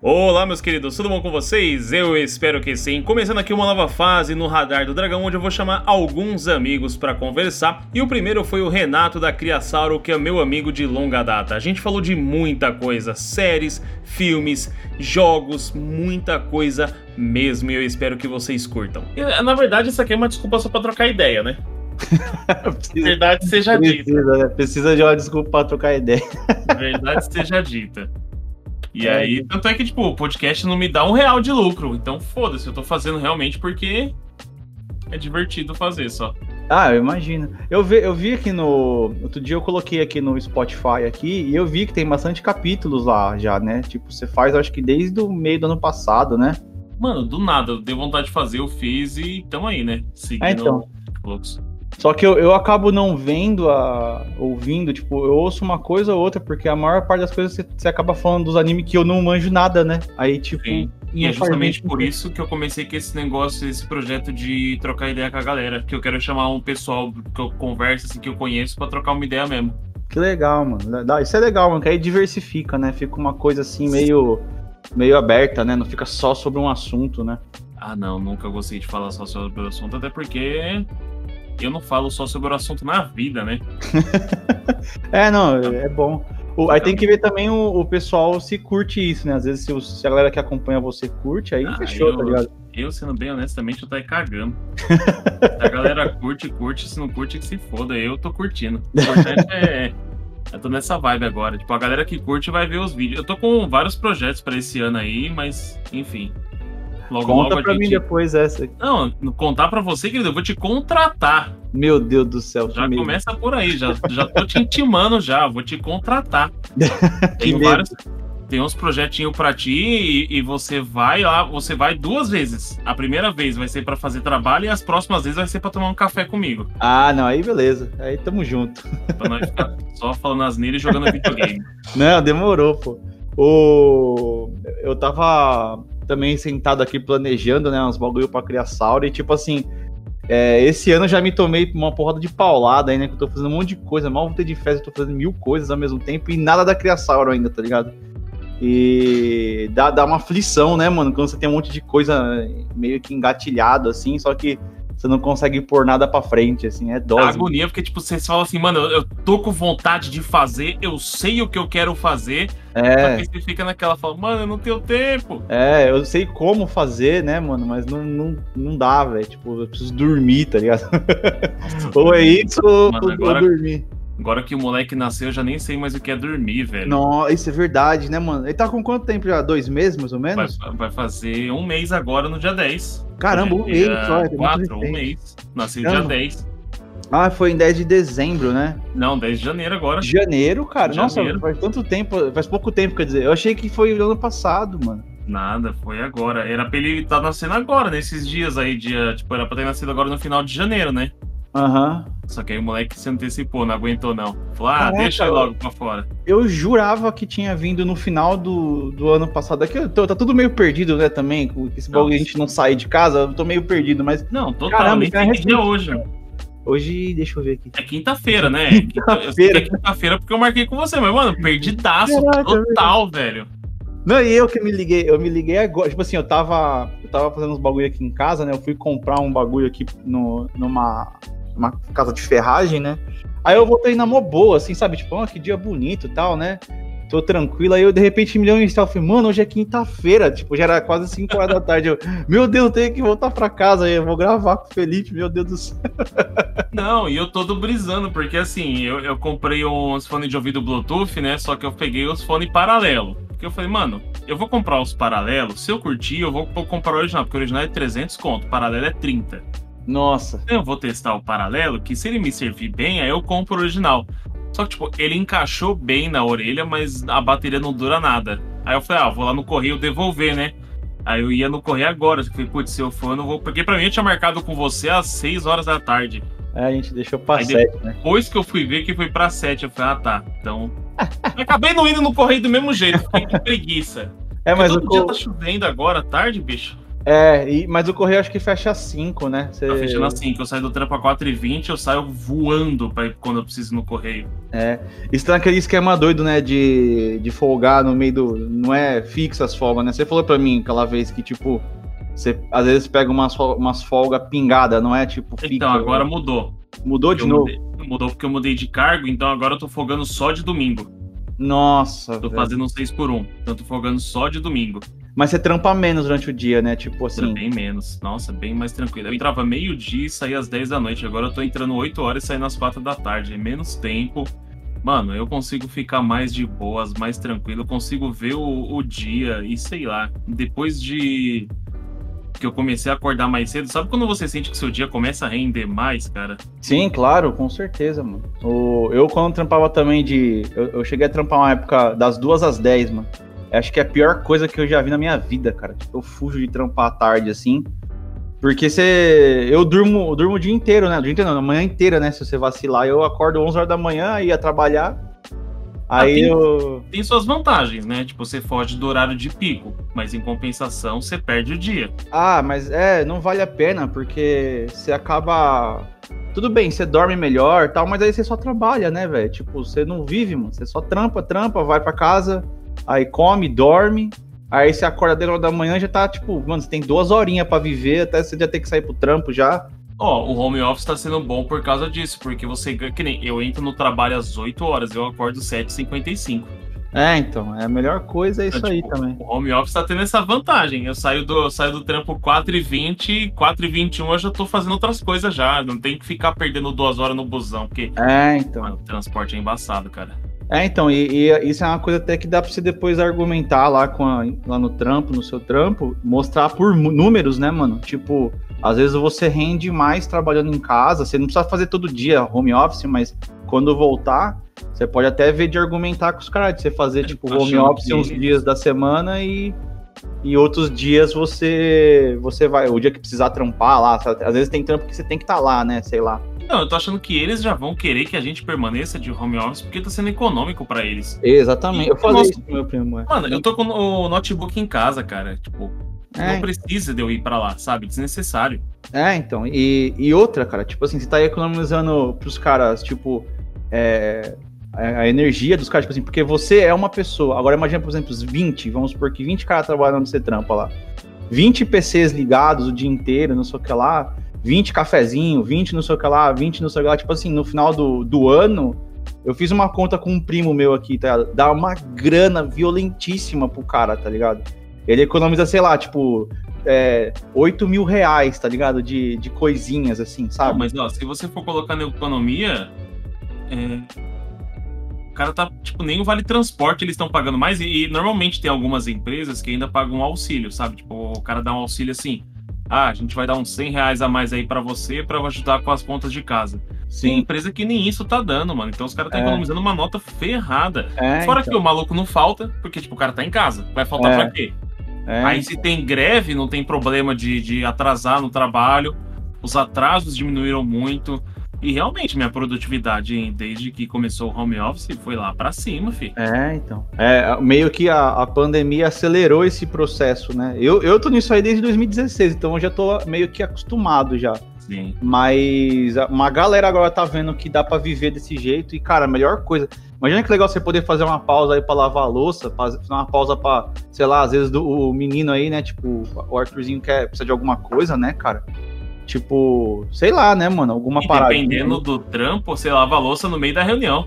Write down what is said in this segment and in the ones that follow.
Olá, meus queridos, tudo bom com vocês? Eu espero que sim. Começando aqui uma nova fase no Radar do Dragão, onde eu vou chamar alguns amigos para conversar. E o primeiro foi o Renato da Criasauro, que é meu amigo de longa data. A gente falou de muita coisa: séries, filmes, jogos, muita coisa mesmo. E eu espero que vocês curtam. Na verdade, isso aqui é uma desculpa só pra trocar ideia, né? Verdade seja dita. Precisa, né? precisa de uma desculpa pra trocar ideia. Verdade seja dita. E é, aí, tanto é que, tipo, o podcast não me dá um real de lucro. Então, foda-se, eu tô fazendo realmente porque é divertido fazer só. Ah, eu imagino. Eu vi, eu vi aqui no. Outro dia eu coloquei aqui no Spotify aqui e eu vi que tem bastante capítulos lá já, né? Tipo, você faz, acho que desde o meio do ano passado, né? Mano, do nada, eu dei vontade de fazer, eu fiz e tamo aí, né? Seguindo ah, então. fluxo. Só que eu, eu acabo não vendo, a, ouvindo, tipo, eu ouço uma coisa ou outra, porque a maior parte das coisas você, você acaba falando dos animes que eu não manjo nada, né? Aí, tipo. Sim. E é justamente por isso que eu comecei com esse negócio, esse projeto de trocar ideia com a galera. Que eu quero chamar um pessoal que eu converso, assim, que eu conheço, para trocar uma ideia mesmo. Que legal, mano. Isso é legal, mano, que aí diversifica, né? Fica uma coisa assim meio, meio aberta, né? Não fica só sobre um assunto, né? Ah, não, nunca gostei de falar só sobre o assunto, até porque eu não falo só sobre o assunto na vida, né? é, não, é bom. O, aí tem que ver também o, o, pessoal se curte isso, né? Às vezes se, o, se, a galera que acompanha você curte, aí ah, fechou, eu, tá ligado? Eu, sendo bem honestamente, eu tô aí cagando. a galera curte, curte, se não curte, que se foda. Eu tô curtindo. O importante é. Eu tô nessa vibe agora. Tipo, a galera que curte vai ver os vídeos. Eu tô com vários projetos para esse ano aí, mas, enfim. Logo, Conta logo pra gente... mim depois essa. Não, contar pra você, querido, eu vou te contratar. Meu Deus do céu. Já começa por aí, já, já tô te intimando já, vou te contratar. Tem vários. Tem uns projetinhos pra ti e, e, você vai lá, você vai duas vezes. A primeira vez vai ser para fazer trabalho e as próximas vezes vai ser para tomar um café comigo. Ah, não, aí beleza. Aí tamo junto. Pra nós ficar só falando asneira e jogando videogame. Não, demorou, pô. O... Eu tava também sentado aqui planejando, né, uns bagulho pra criar Saura e tipo assim, é, esse ano já me tomei uma porrada de paulada aí, né, que eu tô fazendo um monte de coisa, mal vou ter de festa, eu tô fazendo mil coisas ao mesmo tempo e nada da Criasauro ainda, tá ligado? E dá, dá uma aflição, né, mano, quando você tem um monte de coisa meio que engatilhado, assim, só que você não consegue pôr nada pra frente, assim, é dose. A agonia, porque, tipo, você fala assim, mano, eu tô com vontade de fazer, eu sei o que eu quero fazer, é. só que você fica naquela, fala, mano, eu não tenho tempo. É, eu sei como fazer, né, mano, mas não, não, não dá, velho, tipo, eu preciso dormir, tá ligado? Nossa, ou é isso, ou, mano, agora... ou dormir. Agora que o moleque nasceu, eu já nem sei mais o que é dormir, velho. Não, isso é verdade, né, mano? Ele tá com quanto tempo já? Dois meses, mais ou menos? Vai, vai fazer um mês agora, no dia 10. Caramba, um mês. É quatro, um mês. Nasceu no dia 10. Ah, foi em 10 de dezembro, né? Não, 10 de janeiro agora. Janeiro, cara? Nossa, janeiro. faz tanto tempo, faz pouco tempo, quer dizer. Eu achei que foi no ano passado, mano. Nada, foi agora. Era pra ele estar tá nascendo agora, nesses dias aí, dia. Tipo, era pra ter nascido agora no final de janeiro, né? Aham. Uhum. Só que aí o moleque se antecipou, não aguentou não. Falou, ah, Caraca, deixa logo pra fora. Eu jurava que tinha vindo no final do, do ano passado. Aqui tô, tá tudo meio perdido, né, também. Com esse bagulho a gente não sair de casa, eu tô meio perdido, mas. Não, totalmente. Caramba, é hoje. Hoje, deixa eu ver aqui. É quinta-feira, né? Quinta-feira. É quinta-feira porque eu marquei com você, mas, mano, perdidaço Caraca, total, velho. Não, e eu que me liguei, eu me liguei agora. Tipo assim, eu tava. Eu tava fazendo uns bagulho aqui em casa, né? Eu fui comprar um bagulho aqui no, numa uma casa de ferragem, né? Aí eu voltei na mó boa, assim, sabe? Tipo, oh, que dia bonito e tal, né? Tô tranquilo. Aí eu, de repente, me deu um instalo. Falei, mano, hoje é quinta-feira. Tipo, já era quase 5 horas da tarde. Eu, meu Deus, eu tenho que voltar pra casa. Aí eu vou gravar com o Felipe, meu Deus do céu. Não, e eu tô brisando, porque assim, eu, eu comprei uns fones de ouvido Bluetooth, né? Só que eu peguei os fones paralelo. Porque eu falei, mano, eu vou comprar os paralelos. Se eu curtir, eu vou, vou comprar o original. Porque o original é 300 conto, paralelo é 30. Nossa. Eu vou testar o paralelo, que se ele me servir bem, aí eu compro o original. Só que, tipo, ele encaixou bem na orelha, mas a bateria não dura nada. Aí eu falei, ah, vou lá no correio devolver, né? Aí eu ia no correio agora. Eu falei, putz, se eu for, eu não vou. Porque pra mim eu tinha marcado com você às 6 horas da tarde. É, a gente deixou pra 7, né? Depois que eu fui ver que foi pra 7, eu falei, ah, tá. Então. acabei não indo no correio do mesmo jeito, fiquei com preguiça. É, mas todo o dia tá chovendo agora, tarde, bicho. É, e, mas o correio acho que fecha às 5, né? Você... Tá fechando às 5. Eu saio do trampo a 4h20, eu saio voando pra ir quando eu preciso no correio. É. Isso tá naquele esquema doido, né? De, de folgar no meio do. Não é fixa as folgas, né? Você falou pra mim aquela vez que, tipo, você às vezes pega umas, umas folgas pingadas, não é tipo fixa. Então, agora né? mudou. Mudou de novo? Mudei, mudou porque eu mudei de cargo, então agora eu tô folgando só de domingo. Nossa. Tô velho. fazendo um 6 por 1 então tô folgando só de domingo. Mas você trampa menos durante o dia, né? Tipo assim. Bem menos. Nossa, bem mais tranquilo. Eu entrava meio-dia e saía às 10 da noite. Agora eu tô entrando 8 horas e saindo às 4 da tarde. É menos tempo. Mano, eu consigo ficar mais de boas, mais tranquilo. Eu consigo ver o, o dia e sei lá. Depois de que eu comecei a acordar mais cedo, sabe quando você sente que seu dia começa a render mais, cara? Sim, claro, com certeza, mano. O, eu, quando trampava também de. Eu, eu cheguei a trampar uma época das duas às 10, mano. Acho que é a pior coisa que eu já vi na minha vida, cara. Tipo, eu fujo de trampar à tarde, assim. Porque você. Eu durmo, eu durmo o dia inteiro, né? O dia inteiro não, a manhã inteira, né? Se você vacilar, eu acordo 11 horas da manhã, ia trabalhar. Ah, aí tem, eu. Tem suas vantagens, né? Tipo, você foge do horário de pico, mas em compensação você perde o dia. Ah, mas é, não vale a pena, porque você acaba. Tudo bem, você dorme melhor tal, mas aí você só trabalha, né, velho? Tipo, você não vive, mano. Você só trampa, trampa, vai para casa, aí come, dorme, aí você acorda dentro hora da manhã já tá, tipo, mano, você tem duas horinhas para viver, até você já ter que sair pro trampo já. Ó, oh, o home office tá sendo bom por causa disso, porque você, que nem, eu entro no trabalho às 8 horas, eu acordo 7h55. É, então, é a melhor coisa é isso então, aí tipo, também. O home office tá tendo essa vantagem. Eu saio do, eu saio do trampo 4h20, 4h21 eu já tô fazendo outras coisas já. Não tem que ficar perdendo duas horas no busão, porque é, então. Mano, o transporte é embaçado, cara. É, então, e, e, isso é uma coisa até que dá pra você depois argumentar lá, com a, lá no trampo, no seu trampo, mostrar por números, né, mano? Tipo, às vezes você rende mais trabalhando em casa, você não precisa fazer todo dia home office, mas quando voltar, você pode até ver de argumentar com os caras, de você fazer, tipo, home office que... uns dias da semana e, e outros dias você você vai, o dia que precisar trampar lá, às vezes tem trampo que você tem que estar tá lá, né, sei lá. Não, eu tô achando que eles já vão querer que a gente permaneça de home office porque tá sendo econômico para eles. Exatamente. E, eu falei nossa, isso pro meu primo. É. Mano, eu tô com o notebook em casa, cara. Tipo, é. não precisa de eu ir para lá, sabe? Desnecessário. É, então. E, e outra, cara, tipo assim, você tá economizando pros caras, tipo, é, a energia dos caras, tipo assim, porque você é uma pessoa. Agora imagina, por exemplo, os 20, vamos supor que 20 caras trabalhando no você trampa lá. 20 PCs ligados o dia inteiro, não sei o que lá 20 cafezinho, 20 não sei o que lá, 20 não sei o que lá. Tipo assim, no final do, do ano, eu fiz uma conta com um primo meu aqui, tá ligado? Dá uma grana violentíssima pro cara, tá ligado? Ele economiza, sei lá, tipo, é, 8 mil reais, tá ligado? De, de coisinhas, assim, sabe? Não, mas, ó, se você for colocar na economia, é... o cara tá, tipo, nem o vale transporte eles estão pagando mais. E, e, normalmente tem algumas empresas que ainda pagam auxílio, sabe? Tipo, o cara dá um auxílio assim ah, a gente vai dar uns 100 reais a mais aí para você para ajudar com as contas de casa. Sim. Tem empresa que nem isso tá dando, mano. Então os caras estão é. economizando uma nota ferrada. É, Fora então. que o maluco não falta, porque, tipo, o cara tá em casa. Vai faltar é. pra quê? É. Aí se tem greve, não tem problema de, de atrasar no trabalho. Os atrasos diminuíram muito. E realmente, minha produtividade, desde que começou o home office, foi lá para cima, filho. É, então. É, meio que a, a pandemia acelerou esse processo, né? Eu, eu tô nisso aí desde 2016, então eu já tô meio que acostumado já. Sim. Mas uma galera agora tá vendo que dá para viver desse jeito e, cara, a melhor coisa. Imagina que legal você poder fazer uma pausa aí pra lavar a louça, fazer uma pausa pra, sei lá, às vezes do, o menino aí, né? Tipo, o Arthurzinho quer, precisa de alguma coisa, né, cara? Tipo, sei lá, né, mano? Alguma e parada. Dependendo do trampo, você lava a louça no meio da reunião.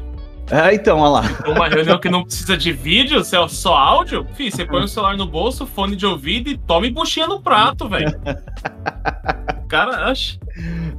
É, então, olha lá. Uma reunião que não precisa de vídeo, é só áudio, Fih, você põe o celular no bolso, fone de ouvido e tome buchinha no prato, velho. Cara, acho.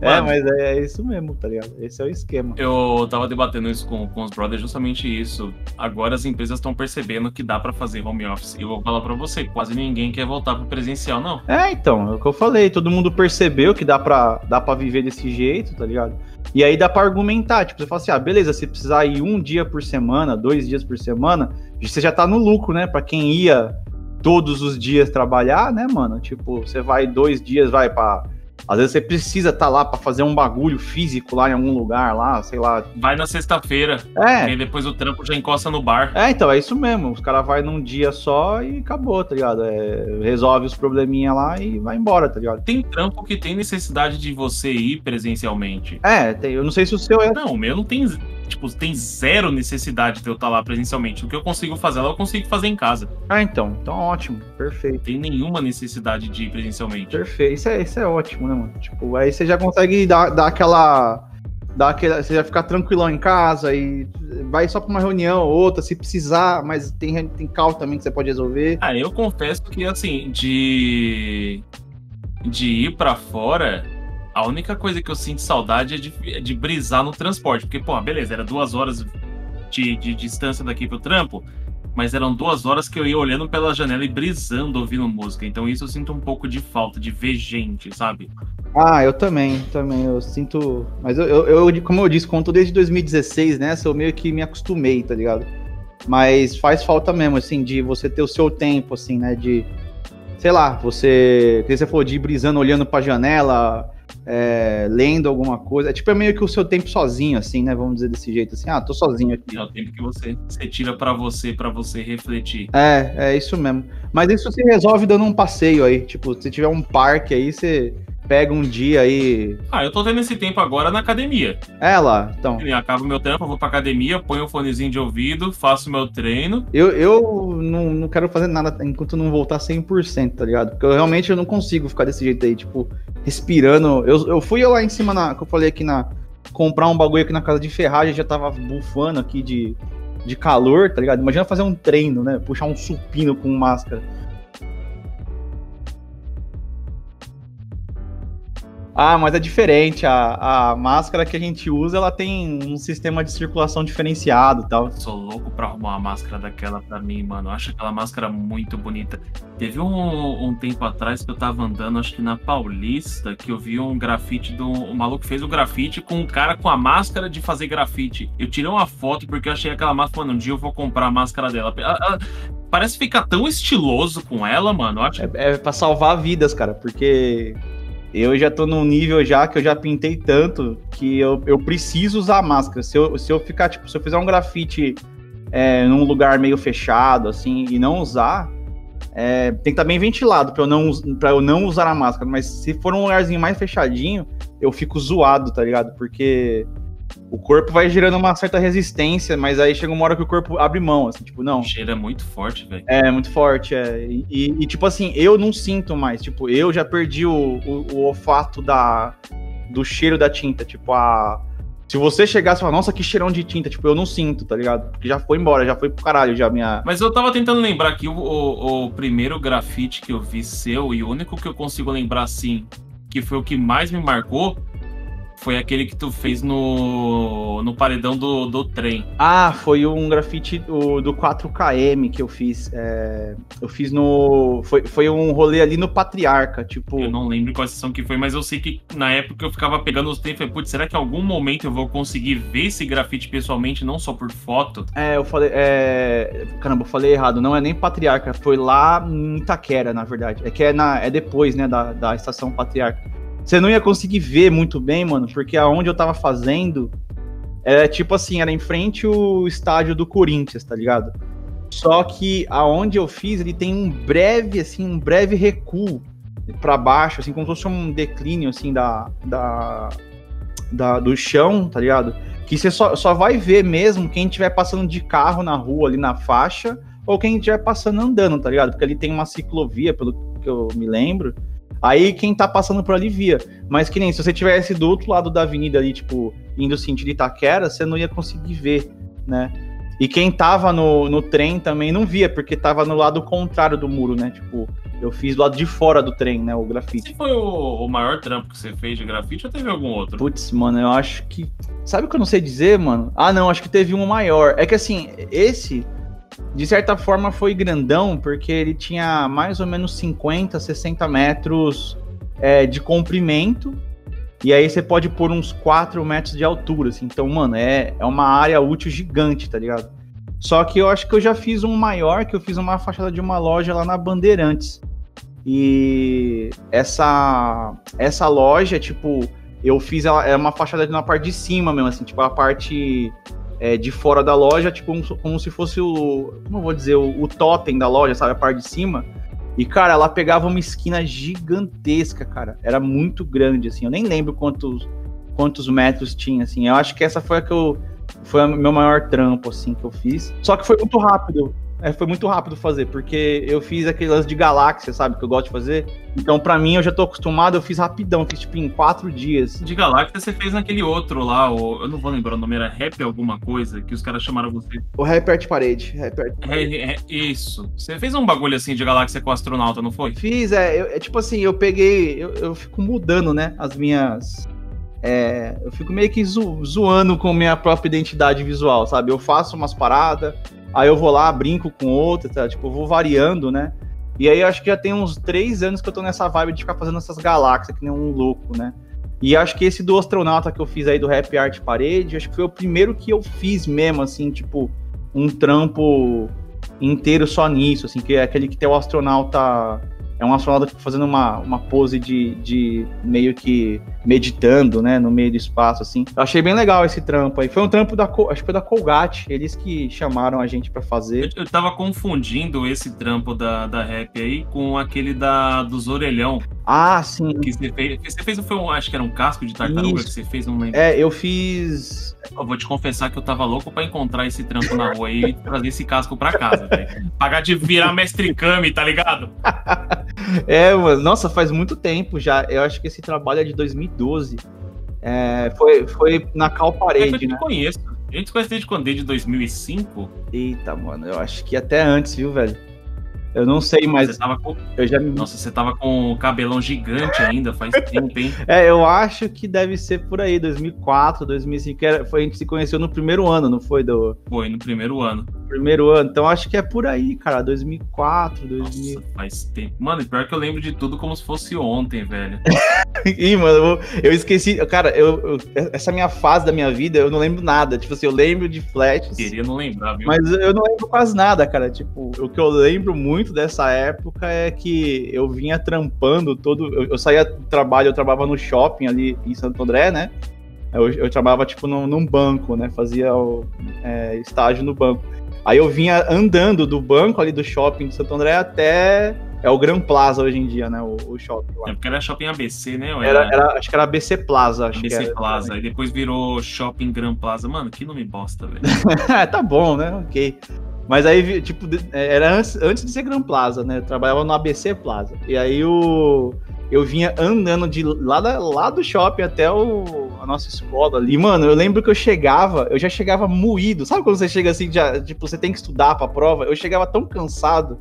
É, mas é, é, isso mesmo, tá ligado? Esse é o esquema. Eu tava debatendo isso com, com os brothers, justamente isso. Agora as empresas estão percebendo que dá para fazer home office. E eu vou falar para você, quase ninguém quer voltar pro presencial, não. É, então, é o que eu falei. Todo mundo percebeu que dá pra, dá pra viver desse jeito, tá ligado? E aí dá pra argumentar. Tipo, você fala assim, ah, beleza, se precisar ir um dia por semana, dois dias por semana, você já tá no lucro, né? Pra quem ia todos os dias trabalhar, né, mano? Tipo, você vai dois dias, vai para Às vezes você precisa estar tá lá para fazer um bagulho físico lá em algum lugar, lá, sei lá. Vai na sexta-feira. É. E depois o trampo já encosta no bar. É, então, é isso mesmo. Os caras vai num dia só e acabou, tá ligado? É, resolve os probleminha lá e vai embora, tá ligado? Tem trampo que tem necessidade de você ir presencialmente. É, tem, eu não sei se o seu é. Não, o meu não tem tipo, tem zero necessidade de eu estar lá presencialmente. O que eu consigo fazer lá, eu consigo fazer em casa. Ah, então. Então ótimo. Perfeito. Tem nenhuma necessidade de ir presencialmente. Perfeito. Isso é, isso é ótimo, né, mano? Tipo, aí você já consegue dar, dar aquela. Dar aquela, você já ficar tranquilão em casa e vai só pra uma reunião ou outra, se precisar, mas tem, tem call também que você pode resolver. Ah, eu confesso que, assim, de. de ir para fora, a única coisa que eu sinto saudade é de, é de brisar no transporte. Porque, pô, beleza, era duas horas de, de distância daqui pro trampo, mas eram duas horas que eu ia olhando pela janela e brisando ouvindo música. Então isso eu sinto um pouco de falta, de ver gente, sabe? Ah, eu também, também. Eu sinto. Mas eu, eu, eu como eu disse, conto desde 2016, né? Eu meio que me acostumei, tá ligado? Mas faz falta mesmo, assim, de você ter o seu tempo, assim, né? De. Sei lá, você. Que você falou de ir brisando, olhando pra janela, é, lendo alguma coisa. É tipo, é meio que o seu tempo sozinho, assim, né? Vamos dizer desse jeito, assim. Ah, tô sozinho aqui. É o tempo que você, você tira para você, para você refletir. É, é isso mesmo. Mas isso se resolve dando um passeio aí. Tipo, se tiver um parque aí, você pega um dia aí. Ah, eu tô tendo esse tempo agora na academia. É lá, então. Eu acabo meu trampo, vou pra academia, ponho o um fonezinho de ouvido, faço meu treino. Eu, eu não, não quero fazer nada enquanto não voltar 100%, tá ligado? Porque eu realmente eu não consigo ficar desse jeito aí, tipo, respirando. Eu, eu fui lá em cima, na, que eu falei aqui na. comprar um bagulho aqui na casa de ferragem, já tava bufando aqui de, de calor, tá ligado? Imagina fazer um treino, né? Puxar um supino com máscara. Ah, mas é diferente. A, a máscara que a gente usa, ela tem um sistema de circulação diferenciado e tal. Sou louco pra arrumar uma máscara daquela pra mim, mano. Eu acho aquela máscara muito bonita. Teve um, um tempo atrás que eu tava andando, acho que na Paulista, que eu vi um grafite do. O maluco fez o grafite com um cara com a máscara de fazer grafite. Eu tirei uma foto porque eu achei aquela máscara, mano, um dia eu vou comprar a máscara dela. Ela, ela, parece ficar tão estiloso com ela, mano. Acho... é, é pra salvar vidas, cara, porque eu já tô num nível já que eu já pintei tanto que eu, eu preciso usar máscara. Se eu, se eu ficar, tipo, se eu fizer um grafite é, num lugar meio fechado, assim, e não usar, é, tem que estar tá bem ventilado para eu, não, pra eu não usar a máscara. Mas se for um lugarzinho mais fechadinho, eu fico zoado, tá ligado? Porque o corpo vai gerando uma certa resistência, mas aí chega uma hora que o corpo abre mão, assim, tipo, não. O cheiro é muito forte, velho. É, muito forte, é. E, e, tipo assim, eu não sinto mais, tipo, eu já perdi o, o, o olfato da, do cheiro da tinta, tipo, a... Se você chegasse e falar, nossa, que cheirão de tinta, tipo, eu não sinto, tá ligado? Porque já foi embora, já foi pro caralho, já minha. Mas eu tava tentando lembrar aqui o, o, o primeiro grafite que eu vi seu, e o único que eu consigo lembrar assim, que foi o que mais me marcou, foi aquele que tu fez no, no paredão do, do trem. Ah, foi um grafite do, do 4KM que eu fiz. É, eu fiz no. Foi, foi um rolê ali no Patriarca, tipo. Eu não lembro qual sessão que foi, mas eu sei que na época eu ficava pegando os tempos e falei, putz, será que em algum momento eu vou conseguir ver esse grafite pessoalmente, não só por foto? É, eu falei. É... Caramba, eu falei errado. Não é nem Patriarca, foi lá em Itaquera, na verdade. É que é, na, é depois, né, da, da estação Patriarca você não ia conseguir ver muito bem, mano, porque aonde eu tava fazendo é tipo assim, era em frente o estádio do Corinthians, tá ligado? Só que aonde eu fiz, ele tem um breve, assim, um breve recuo para baixo, assim, como se fosse um declínio, assim, da, da, da do chão, tá ligado? Que você só, só vai ver mesmo quem estiver passando de carro na rua, ali na faixa, ou quem estiver passando andando, tá ligado? Porque ali tem uma ciclovia, pelo que eu me lembro, Aí quem tá passando por ali via. Mas que nem se você tivesse do outro lado da avenida ali, tipo, indo sentido Itaquera, você não ia conseguir ver, né? E quem tava no, no trem também não via, porque tava no lado contrário do muro, né? Tipo, eu fiz do lado de fora do trem, né? O grafite. Esse foi o, o maior trampo que você fez de grafite ou teve algum outro? Putz, mano, eu acho que. Sabe o que eu não sei dizer, mano? Ah, não, acho que teve um maior. É que assim, esse de certa forma foi grandão, porque ele tinha mais ou menos 50, 60 metros é, de comprimento. E aí você pode pôr uns 4 metros de altura, assim. Então, mano, é, é uma área útil gigante, tá ligado? Só que eu acho que eu já fiz um maior, que eu fiz uma fachada de uma loja lá na Bandeirantes. E essa, essa loja, tipo, eu fiz ela, é uma fachada na parte de cima mesmo, assim, tipo, a parte é, de fora da loja, tipo, como, se fosse o. Como eu vou dizer? O, o totem da loja, sabe? A parte de cima. E, cara, ela pegava uma esquina gigantesca, cara. Era muito grande, assim. Eu nem lembro quantos, quantos metros tinha, assim. Eu acho que essa foi a que eu. Foi o meu maior trampo, assim, que eu fiz. Só que foi muito rápido. É, foi muito rápido fazer, porque eu fiz aquelas de galáxia, sabe? Que eu gosto de fazer. Então, para mim, eu já tô acostumado, eu fiz rapidão, fiz tipo em quatro dias. De galáxia você fez naquele outro lá, o, eu não vou lembrar o nome, era Rap alguma coisa, que os caras chamaram você. O Rap Art Parede. Rap Art Parede. É, é, isso. Você fez um bagulho assim de galáxia com astronauta, não foi? Fiz, é. Eu, é tipo assim, eu peguei. Eu, eu fico mudando, né? As minhas. É, eu fico meio que zo, zoando com minha própria identidade visual, sabe? Eu faço umas paradas, Aí eu vou lá, brinco com outra, tá? Tipo, vou variando, né? E aí acho que já tem uns três anos que eu tô nessa vibe de ficar fazendo essas galáxias, que nem um louco, né? E acho que esse do astronauta que eu fiz aí do Rap Art Parede, acho que foi o primeiro que eu fiz mesmo, assim, tipo, um trampo inteiro só nisso, assim, que é aquele que tem o astronauta é um astronauta fazendo uma, uma pose de, de meio que meditando, né, no meio do espaço, assim. Eu achei bem legal esse trampo aí. Foi um trampo da, acho que foi da Colgate, eles que chamaram a gente para fazer. Eu, eu tava confundindo esse trampo da, da rap aí com aquele da, dos orelhão. Ah, sim. Que você fez, você fez foi um, acho que era um casco de tartaruga Isso. que você fez, não lembro. É, eu fiz. Eu vou te confessar que eu tava louco para encontrar esse trampo na rua e trazer esse casco pra casa, velho. Pagar de virar mestre Kami, tá ligado? é, mano, nossa, faz muito tempo já. Eu acho que esse trabalho é de 2012. É, foi, foi na Cal Parede, eu né? conheço. A gente conhece desde quando? Desde 2005? Eita, mano, eu acho que até antes, viu, velho? Eu não sei, mas. Você tava com... eu já... Nossa, você tava com o cabelão gigante ainda, faz tempo, hein? É, eu acho que deve ser por aí, 2004, 2005. Era... Foi, a gente se conheceu no primeiro ano, não foi? Do... Foi, no primeiro ano. Primeiro ano. Então acho que é por aí, cara. 2004, 2000. Nossa, faz tempo. Mano, pior que eu lembro de tudo como se fosse ontem, velho. Ih, mano, eu, eu esqueci. Cara, eu, eu, essa minha fase da minha vida, eu não lembro nada. Tipo assim, eu lembro de flashes. Queria não lembrar, viu? Mas eu não lembro quase nada, cara. Tipo, o que eu lembro muito muito dessa época é que eu vinha trampando todo. Eu, eu saía do trabalho, eu trabalhava no shopping ali em Santo André, né? Eu, eu trabalhava, tipo, num, num banco, né? Fazia o, é, estágio no banco. Aí eu vinha andando do banco ali do shopping de Santo André até. É o Gran Plaza hoje em dia, né? O, o shopping lá. É porque era shopping ABC, né? Era... Era, era, acho que era ABC Plaza. Acho ABC era, Plaza. E depois virou Shopping Gran Plaza. Mano, que nome bosta, velho. tá bom, né? Ok. Mas aí, tipo, é, era antes, antes de ser Gran Plaza, né? Eu trabalhava no ABC Plaza. E aí o, eu vinha andando de lá, da, lá do shopping até o, a nossa escola ali. E, mano, eu lembro que eu chegava, eu já chegava moído. Sabe quando você chega assim, já, tipo, você tem que estudar pra prova? Eu chegava tão cansado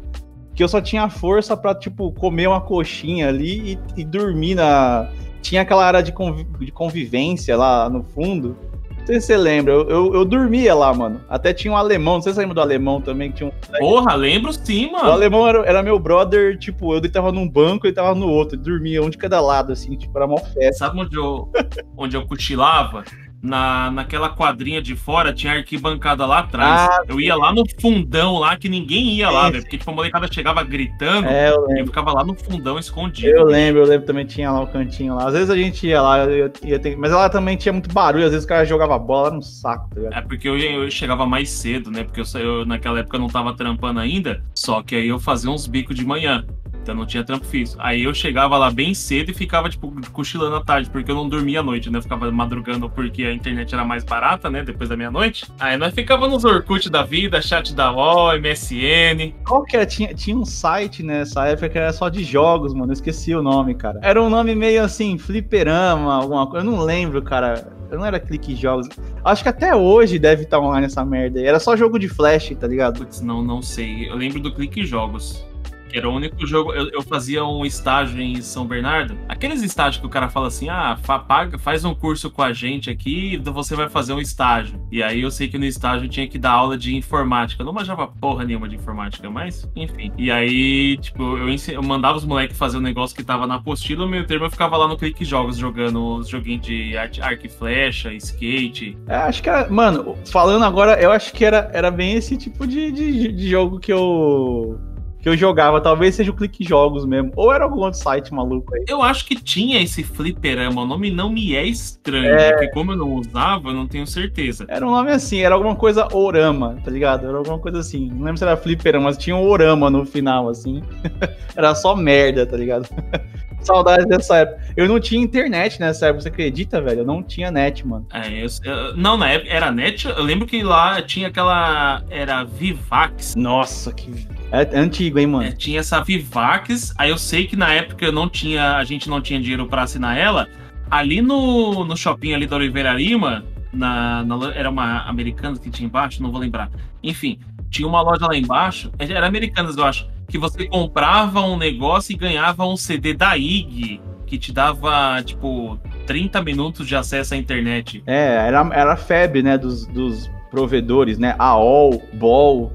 que eu só tinha força pra, tipo, comer uma coxinha ali e, e dormir na. Tinha aquela área de, conv... de convivência lá no fundo. Não sei se você lembra, eu, eu, eu, dormia lá, mano. Até tinha um alemão, não sei se você lembra do alemão também, que tinha um. Porra, lembro sim, mano. O alemão era, era meu brother, tipo, eu deitava num banco e ele tava no outro, dormia um de cada lado, assim, tipo, era mó festa. Sabe onde eu, onde eu cochilava? Na, naquela quadrinha de fora tinha arquibancada lá atrás. Ah, eu ia lá no fundão lá, que ninguém ia lá, velho. Porque tipo, a molecada chegava gritando é, eu e eu ficava lá no fundão escondido. Eu lembro, eu lembro também tinha lá o cantinho lá. Às vezes a gente ia lá, eu, ia ter... mas ela também tinha muito barulho, às vezes o cara jogava bola lá no saco, tá É porque eu, eu chegava mais cedo, né? Porque eu, eu naquela época não tava trampando ainda, só que aí eu fazia uns bicos de manhã. Então não tinha trampo físico. Aí eu chegava lá bem cedo e ficava, tipo, cochilando à tarde, porque eu não dormia à noite, né? Eu ficava madrugando porque a internet era mais barata, né? Depois da meia-noite. Aí nós ficava nos Orkut da vida, chat da UOL, MSN. Qual que era? Tinha, tinha um site nessa época que era só de jogos, mano. Eu esqueci o nome, cara. Era um nome meio assim, fliperama, alguma coisa. Eu não lembro, cara. Eu não era clique jogos. Acho que até hoje deve estar online essa merda aí. Era só jogo de flash, tá ligado? Putz, não, não sei. Eu lembro do clique jogos. Era o único jogo. Eu, eu, fazia um estágio em São Bernardo. Aqueles estágios que o cara fala assim: ah, fa, paga, faz um curso com a gente aqui, então você vai fazer um estágio. E aí eu sei que no estágio eu tinha que dar aula de informática. Eu não manjava porra nenhuma de informática, mas enfim. E aí, tipo, eu, eu mandava os moleques fazer um negócio que tava na apostila, no meio termo eu ficava lá no Clique Jogos jogando os joguinhos de arco e flecha, skate. É, acho que mano, falando agora, eu acho que era, era bem esse tipo de, de, de jogo que eu que eu jogava. Talvez seja o Clique Jogos mesmo. Ou era algum outro site maluco aí. Eu acho que tinha esse fliperama. O nome não me é estranho. É. Porque como eu não usava, eu não tenho certeza. Era um nome assim, era alguma coisa Orama, tá ligado? Era alguma coisa assim. Não lembro se era Fliperama, mas tinha um Orama no final, assim. era só merda, tá ligado? Saudades dessa época. Eu não tinha internet nessa época, você acredita, velho? Eu não tinha net, mano. É, eu- eu- não, na época era net. Eu lembro que lá tinha aquela. Era Vivax. Nossa, que. É antigo, hein, mano? É, tinha essa Vivax. Aí eu sei que na época eu não tinha, a gente não tinha dinheiro pra assinar ela. Ali no, no shopping ali da Oliveira Lima, na, na era uma Americanas que tinha embaixo, não vou lembrar. Enfim, tinha uma loja lá embaixo, é, era Americanas, eu acho, que você comprava um negócio e ganhava um CD da IG, que te dava, tipo, 30 minutos de acesso à internet. É, era, era a febre, né, dos, dos provedores, né? AOL, BOL,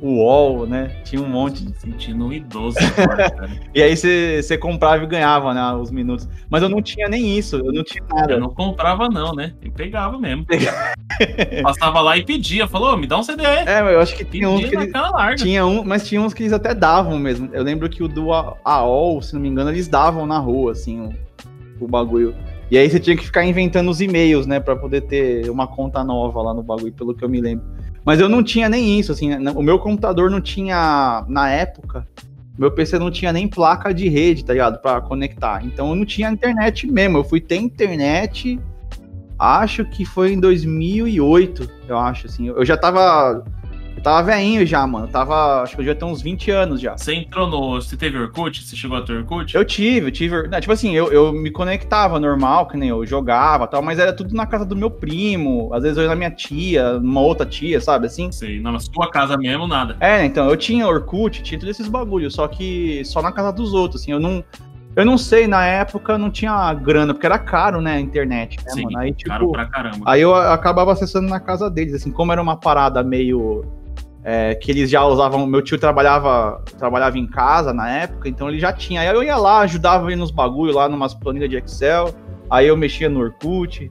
UOL, né? Tinha um monte. Me Sentindo um idoso agora, cara. E aí você comprava e ganhava, né, os minutos. Mas eu não tinha nem isso, eu não tinha nada. Eu não comprava, não, né? Eu pegava mesmo. Passava lá e pedia, falou, "Ô, me dá um CD. É, eu acho que tinha uns Pedia que eles, tinha um, mas tinha uns que eles até davam mesmo. Eu lembro que o do AOL, se não me engano, eles davam na rua, assim, o, o bagulho. E aí você tinha que ficar inventando os e-mails, né, Pra poder ter uma conta nova lá no bagulho, pelo que eu me lembro. Mas eu não tinha nem isso, assim, né, o meu computador não tinha, na época, meu PC não tinha nem placa de rede, tá ligado? Pra conectar. Então eu não tinha internet mesmo. Eu fui ter internet, acho que foi em 2008, eu acho, assim. Eu já tava. Tava velhinho já, mano. Eu tava. Acho que eu já tenho uns 20 anos já. Você entrou no. Você teve Orkut? Você chegou a ter Orkut? Eu tive, eu tive. não, tipo assim, eu, eu me conectava normal, que nem eu jogava e tal, mas era tudo na casa do meu primo. Às vezes eu ia na minha tia, numa outra tia, sabe assim? Sei, na sua casa mesmo, nada. É, então, eu tinha Orkut, tinha todos esses bagulhos, só que só na casa dos outros, assim, eu não. Eu não sei, na época não tinha grana, porque era caro, né, a internet, né, Sim, mano? Aí, tipo, Caro pra caramba. Aí eu acabava acessando na casa deles, assim, como era uma parada meio. É, que eles já usavam. Meu tio trabalhava trabalhava em casa na época, então ele já tinha. Aí eu ia lá, ajudava ele nos bagulho lá, numas planilhas de Excel. Aí eu mexia no Orkut.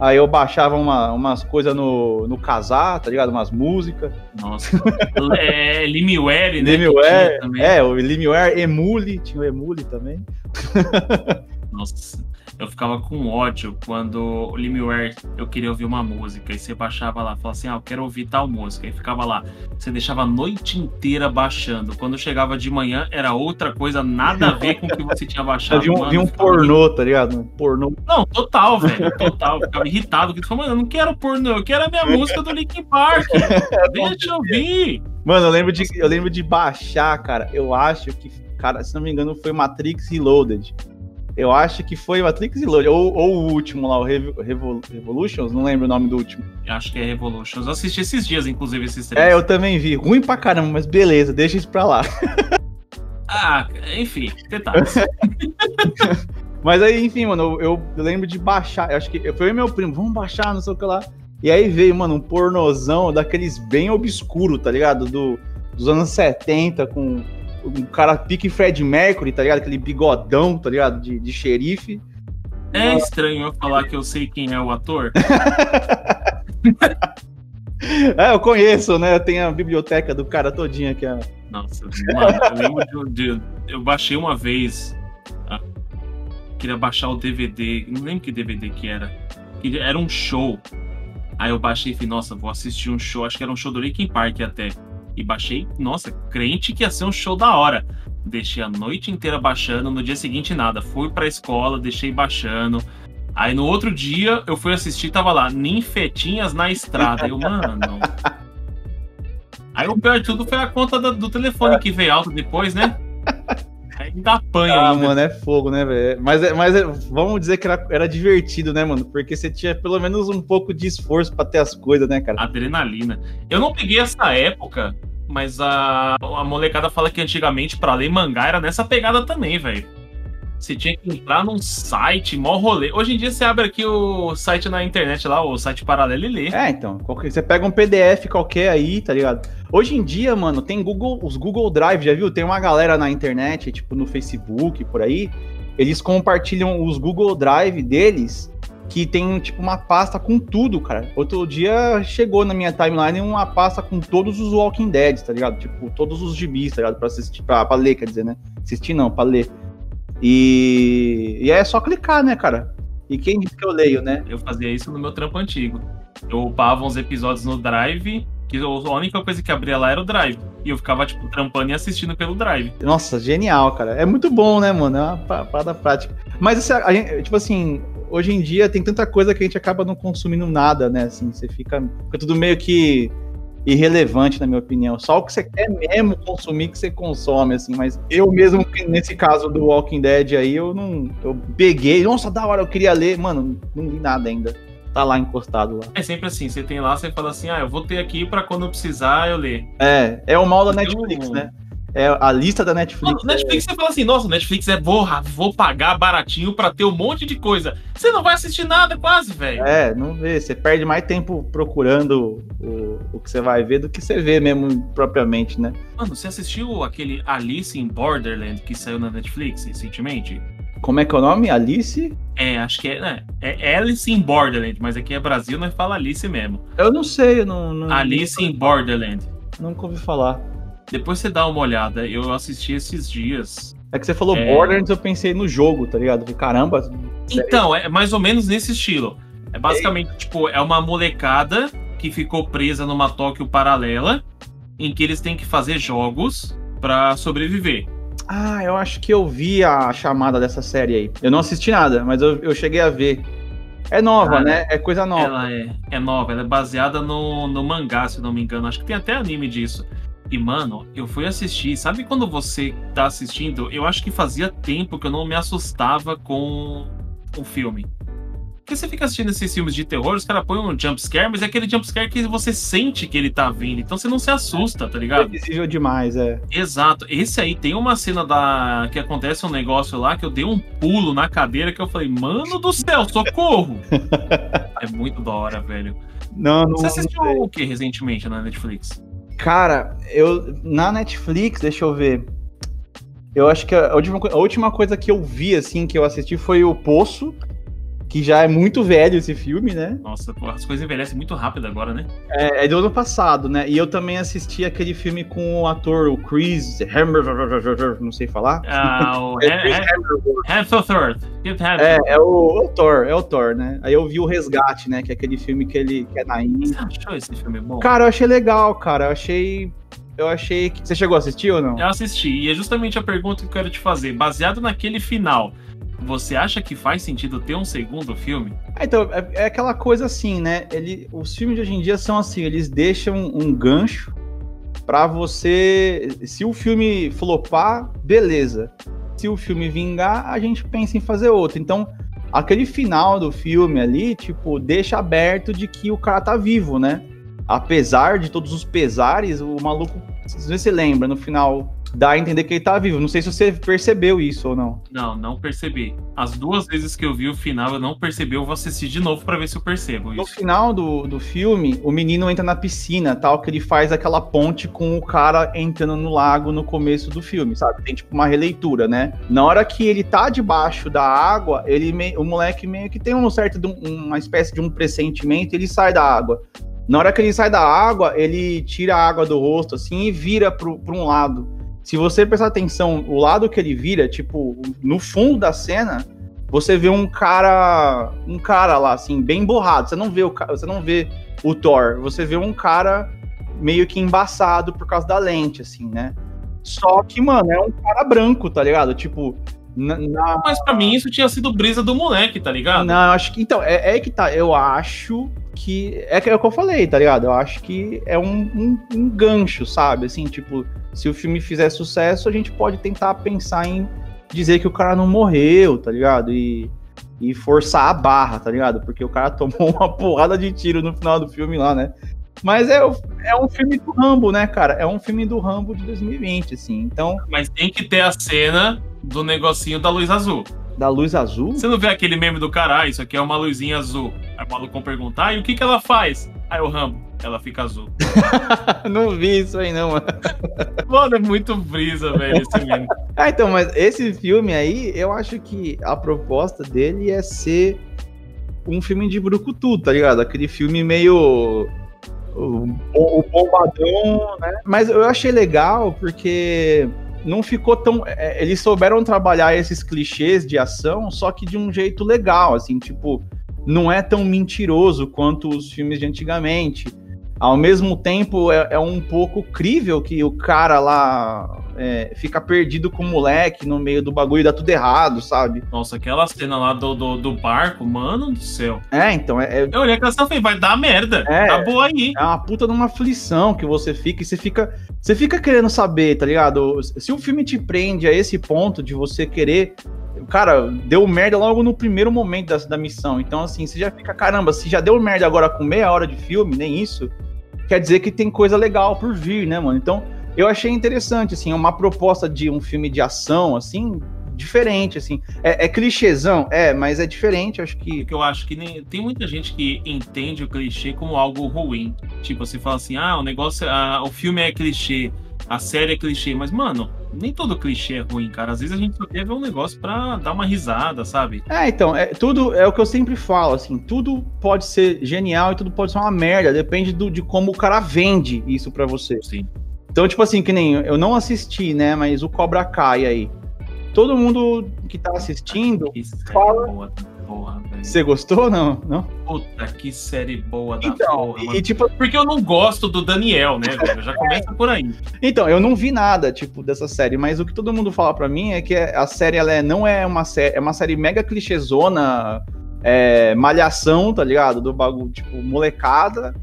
Aí eu baixava uma- umas coisas no, no Casar, tá ligado? Umas músicas. Nossa. é, Limeware, né? Limeware. É, o Limeware, Emule, tinha o Emule também. Nossa. Eu ficava com ódio quando o Limeware eu queria ouvir uma música. E você baixava lá, falava assim: Ah, eu quero ouvir tal música. E ficava lá. Você deixava a noite inteira baixando. Quando chegava de manhã, era outra coisa, nada a ver com o que você tinha baixado. vi um, mano. vi um pornô, tá ligado? Um pornô. Não, total, velho. Total. Eu ficava irritado. Porque mano, eu não quero pornô, eu quero a minha música do Linkin Park. Deixa eu ouvir. Mano, eu lembro, de, eu lembro de baixar, cara. Eu acho que, cara, se não me engano, foi Matrix Reloaded. Eu acho que foi Matrix Reloaded. Ou, ou o último lá, o Revo, Revo- Revolutions, não lembro o nome do último. Acho que é Revolutions. Eu assisti esses dias, inclusive, esses três. É, eu também vi. Ruim pra caramba, mas beleza, deixa isso pra lá. Ah, enfim, detalhes. Mas aí, enfim, mano, eu, eu- eu lembro de baixar. Eu acho que foi eu e meu primo, vamos baixar, não sei o que lá. E aí veio, mano, um pornozão daqueles bem obscuro, tá ligado? Do, dos anos 70, com um cara pique Fred Mercury, tá ligado? Aquele bigodão, tá ligado? De, de xerife. É estranho eu falar que eu sei quem é o ator. É, eu conheço, né? Eu tenho a biblioteca do cara todinha aqui. Nossa, mano, eu lembro de, Eu baixei uma vez. ah, queria baixar o DVD. Não lembro que DVD que era. Era um show. Aí eu baixei e falei, nossa, vou assistir um show. Acho que era um show do Linkin Park até. E baixei, nossa, crente que ia ser um show da hora. Deixei a noite inteira baixando, no dia seguinte nada. Fui pra escola, deixei baixando. Aí no outro dia eu fui assistir, tava lá, ninfetinhas na estrada. Eu, mano. Aí o pior de tudo foi a conta do, do telefone que veio alto depois, né? Ainda apanha Ah, ainda. mano, é fogo, né, velho? Mas, é- mas é- vamos dizer que era, era divertido, né, mano? Porque você tinha pelo menos um pouco de esforço pra ter as coisas, né, cara? Adrenalina. Eu não peguei essa época, mas a, a molecada fala que antigamente pra ler mangá era nessa pegada também, velho. Você tinha que entrar num site, mó rolê. Hoje em dia você abre aqui o site na internet lá, o site paralelo e lê. É, então, qualquer- você pega um PDF qualquer aí, tá ligado? Hoje em dia, mano, tem Google, os Google Drive, já viu? Tem uma galera na internet, tipo no Facebook, por aí, eles compartilham os Google Drive deles, que tem, tipo, uma pasta com tudo, cara. Outro dia chegou na minha timeline uma pasta com todos os Walking Dead, tá ligado? Tipo, todos os gibis, tá ligado? Pra assistir, pra, pra ler, quer dizer, né? Assistir não, pra ler. E, e é só clicar, né, cara? E quem que eu leio, né? Eu fazia isso no meu trampo antigo. Eu upava uns episódios no Drive, que a única coisa que abria lá era o Drive. E eu ficava, tipo, trampando e assistindo pelo Drive. Nossa, genial, cara. É muito bom, né, mano? É uma parada prática. Mas, assim, a gente, tipo assim, hoje em dia tem tanta coisa que a gente acaba não consumindo nada, né? Assim, você fica, fica tudo meio que irrelevante, na minha opinião. Só o que você quer mesmo consumir que você consome, assim. Mas eu mesmo, nesse caso do Walking Dead aí, eu não. Eu peguei, nossa, da hora, eu queria ler. Mano, não li nada ainda. Tá lá encostado lá. É sempre assim, você tem lá, você fala assim, ah, eu vou ter aqui para quando eu precisar eu ler. É, é o mal da Netflix, né? É a lista da Netflix. Não, Netflix é... você fala assim, nossa, Netflix é borra, vou pagar baratinho pra ter um monte de coisa. Você não vai assistir nada quase, velho. É, não vê. Você perde mais tempo procurando o, o que você vai ver do que você vê mesmo propriamente, né? Mano, você assistiu aquele Alice in Borderland que saiu na Netflix recentemente? Como é que é o nome? Alice? É, acho que é, né? É Alice in Borderland, mas aqui é Brasil, nós fala Alice mesmo. Eu não sei, eu não. não Alice in Borderland. Nunca ouvi falar. Depois você dá uma olhada, eu assisti esses dias. É que você falou é... Borderlands, eu pensei no jogo, tá ligado? caramba. Então, é mais ou menos nesse estilo. É basicamente, Ei. tipo, é uma molecada que ficou presa numa Tóquio paralela, em que eles têm que fazer jogos para sobreviver. Ah, eu acho que eu vi a chamada dessa série aí. Eu não assisti nada, mas eu, eu cheguei a ver. É nova, né? É coisa nova. Ela é, é nova, ela é baseada no, no mangá, se não me engano. Acho que tem até anime disso. E, mano, eu fui assistir. Sabe quando você tá assistindo? Eu acho que fazia tempo que eu não me assustava com o filme. Porque você fica assistindo esses filmes de terror, os caras põem um jumpscare, mas é aquele jumpscare que você sente que ele tá vindo. Então você não se assusta, tá ligado? É visível demais, é. Exato. Esse aí tem uma cena da que acontece um negócio lá que eu dei um pulo na cadeira que eu falei, mano do céu, socorro! é muito da hora, velho. Não, não. Você assistiu não o que recentemente na Netflix? Cara, eu na Netflix, deixa eu ver. Eu acho que a última, a última coisa que eu vi, assim, que eu assisti foi o Poço, que já é muito velho esse filme, né? Nossa, pô, as coisas envelhecem muito rápido agora, né? É, é do ano passado, né? E eu também assisti aquele filme com o ator, o Chris Hemsworth, não sei falar. Ah, o é, Hemsworth. É, é o, o, Thor, é o Thor, né? Aí eu vi o Resgate, né? Que é aquele filme que ele que é na Índia. Você achou esse filme bom? Cara, eu achei legal, cara. Eu achei eu achei que. Você chegou a assistir ou não? Eu assisti, e é justamente a pergunta que eu quero te fazer. Baseado naquele final, você acha que faz sentido ter um segundo filme? É, então, é, é, aquela coisa assim, né? Ele, os filmes de hoje em dia são assim, eles deixam um gancho para você. Se o filme flopar, beleza. Se o filme vingar, a gente pensa em fazer outro. Então, aquele final do filme ali, tipo, deixa aberto de que o cara tá vivo, né? Apesar de todos os pesares, o maluco, se você lembra, no final dá a entender que ele tá vivo. Não sei se você percebeu isso ou não. Não, não percebi. As duas vezes que eu vi o final, eu não percebi. Eu vou assistir de novo para ver se eu percebo isso. No final do, do filme, o menino entra na piscina, tal, que ele faz aquela ponte com o cara entrando no lago no começo do filme, sabe? Tem tipo uma releitura, né? Na hora que ele tá debaixo da água, ele me... o moleque meio que tem um certo uma espécie de um pressentimento, ele sai da água. Na hora que ele sai da água, ele tira a água do rosto assim e vira para um lado se você prestar atenção, o lado que ele vira, tipo, no fundo da cena, você vê um cara, um cara lá assim, bem borrado. Você não vê o você não vê o Thor, você vê um cara meio que embaçado por causa da lente assim, né? Só que, mano, é um cara branco, tá ligado? Tipo, na, na... Mas para mim isso tinha sido brisa do moleque, tá ligado? Não, acho que. Então, é, é que tá. Eu acho que. É, é o que eu falei, tá ligado? Eu acho que é um, um, um gancho, sabe? Assim, tipo, se o filme fizer sucesso, a gente pode tentar pensar em dizer que o cara não morreu, tá ligado? E, e forçar a barra, tá ligado? Porque o cara tomou uma porrada de tiro no final do filme lá, né? Mas é, é um filme do Rambo, né, cara? É um filme do Rambo de 2020, assim. Então. Mas tem que ter a cena do negocinho da luz azul. Da luz azul? Você não vê aquele meme do cara, ah, isso aqui é uma luzinha azul. Aí o maluco perguntar, ah, e o que que ela faz? Aí o Rambo, ela fica azul. não vi isso aí, não, mano. Mano, é muito brisa, velho, esse meme. ah, então, mas esse filme aí, eu acho que a proposta dele é ser um filme de brucutu, tá ligado? Aquele filme meio o, o bombadão, né? Mas eu achei legal porque não ficou tão. É, eles souberam trabalhar esses clichês de ação, só que de um jeito legal, assim, tipo, não é tão mentiroso quanto os filmes de antigamente. Ao mesmo tempo, é, é um pouco crível que o cara lá é, fica perdido com o moleque no meio do bagulho e dá tudo errado, sabe? Nossa, aquela cena lá do, do, do barco, mano do céu. É, então. É, é... Eu olhei aquela cena e falei, vai dar merda. É, tá boa aí. É uma puta de uma aflição que você fica e você fica. Você fica querendo saber, tá ligado? Se o filme te prende a esse ponto de você querer cara, deu merda logo no primeiro momento da, da missão. Então, assim, você já fica, caramba, se já deu merda agora com meia hora de filme, nem isso, quer dizer que tem coisa legal por vir, né, mano? Então, eu achei interessante, assim, uma proposta de um filme de ação, assim, diferente, assim. É, é clichêzão? É, mas é diferente, acho que. Porque eu acho que nem, tem muita gente que entende o clichê como algo ruim. Tipo, você fala assim, ah, o negócio, ah, o filme é clichê, a série é clichê, mas, mano, nem todo clichê é ruim, cara. Às vezes a gente só quer ver um negócio pra dar uma risada, sabe? É, então, é, tudo é o que eu sempre falo, assim, tudo pode ser genial e tudo pode ser uma merda, depende do, de como o cara vende isso pra você. Sim. Então, tipo assim, que nem eu não assisti, né, mas o Cobra Kai aí. Todo mundo que tá assistindo fala... Boa porra, velho. Você gostou não? não? Puta, que série boa da então, porra. E, tipo... Porque eu não gosto do Daniel, né, velho? Já começa por aí. Então, eu não vi nada, tipo, dessa série, mas o que todo mundo fala pra mim é que a série, ela é, não é uma série, é uma série mega clichêzona, é, malhação, tá ligado? Do bagulho, tipo, molecada.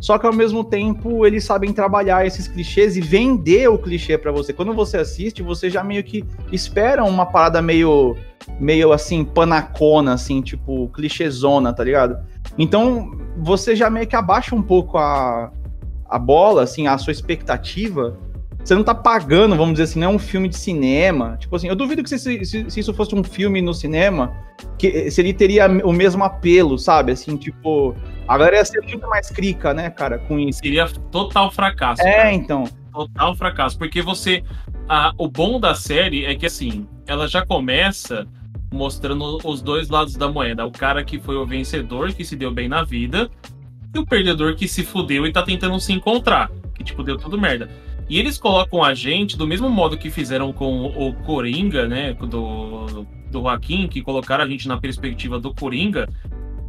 Só que ao mesmo tempo eles sabem trabalhar esses clichês e vender o clichê para você. Quando você assiste, você já meio que espera uma parada meio meio assim, panacona, assim, tipo, clichêzona, tá ligado? Então, você já meio que abaixa um pouco a, a bola, assim, a sua expectativa. Você não tá pagando, vamos dizer assim, não é um filme de cinema. Tipo assim, eu duvido que se, se, se isso fosse um filme no cinema, que se ele teria o mesmo apelo, sabe? Assim, tipo, a galera ia ser muito mais crica, né, cara, com isso. Seria total fracasso. É, cara. então. Total fracasso, porque você. A, o bom da série é que, assim, ela já começa mostrando os dois lados da moeda. O cara que foi o vencedor, que se deu bem na vida, e o perdedor que se fudeu e tá tentando se encontrar. Que, tipo, deu tudo merda. E eles colocam a gente do mesmo modo que fizeram com o Coringa, né? Do, do Joaquim, que colocaram a gente na perspectiva do Coringa.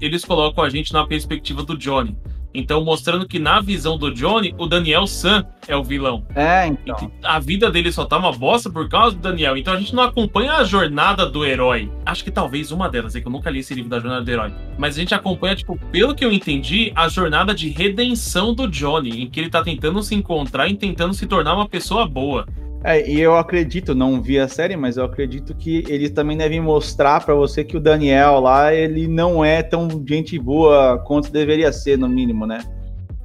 Eles colocam a gente na perspectiva do Johnny. Então, mostrando que na visão do Johnny, o Daniel San é o vilão. É, então. a vida dele só tá uma bosta por causa do Daniel. Então a gente não acompanha a jornada do herói. Acho que talvez uma delas, é que eu nunca li esse livro da jornada do herói. Mas a gente acompanha, tipo, pelo que eu entendi, a jornada de redenção do Johnny, em que ele tá tentando se encontrar e tentando se tornar uma pessoa boa. É, e eu acredito, não vi a série, mas eu acredito que eles também devem mostrar para você que o Daniel lá, ele não é tão gente boa quanto deveria ser, no mínimo, né?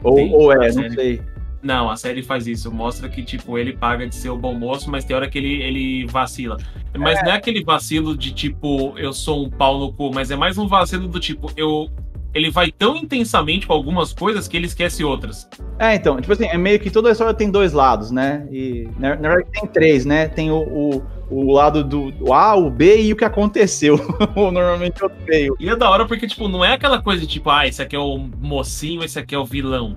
Ou, Sim, ou é, não sei. Não, a série faz isso. Mostra que, tipo, ele paga de ser o bom moço, mas tem hora que ele, ele vacila. Mas é. não é aquele vacilo de, tipo, eu sou um pau no cu, mas é mais um vacilo do tipo, eu ele vai tão intensamente com algumas coisas que ele esquece outras. É, então, tipo assim, é meio que toda a história tem dois lados, né? E na, na verdade tem três, né? Tem o, o, o lado do, A, o B e o que aconteceu. Normalmente eu tenho. E é da hora porque, tipo, não é aquela coisa de tipo, ah, esse aqui é o mocinho, esse aqui é o vilão.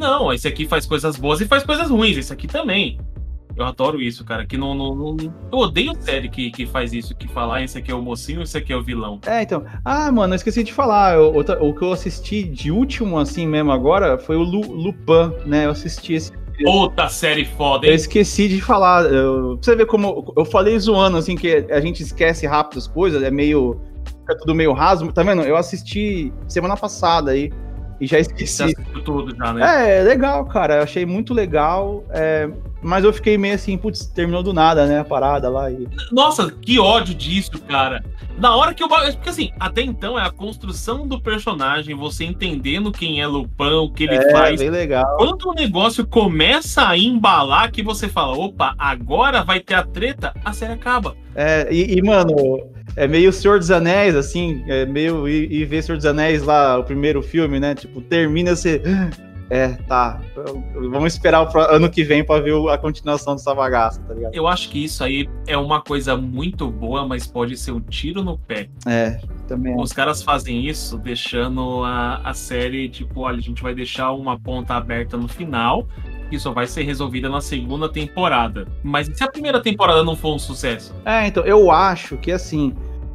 Não, esse aqui faz coisas boas e faz coisas ruins, esse aqui também. Eu adoro isso, cara. Que não, não, não, Eu odeio série que, que faz isso, que fala, ah, esse aqui é o mocinho, esse aqui é o vilão. É, então. Ah, mano, eu esqueci de falar. Eu, o, o que eu assisti de último, assim mesmo agora, foi o Lu, Lupin, né? Eu assisti esse. Outra série foda, hein? Eu esqueci de falar. Eu, pra você ver como. Eu falei zoando, assim, que a gente esquece rápido as coisas, é meio. Fica tudo meio raso. Tá vendo? Eu assisti semana passada aí. E já esqueci. Já tudo já, né? É, legal, cara. Eu achei muito legal. É, mas eu fiquei meio assim, putz, terminou do nada, né? A parada lá. E... Nossa, que ódio disso, cara. Na hora que eu. Porque assim, até então é a construção do personagem, você entendendo quem é Lupin, o que ele é, faz. Bem legal. Quando o negócio começa a embalar, que você fala, opa, agora vai ter a treta, a série acaba. É, e, e mano, é meio Senhor dos Anéis, assim, é meio. E, e ver Senhor dos Anéis lá, o primeiro filme, né? Tipo, termina você. É, tá. Vamos esperar o ano que vem para ver a continuação dessa bagaça, tá ligado? Eu acho que isso aí é uma coisa muito boa, mas pode ser um tiro no pé. É. também Os caras fazem isso deixando a, a série, tipo, olha, a gente vai deixar uma ponta aberta no final que só vai ser resolvida na segunda temporada. Mas e se a primeira temporada não for um sucesso? É, então, eu acho que assim,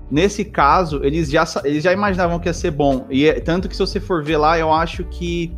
nesse caso, eles já, eles já imaginavam que ia ser bom. E é, tanto que se você for ver lá, eu acho que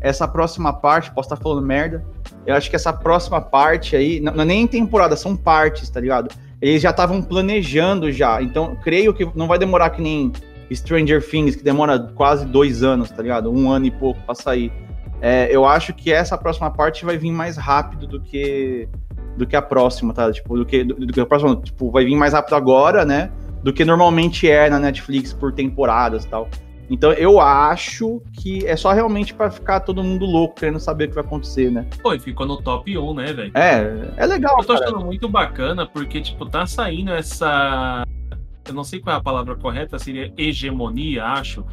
essa próxima parte, posso estar falando merda, eu acho que essa próxima parte aí, não, não é nem temporada, são partes, tá ligado? Eles já estavam planejando já, então creio que não vai demorar que nem Stranger Things, que demora quase dois anos, tá ligado? Um ano e pouco pra sair. É, eu acho que essa próxima parte vai vir mais rápido do que do que a próxima, tá? Tipo, do que, do, do que a próxima, tipo, vai vir mais rápido agora, né? Do que normalmente é na Netflix por temporadas e tal. Então eu acho que é só realmente para ficar todo mundo louco querendo saber o que vai acontecer, né? Pô, e ficou no top 1, né, velho? É, é legal. Eu tô cara. achando muito bacana porque, tipo, tá saindo essa. Eu não sei qual é a palavra correta, seria hegemonia, acho.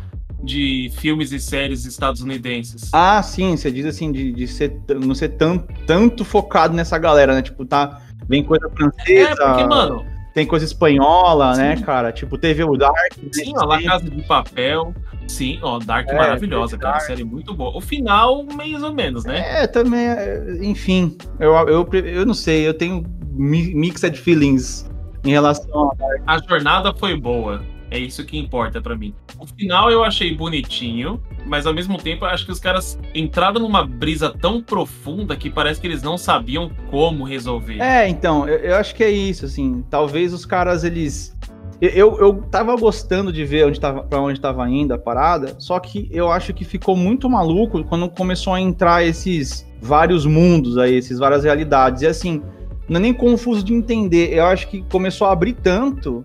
De filmes e séries estadunidenses. Ah, sim, você diz assim, de, de ser, não ser tão, tanto focado nessa galera, né? Tipo, tá. Vem coisa francesa. É, porque, mano, tem coisa espanhola, né, Sim. né, cara? Tipo, teve o Dark. Sim, ó, La Casa de Papel. Sim, ó, Dark é, maravilhosa, cara. Dark. Série muito boa. O final, mais ou menos, né? É, também, é, enfim. Eu, eu, eu não sei, eu tenho mixed feelings em relação a Dark. A jornada foi boa. É isso que importa para mim. O final eu achei bonitinho, mas ao mesmo tempo acho que os caras entraram numa brisa tão profunda que parece que eles não sabiam como resolver. É, então, eu, eu acho que é isso, assim. Talvez os caras, eles. Eu, eu tava gostando de ver onde tava, pra onde tava indo a parada, só que eu acho que ficou muito maluco quando começou a entrar esses vários mundos aí, esses várias realidades. E assim, não é nem confuso de entender. Eu acho que começou a abrir tanto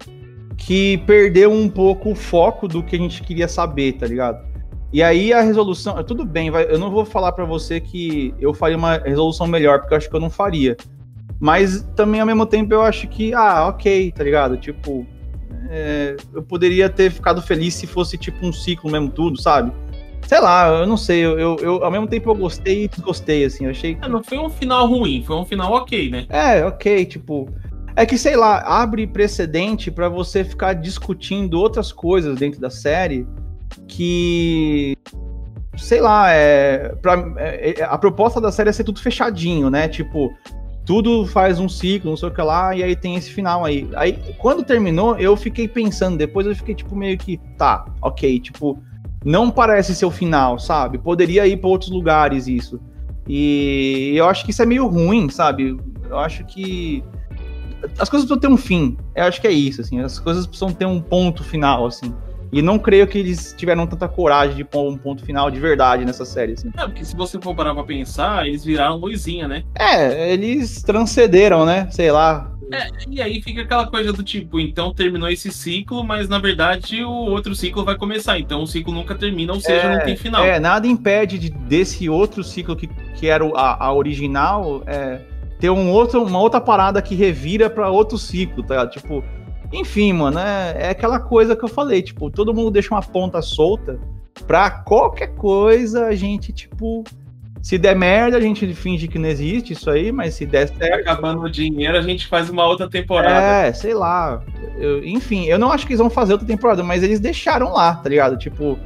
que perdeu um pouco o foco do que a gente queria saber, tá ligado? E aí a resolução, tudo bem, vai, eu não vou falar para você que eu faria uma resolução melhor, porque eu acho que eu não faria. Mas também ao mesmo tempo eu acho que, ah, ok, tá ligado? Tipo, é, eu poderia ter ficado feliz se fosse tipo um ciclo mesmo, tudo, sabe? Sei lá, eu não sei, eu, eu, eu ao mesmo tempo eu gostei e desgostei, assim, eu achei. É, não foi um final ruim, foi um final ok, né? É, ok, tipo. É que, sei lá, abre precedente para você ficar discutindo outras coisas dentro da série que. Sei lá, é, pra, é, é, a proposta da série é ser tudo fechadinho, né? Tipo, tudo faz um ciclo, não sei o que lá, e aí tem esse final aí. Aí, quando terminou, eu fiquei pensando, depois eu fiquei, tipo, meio que, tá, ok, tipo, não parece ser o final, sabe? Poderia ir para outros lugares isso. E eu acho que isso é meio ruim, sabe? Eu acho que as coisas precisam ter um fim. Eu acho que é isso, assim. As coisas precisam ter um ponto final, assim. E não creio que eles tiveram tanta coragem de pôr um ponto final de verdade nessa série. Assim. É, porque se você for parar pra pensar, eles viraram luzinha, né? É, eles transcederam, né? Sei lá. É, e aí fica aquela coisa do tipo, então terminou esse ciclo, mas na verdade o outro ciclo vai começar. Então o ciclo nunca termina, ou seja, é, não tem final. É, nada impede de, desse outro ciclo que, que era a, a original. É, ter um outro, uma outra parada que revira para outro ciclo, tá? Tipo, enfim, mano, é, é aquela coisa que eu falei, tipo, todo mundo deixa uma ponta solta pra qualquer coisa a gente, tipo, se der merda, a gente finge que não existe isso aí, mas se der certo. Acabando o dinheiro, a gente faz uma outra temporada. É, sei lá. Eu, enfim, eu não acho que eles vão fazer outra temporada, mas eles deixaram lá, tá ligado? Tipo,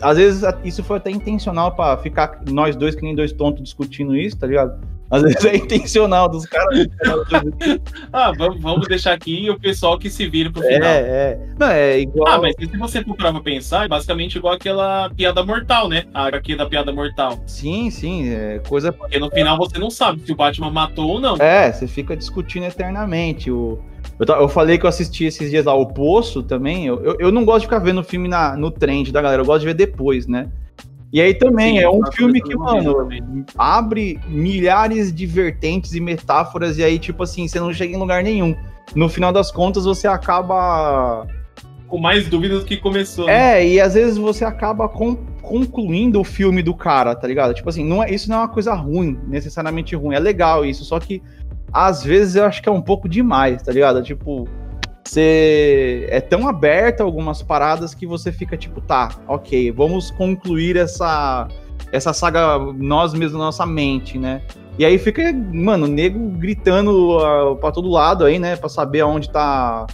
às vezes isso foi até intencional para ficar nós dois que nem dois tontos discutindo isso, tá ligado? Às vezes é intencional dos caras. ah, vamos, vamos deixar aqui o pessoal que se vira pro final. É, é. Não, é igual. Ah, mas se você for pra pensar, é basicamente igual aquela piada mortal, né? A aqui da piada mortal. Sim, sim. É coisa. Porque no final você não sabe se o Batman matou ou não. É, você fica discutindo eternamente. O. Eu, eu falei que eu assisti esses dias lá o Poço também. Eu, eu, eu não gosto de ficar vendo filme na, no trend da galera, eu gosto de ver depois, né? E aí também Sim, é um filme que, mano, abre milhares de vertentes e metáforas, e aí, tipo assim, você não chega em lugar nenhum. No final das contas, você acaba. Com mais dúvidas do que começou. Né? É, e às vezes você acaba com, concluindo o filme do cara, tá ligado? Tipo assim, não é, isso não é uma coisa ruim, necessariamente ruim. É legal isso, só que às vezes eu acho que é um pouco demais, tá ligado? Tipo, você é tão aberto a algumas paradas que você fica tipo, tá, ok, vamos concluir essa, essa saga nós mesmos nossa mente, né? E aí fica, mano, nego gritando uh, pra todo lado aí, né? Pra saber aonde tá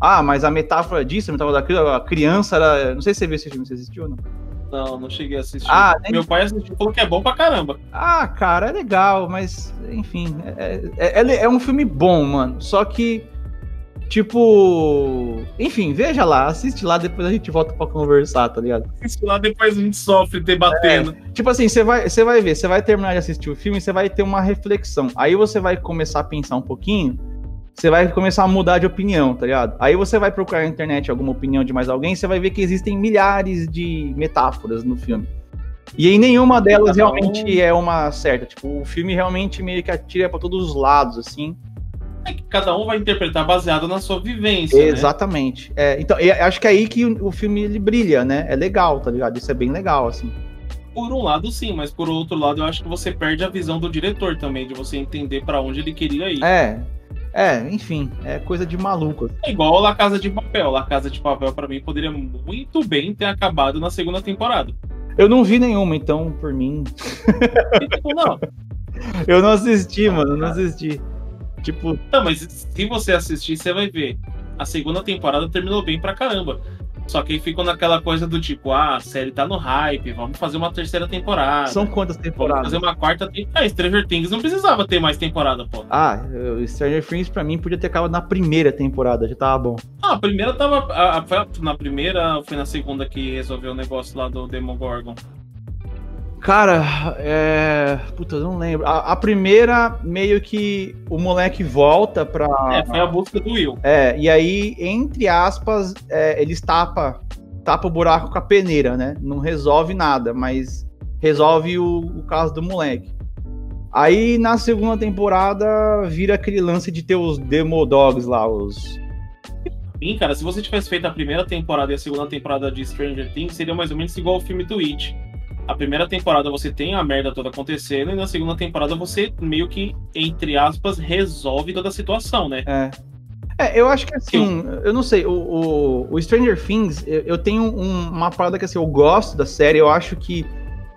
Ah, mas a metáfora disso, a metáfora daquilo, a criança era. Não sei se você viu esse filme, você assistiu ou não? Não, não cheguei a assistir. Ah, nem- Meu pai assistiu e falou que é bom pra caramba. Ah, cara, é legal, mas enfim, é, é, é- é um filme bom, mano. Só que, tipo, enfim, veja lá, assiste lá, depois a gente volta pra conversar, tá ligado? Isso lá depois a gente sofre debatendo. Tipo assim, você vai, você vai ver, você vai terminar de assistir o filme, você vai ter uma reflexão. Aí você vai começar a pensar um pouquinho, você vai começar a mudar de opinião, tá ligado? Aí você vai procurar na internet alguma opinião de mais alguém, você vai ver que existem milhares de metáforas no filme. E em nenhuma delas um- realmente é uma certa. Tipo, o filme realmente meio que atira pra todos os lados, assim. É que cada um vai interpretar baseado na sua vivência. né? Exatamente. É, então, eu acho que é aí que o, o filme ele brilha, né? É legal, tá ligado? Isso é bem legal, assim. Por um lado, sim, mas por outro lado, eu acho que você perde a visão do diretor também, de você entender pra onde ele queria ir. É. É, enfim, é coisa de maluco. É igual La Casa de Papel. La Casa de Papel, pra mim, poderia muito bem ter acabado na segunda temporada. Eu não vi nenhuma, então, por mim. Não. Eu não assisti, mano, eu não assisti. Tipo, Não, mas se você assistir, você vai ver. A segunda temporada terminou bem pra caramba. Só que aí ficou naquela coisa do tipo, ah, a série tá no hype, vamos fazer uma terceira temporada. são quantas Vamos temporadas? fazer uma quarta temporada. Ah, Stranger Things não precisava ter mais temporada, pô. Ah, o Stranger Things pra mim podia ter acabado na primeira temporada, já tava bom. Ah, a primeira tava. a- a- na primeira ou foi na segunda que resolveu o negócio lá do Demogorgon? Cara, é. Puta, eu não lembro. A, a primeira, meio que o moleque volta pra. É, foi a busca do Will. É, e aí, entre aspas, é, eles tapa, tapa o buraco com a peneira, né? Não resolve nada, mas resolve o, o caso do moleque. Aí na segunda temporada vira aquele lance de ter os Demo Dogs lá, os. Sim, cara, se você tivesse feito a primeira temporada e a segunda temporada de Stranger Things, seria mais ou menos igual ao filme do It. A primeira temporada você tem a merda toda acontecendo, e na segunda temporada você meio que, entre aspas, resolve toda a situação, né? É. É, eu acho que assim, eu não sei, o, o, o Stranger Things, eu, eu tenho um- uma parada que assim, eu gosto da série, eu acho que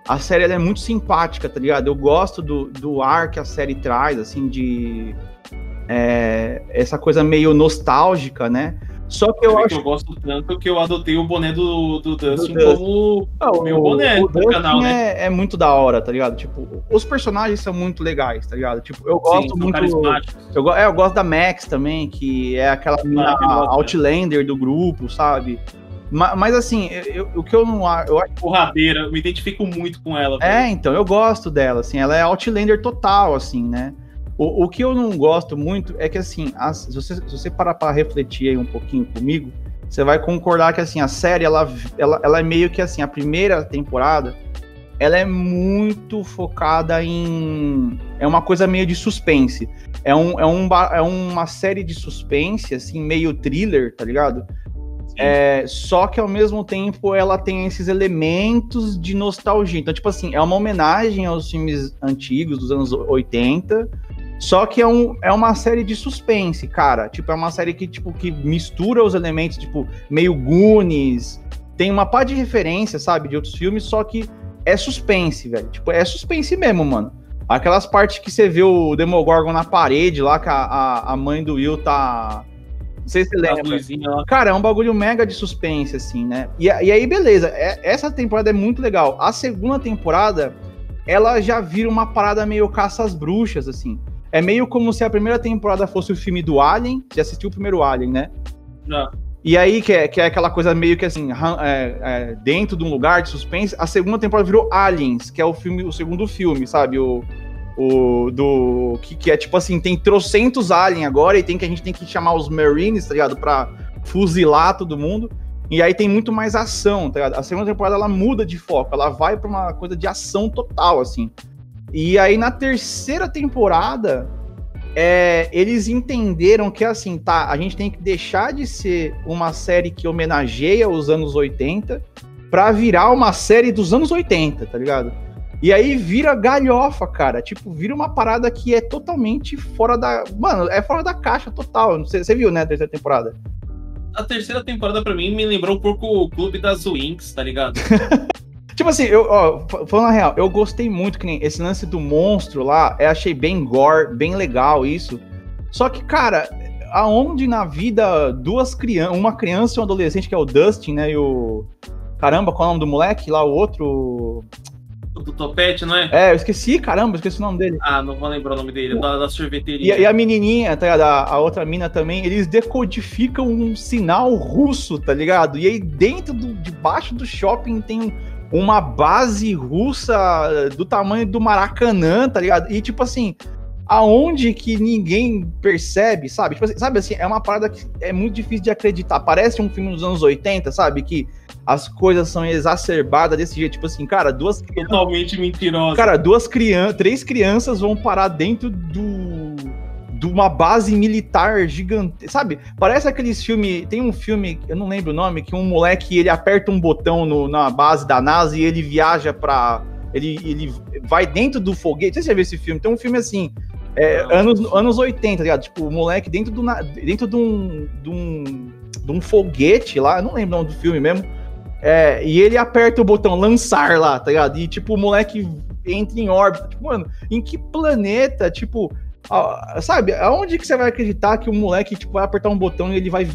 a série é muito simpática, tá ligado? Eu gosto do, do ar que a série traz, assim, de. é, essa coisa meio nostálgica, né? Só que eu Eu, acho eu gosto tanto que eu adotei o boné do, do Dustin Dustin. como Ah, o meu boné do Dustin canal, né? é, é muito da hora, tá ligado? Tipo, os personagens são muito legais, tá ligado? Tipo, eu gosto Sim, muito. Eu, é, eu gosto da Max também, que é aquela mina Maravilhosa. Outlander do grupo, sabe? Ma- Mas, assim, eu- o que eu não acho. Eu, acho- Porradeira, eu me identifico muito com ela. velho. é, então, eu gosto dela, assim, ela é Outlander total, assim, né? O, o que eu não gosto muito é que, assim, as- se, você, se você parar pra refletir aí um pouquinho comigo, você vai concordar que, assim, a série, ela, ela, ela é meio que, assim, a primeira temporada, ela é muito focada em... É uma coisa meio de suspense. É, um, é, um, é uma série de suspense, assim, meio thriller, tá ligado? É, só que ao mesmo tempo ela tem esses elementos de nostalgia. Então, tipo assim, é uma homenagem aos filmes antigos dos anos 80. Só que é, um, é uma série de suspense, cara. Tipo, é uma série que, tipo, que mistura os elementos, tipo, meio Goonies. Tem uma pá de referência, sabe, de outros filmes, só que é suspense, velho. Tipo, é suspense mesmo, mano. Aquelas partes que você vê o Demogorgon na parede lá, que a, a, a mãe do Will tá. Não sei se você As lembra. Cara, é um bagulho mega de suspense, assim, né? E, e aí, beleza. é- essa temporada é muito legal. A segunda temporada, ela já vira uma parada meio caça às bruxas, assim. É meio como se a primeira temporada fosse o filme do Alien. Você assistiu o primeiro Alien, né? Já. E aí, que é, que é aquela coisa meio que assim, é, é, dentro de um lugar de suspense, a segunda temporada virou Aliens, que é o filme, o segundo filme, sabe? O, o do. Que, que é tipo assim, tem trocentos aliens agora, e tem que a gente tem que chamar os Marines, tá ligado? Pra fuzilar todo mundo. E aí tem muito mais ação, tá ligado? A segunda temporada ela muda de foco, ela vai pra uma coisa de ação total, assim. E aí na terceira temporada, é, eles entenderam que assim, tá, a gente tem que deixar de ser uma série que homenageia os anos 80 pra virar uma série dos anos 80, tá ligado? E aí vira galhofa, cara. Tipo, vira uma parada que é totalmente fora da. Mano, é fora da caixa total. Você viu, né, a terceira temporada? A terceira temporada, pra mim, me lembrou um pouco o Clube das Winx, tá ligado? Tipo assim, eu, ó, fa- falando a real, eu gostei muito que nem esse lance do monstro lá, eu achei bem gore, bem legal isso. Só que, cara, aonde na vida duas crianças, uma criança e um adolescente, que é o Dustin, né? E o. Caramba, qual é o nome do moleque? Lá o outro. Do topete, não é? É, eu esqueci, caramba, eu esqueci o nome dele. Ah, não vou lembrar o nome dele, da, da sorveteria. E, e, a menininha, tá ligado? A, a, outra mina também, eles decodificam um sinal russo, tá ligado? E aí dentro do, debaixo do shopping tem uma base russa do tamanho do Maracanã, tá ligado? E tipo assim, aonde que ninguém percebe, sabe? Tipo assim, sabe assim, é uma parada que é muito difícil de acreditar. Parece um filme dos anos 80, sabe? Que as coisas são exacerbadas desse jeito. Tipo assim, cara, duas. Totalmente mentirosa. Cara, duas crianças. Três crianças vão parar dentro do. De uma base militar gigante. Sabe? Parece aqueles filmes. Tem um filme, eu não lembro o nome, que um moleque ele aperta um botão no, na base da NASA e ele viaja pra. Ele, ele vai dentro do foguete. Não sei se você já viu esse filme. Tem um filme assim é, anos, anos 80, tá ligado? Tipo, o moleque dentro, do, dentro de, um, de, um, de um foguete lá, eu não lembro o nome do filme mesmo. É, e ele aperta o botão lançar lá, tá ligado? E tipo, o moleque entra em órbita. Tipo, mano, em que planeta, tipo, sabe, aonde que você vai acreditar que o moleque tipo, vai apertar um botão e ele vai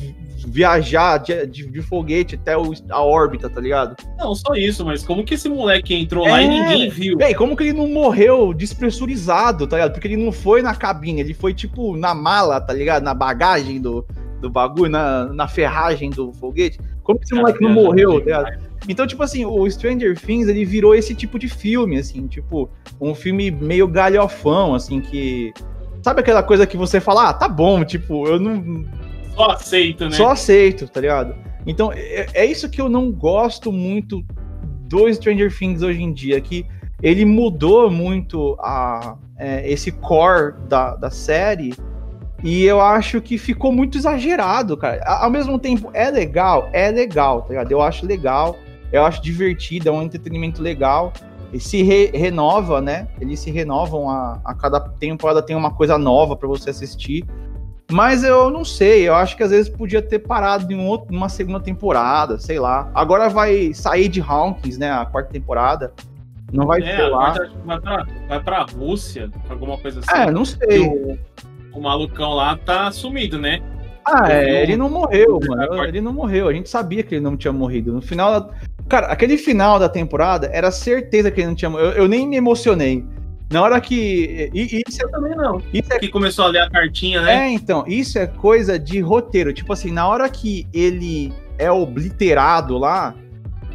viajar de, de, de, foguete até o, a órbita, tá ligado? Não, só isso, mas como que esse moleque entrou é, lá e é. ninguém viu? Véi, como que ele não morreu despressurizado, tá ligado? Porque ele não foi na cabine, ele foi, tipo, na mala, tá ligado? Na bagagem do, do bagulho, na, na ferragem do foguete. Como que esse moleque não morreu, tá ligado? Então, tipo assim, o Stranger Things, ele virou esse tipo de filme, assim, tipo, um filme meio galhofão, assim, que... Sabe aquela coisa que você fala, ah, tá bom, tipo, eu não só aceito, né? Só aceito, tá ligado? Então, é, é isso que eu não gosto muito do Stranger Things hoje em dia, que ele mudou muito a, é, esse core da, da série e eu acho que ficou muito exagerado, cara. Ao mesmo tempo, é legal, é legal, tá ligado? Eu acho legal, eu acho divertido, é um entretenimento legal. E se re renova, né? Eles se renovam a, a cada temporada tem uma coisa nova para você assistir. Mas eu não sei, eu acho que às vezes podia ter parado em um outro, uma segunda temporada, sei lá. Agora vai sair de Hawkins, né? A quarta temporada. Não vai é, lá. Vai pra, vai pra Rússia, alguma coisa assim. É, não sei. O, o malucão lá tá sumido, né? Ah, é, ele não morreu, mano. Ele não morreu. A gente sabia que ele não tinha morrido. No final. Cara, aquele final da temporada era certeza que ele não tinha. Eu, eu nem me emocionei. Na hora que. E, isso eu também não. Isso é... Que começou a ler a cartinha, né? É, então, isso é coisa de roteiro. Tipo assim, na hora que ele é obliterado lá,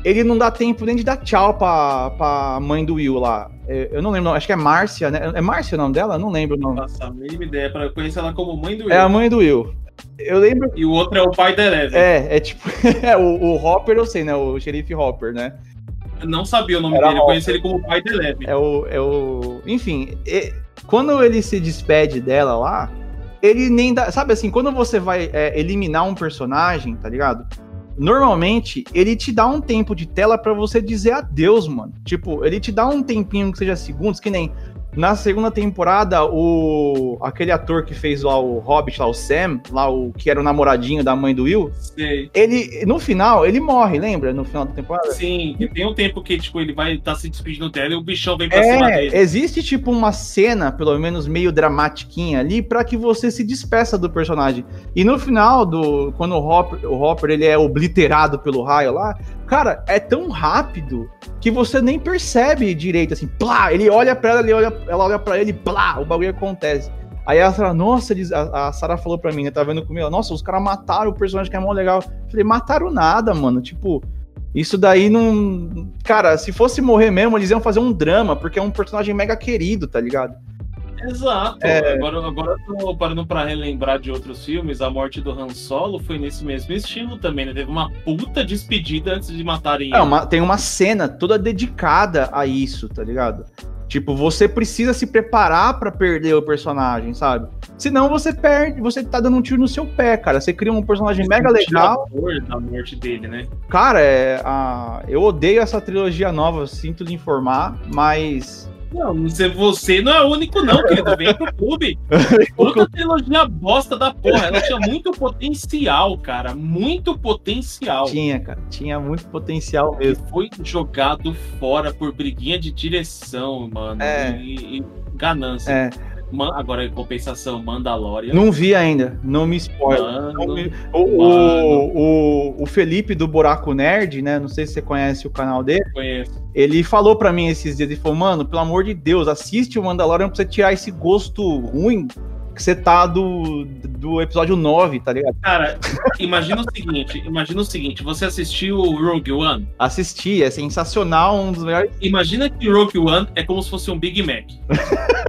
ele não dá tempo nem de dar tchau pra, pra mãe do Will lá. É, eu não lembro, acho que é Márcia, né? É Márcia o nome dela? Eu não lembro o nome. Nossa, a mínima ideia, pra conhecer ela como mãe do Will. É a mãe do Will. Eu lembro. E o outro é o pai da Eleven. É, é tipo. é, o, o Hopper eu sei, né? O xerife Hopper, né? não sabia o nome Era dele, eu conheci ele como pai de Leve. É o, é o. Enfim, é... quando ele se despede dela lá, ele nem dá. Sabe assim, quando você vai é, eliminar um personagem, tá ligado? Normalmente, ele te dá um tempo de tela para você dizer adeus, mano. Tipo, ele te dá um tempinho que seja segundos, que nem na segunda temporada, o aquele ator que fez lá o Hobbit, lá o Sam, lá o que era o namoradinho da mãe do Will, Sei. ele no final, ele morre, lembra? No final da temporada? Sim, tem um tempo que tipo ele vai estar tá se despedindo dela e o bichão vem pra é, cima dele. Existe tipo uma cena, pelo menos meio dramatiquinha ali, para que você se despeça do personagem. E no final do quando o Hopper, o Hopper ele é obliterado pelo raio lá, cara, é tão rápido que você nem percebe direito, assim, plá, ele olha pra ela, ele olha, ela olha pra ele, plá, o bagulho acontece. Aí ela fala, nossa, a, Sarah falou pra mim, né, tá vendo comigo, nossa, os caras mataram o personagem que é mó legal. Eu falei, mataram nada, mano, tipo, isso daí não... Cara, se fosse morrer mesmo, eles iam fazer um drama, porque é um personagem mega querido, tá ligado? Exato. É... Agora, agora eu tô parando pra relembrar de outros filmes. A morte do Han Solo foi nesse mesmo estilo também, né? Teve uma puta despedida antes de matarem é, uma, tem uma cena toda dedicada a isso, tá ligado? Tipo, você precisa se preparar para perder o personagem, sabe? Senão você perde, você tá dando um tiro no seu pé, cara. Você cria um personagem você mega legal. da morte dele, né? Cara, é, a, eu odeio essa trilogia nova, sinto lhe informar, mas não, você não é o único, não, querido. Vem pro clube. Outra trilogia bosta da porra. Ela tinha muito potencial, cara. Muito potencial. Tinha, cara. Tinha muito potencial mesmo. E foi jogado fora por briguinha de direção, mano. É. E, e ganância. É. Man- Agora, em compensação, Mandalorian. Não vi ainda, não me spoiler. Mano, me- O, o, o, o Felipe do Buraco Nerd, né? Não sei se você conhece o canal dele. conheço. Ele falou pra mim esses dias, ele falou, mano, pelo amor de Deus, assiste o Mandalorian pra você tirar esse gosto ruim que você tá do, do episódio 9, tá ligado? Cara, imagina o seguinte, imagina o seguinte, você assistiu o Rogue One? Assisti, é sensacional, um dos melhores. Imagina que o Rogue One é como se fosse um Big Mac.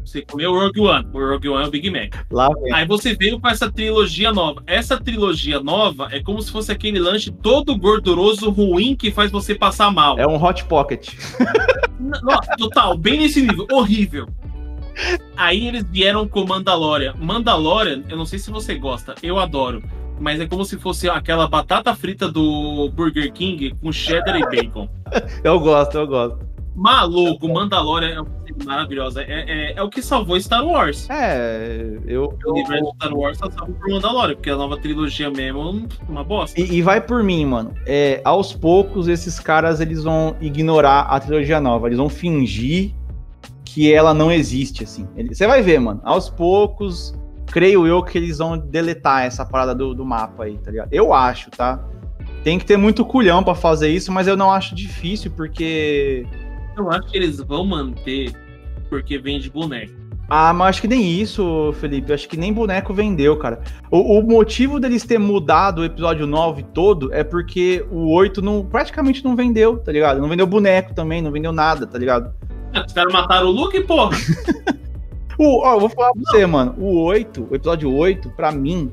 Você comeu o Rogue One, o Rogue One é o Big Mac. Lá vem. Aí você veio com essa trilogia nova. Essa trilogia nova é como se fosse aquele lanche todo gorduroso, ruim, que faz você passar mal. É um Hot Pocket. Nossa, total, bem nesse nível, horrível. Aí eles vieram com Mandalorian. Mandalorian, eu não sei se você gosta, eu adoro. Mas é como se fosse aquela batata frita do Burger King com cheddar e bacon. Eu gosto, eu gosto. Maluco, Mandalorian é uma série maravilhosa. É, é, é o que salvou Star Wars. É, eu. O universo de Star Wars tá salvo por Mandalorian, porque a nova trilogia mesmo é uma bosta. E, e vai por mim, mano. É, aos poucos, esses caras eles vão ignorar a trilogia nova. Eles vão fingir que ela não existe, assim. Você vai ver, mano. Aos poucos, creio eu que eles vão deletar essa parada do, do mapa aí, tá ligado? Eu acho, tá? Tem que ter muito culhão pra fazer isso, mas eu não acho difícil, porque. Eu acho que eles vão manter porque vende boneco. Ah, mas acho que nem isso, Felipe. Acho que nem boneco vendeu, cara. O, o motivo deles ter mudado o episódio 9 todo é porque o 8 não, praticamente não vendeu, tá ligado? Não vendeu boneco também, não vendeu nada, tá ligado? Os caras mataram o Luke, porra. O, ó, eu vou falar pra você, mano. O 8, o episódio 8, pra mim,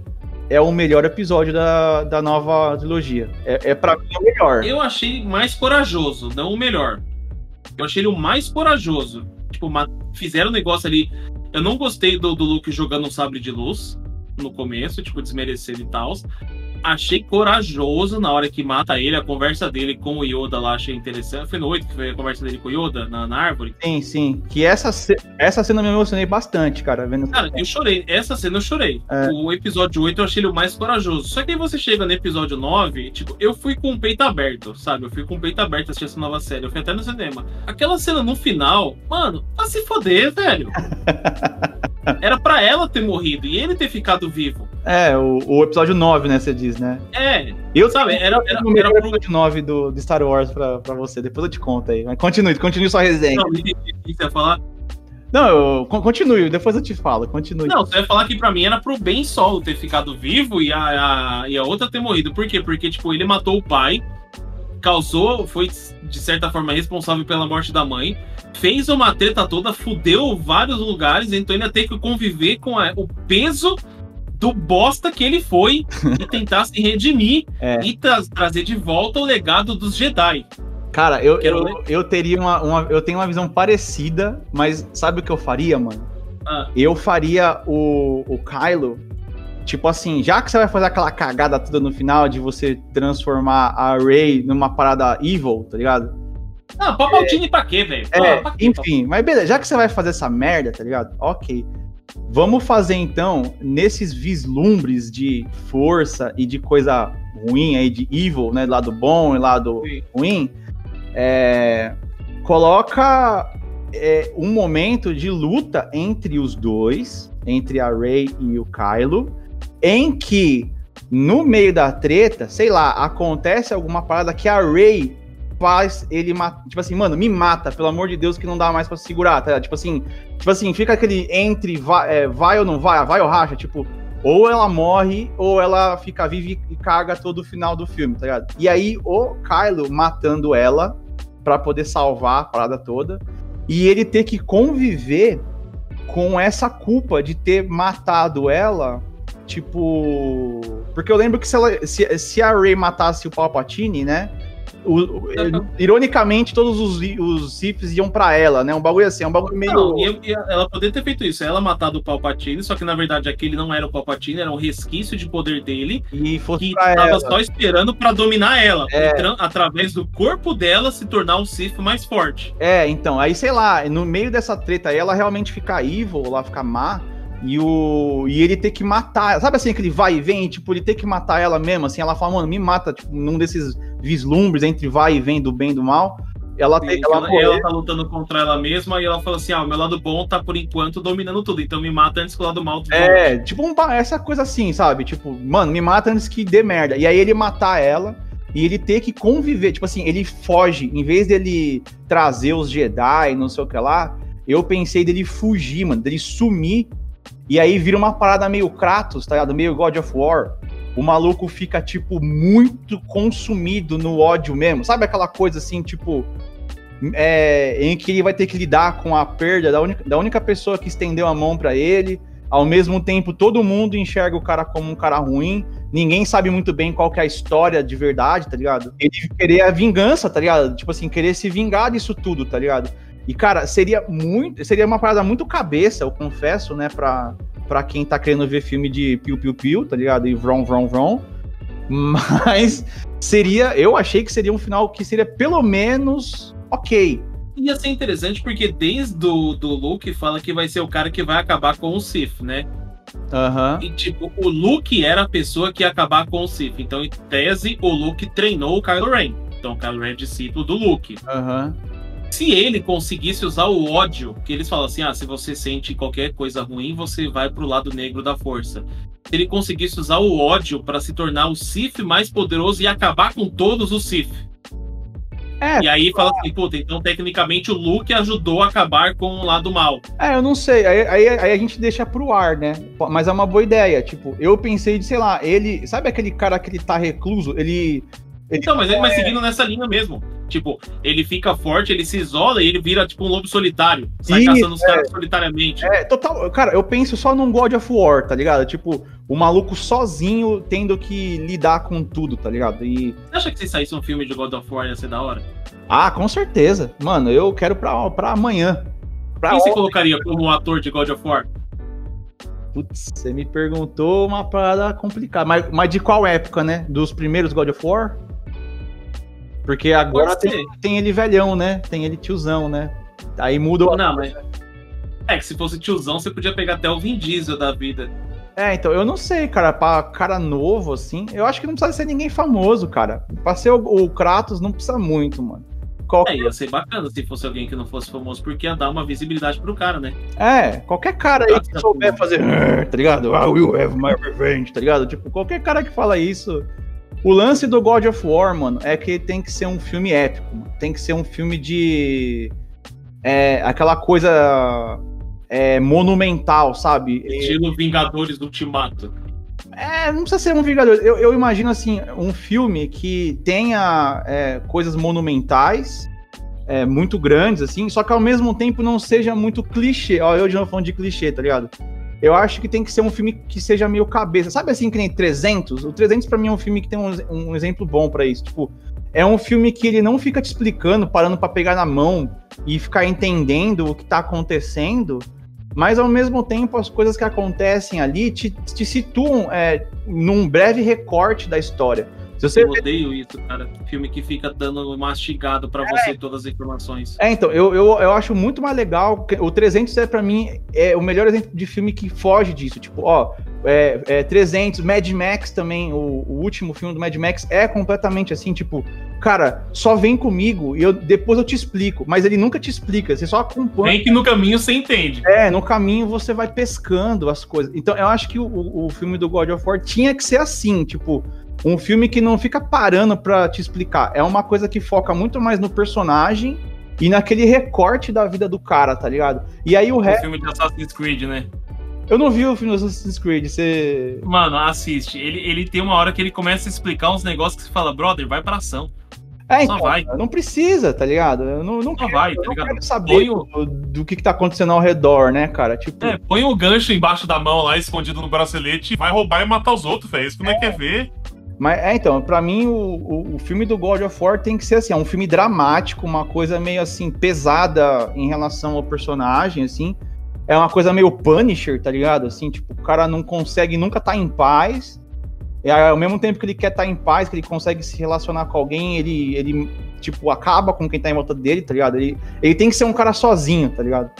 é o melhor episódio da, da nova trilogia. É, é pra mim o melhor. Eu achei mais corajoso, não o melhor. Eu achei ele o mais corajoso. Tipo, fizeram um negócio ali. Eu não gostei do, do Luke jogando um sabre de luz no começo, tipo, desmerecendo e tal. Achei corajoso na hora que mata ele, a conversa dele com o Yoda lá, achei interessante. Foi no 8 que foi a conversa dele com o Yoda na, na árvore. Sim, sim. Que essa, essa cena eu me emocionei bastante, cara, vendo Cara, eu chorei. Essa cena eu chorei. É. O episódio 8 eu achei ele o mais corajoso. Só que aí você chega no episódio 9, tipo, eu fui com o peito aberto, sabe? Eu fui com o peito aberto assistir essa nova série. Eu fui até no cinema. Aquela cena no final, mano, pra se foder, velho. Era pra ela ter morrido e ele ter ficado vivo. É, o, o episódio 9, né, você diz, né? É, Eu sabe? Era, era, era pro. episódio 9 do, do Star Wars pra, pra você, depois eu te conto aí. Mas continue, continue sua resenha. Não, você ia falar. Não, eu, con- continue, depois eu te falo, continue. Não, você vai falar que pra mim era pro Ben Solo ter ficado vivo e a, a- e a outra ter morrido. Por quê? Porque, tipo, ele matou o pai, causou, foi de certa forma responsável pela morte da mãe, fez uma treta toda, fudeu vários lugares, então ele ia ter que conviver com a- o peso do bosta que ele foi e tentar se redimir É. e tra- trazer de volta o legado dos Jedi. Cara, eu, eu, eu teria uma, uma- Eu tenho uma visão parecida, mas sabe o que eu faria, mano? Ah, Eu faria o, o Kylo. Tipo assim, já que você vai fazer aquela cagada toda no final de você transformar a Rey numa parada evil, tá ligado? ah Palpatine pra quê, velho? É, Ah, enfim, mas beleza, já que você vai fazer essa merda, tá ligado? Ok. Vamos fazer então, nesses vislumbres de força e de coisa ruim aí, de evil, né? Lado bom e lado Sim. ruim, é, coloca é, um momento de luta entre os dois, entre a Rey e o Kylo, em que no meio da treta, sei lá, acontece alguma parada que a Rey faz ele matar. Tipo assim, mano, me mata, pelo amor de Deus, que não dá mais pra segurar, tá? Tipo assim, tipo assim, fica aquele entre vai, é, vai ou não vai, vai ou racha, tipo, ou ela morre, ou ela fica viva e- caga todo o final do filme, tá ligado? E aí o Kylo matando ela pra poder salvar a parada toda, e ele ter que conviver com essa culpa de ter matado ela, tipo. Porque eu lembro que se, ela, se, se a Rey matasse o Palpatine, né? O- o- ironicamente, todos os, os iam pra ela, né? Um bagulho assim, é um bagulho meio. Não, ela poderia ter feito isso. Ela matado o Palpatine, só que na verdade aquele não era o Palpatine, era um resquício de poder dele E que pra tava ela. só esperando pra dominar ela, É. através do corpo dela se tornar um Sith mais forte. É, então, aí sei lá, no meio dessa treta aí, ela realmente fica evil, lá fica má, e, o, e ele ter que matar. Sabe assim, aquele vai e vem, tipo, ele ter que matar ela mesmo, assim, ela fala, mano, me mata, tipo, num desses vislumbres entre vai e vem do bem e do mal. ela, Sim, tem, ela, ela, ela tá lutando contra ela mesma e ela fala assim: ah, o meu lado bom tá por enquanto dominando tudo, então me mata antes que o lado mal volte. É, tipo um, essa coisa assim, sabe? Tipo, mano, me mata antes que dê merda. E aí ele matar ela e ele ter que conviver. Tipo assim, ele foge. Em vez dele trazer os Jedi, não sei o que lá, eu pensei dele fugir, mano, dele sumir. E aí vira uma parada meio Kratos, tá ligado? Meio God of War. O maluco fica, tipo, muito consumido no ódio mesmo. Sabe aquela coisa assim, tipo. é, em que ele vai ter que lidar com a perda da única, da única pessoa que estendeu a mão pra ele. Ao mesmo tempo, todo mundo enxerga o cara como um cara ruim. Ninguém sabe muito bem qual que é a história de verdade, tá ligado? Ele querer a vingança, tá ligado? Tipo assim, querer se vingar disso tudo, tá ligado? E, cara, seria muito. Seria uma parada muito cabeça, eu confesso, né, pra, pra quem tá querendo ver filme de piu-piu-piu, tá ligado? E vrom, vrom, vrom. Mas seria. Eu achei que seria um final que seria pelo menos ok. Ia ser interessante porque desde do, do Luke fala que vai ser o cara que vai acabar com o Sith, né? Aham. E tipo, o Luke era a pessoa que ia acabar com o Sith. Então, em tese, o Luke treinou o Kylo Ren. Então, o Kylo Ren é discípulo do Luke. Aham. Se ele conseguisse usar o ódio, que eles falam assim: ah, se você sente qualquer coisa ruim, você vai pro lado negro da força. Se ele conseguisse usar o ódio para se tornar o Sith mais poderoso e acabar com todos os Sith. É, E aí fala assim, puta, então tecnicamente o Luke ajudou a acabar com o lado mal. É, eu não sei. Aí, aí, aí a gente deixa pro ar, né? Mas é uma boa ideia. Tipo, eu pensei de, sei lá, ele. Sabe aquele cara que ele tá recluso? Ele. Ele Então, mas, mas seguindo nessa linha mesmo. Tipo, ele fica forte, ele se isola e ele vira tipo um lobo solitário. Sai Isso, caçando os caras solitariamente. É, total. Cara, eu penso só num God of War, tá ligado? Tipo, o maluco sozinho tendo que lidar com tudo, tá ligado? E. Você acha que se saísse um filme de God of War ia ser da hora? Ah, com certeza. Mano, eu quero pra, pra amanhã. Pra Quem você colocaria como ator de God of War? Putz, você me perguntou uma parada complicada. Mas, mas de qual época, né? Dos primeiros God of War? Porque agora tem, tem ele velhão, né? Tem ele tiozão, né? Aí muda o Não, mas. É que se fosse tiozão, você podia pegar até o Vin Diesel da vida. É, então, eu não sei, cara, pra cara novo, assim, eu acho que não precisa ser ninguém famoso, cara. Pra ser o, o Kratos, não precisa muito, mano. Qualquer, É, ia ser bacana se fosse alguém que não fosse famoso, porque ia dar uma visibilidade pro cara, né? é, qualquer cara aí que souber fazer, tá ligado? Ah, will have my revenge, tá ligado? Tipo, qualquer cara que fala isso. O lance do God of War, mano, é que tem que ser um filme épico, mano. Tem que ser um filme de. É, aquela coisa. É, monumental, sabe? Estilo Vingadores Ultimato. É, não precisa ser um Vingador. Eu, eu imagino assim, um filme que tenha é, coisas monumentais, é, muito grandes, assim, só que ao mesmo tempo não seja muito clichê. Ó, eu de novo falando de clichê, tá ligado? Eu acho que tem que ser um filme que seja meio cabeça. Sabe assim, que nem 300? O 300 pra mim é um filme que tem um, um exemplo bom pra isso. Tipo, é um filme que ele não fica te explicando, parando pra pegar na mão e ficar entendendo o que tá acontecendo, mas ao mesmo tempo as coisas que acontecem ali te, te situam é, num breve recorte da história. Se você Eu odeio isso, cara. Filme que fica dando mastigado pra você todas as informações. É, então, eu, eu, eu acho muito mais legal. que O 300 é, pra mim, é o melhor exemplo de filme que foge disso. Tipo, ó, é, é 300, Mad Max também, o, o último filme do Mad Max é completamente assim, tipo, cara, só vem comigo e eu, depois eu te explico. Mas ele nunca te explica, você só acompanha. Bem que no caminho você entende. É, no caminho você vai pescando as coisas. Então, eu acho que o, o filme do God of War tinha que ser assim, tipo, um filme que não fica parando pra te explicar. É uma coisa que foca muito mais no personagem e naquele recorte da vida do cara, tá ligado? E aí o O resto. filme de Assassin's Creed, né? Eu não vi o filme do Assassin's Creed, você. Mano, assiste. Ele, ele tem uma hora que ele começa a explicar uns negócios que você fala, brother, vai pra ação. É, Só então, vai. não precisa, tá ligado? Eu não, não Só quero, vai, eu tá não ligado? quero saber o- do, do que, que tá acontecendo ao redor, né, cara? Tipo, É, põe o gancho embaixo da mão lá, escondido no bracelete, vai roubar e matar os outros, velho. Isso que não é quer ver. Mas é, então, pra mim o, o, o filme do God of War tem que ser assim, é um filme dramático, uma coisa meio assim, pesada em relação ao personagem, assim. É uma coisa meio Punisher, tá ligado? Assim, tipo, o cara não consegue nunca estar em paz. E aí, ao mesmo tempo que ele quer estar em paz, que ele consegue se relacionar com alguém, ele, ele tipo, acaba com quem tá em volta dele, tá ligado? Ele, ele tem que ser um cara sozinho, tá ligado?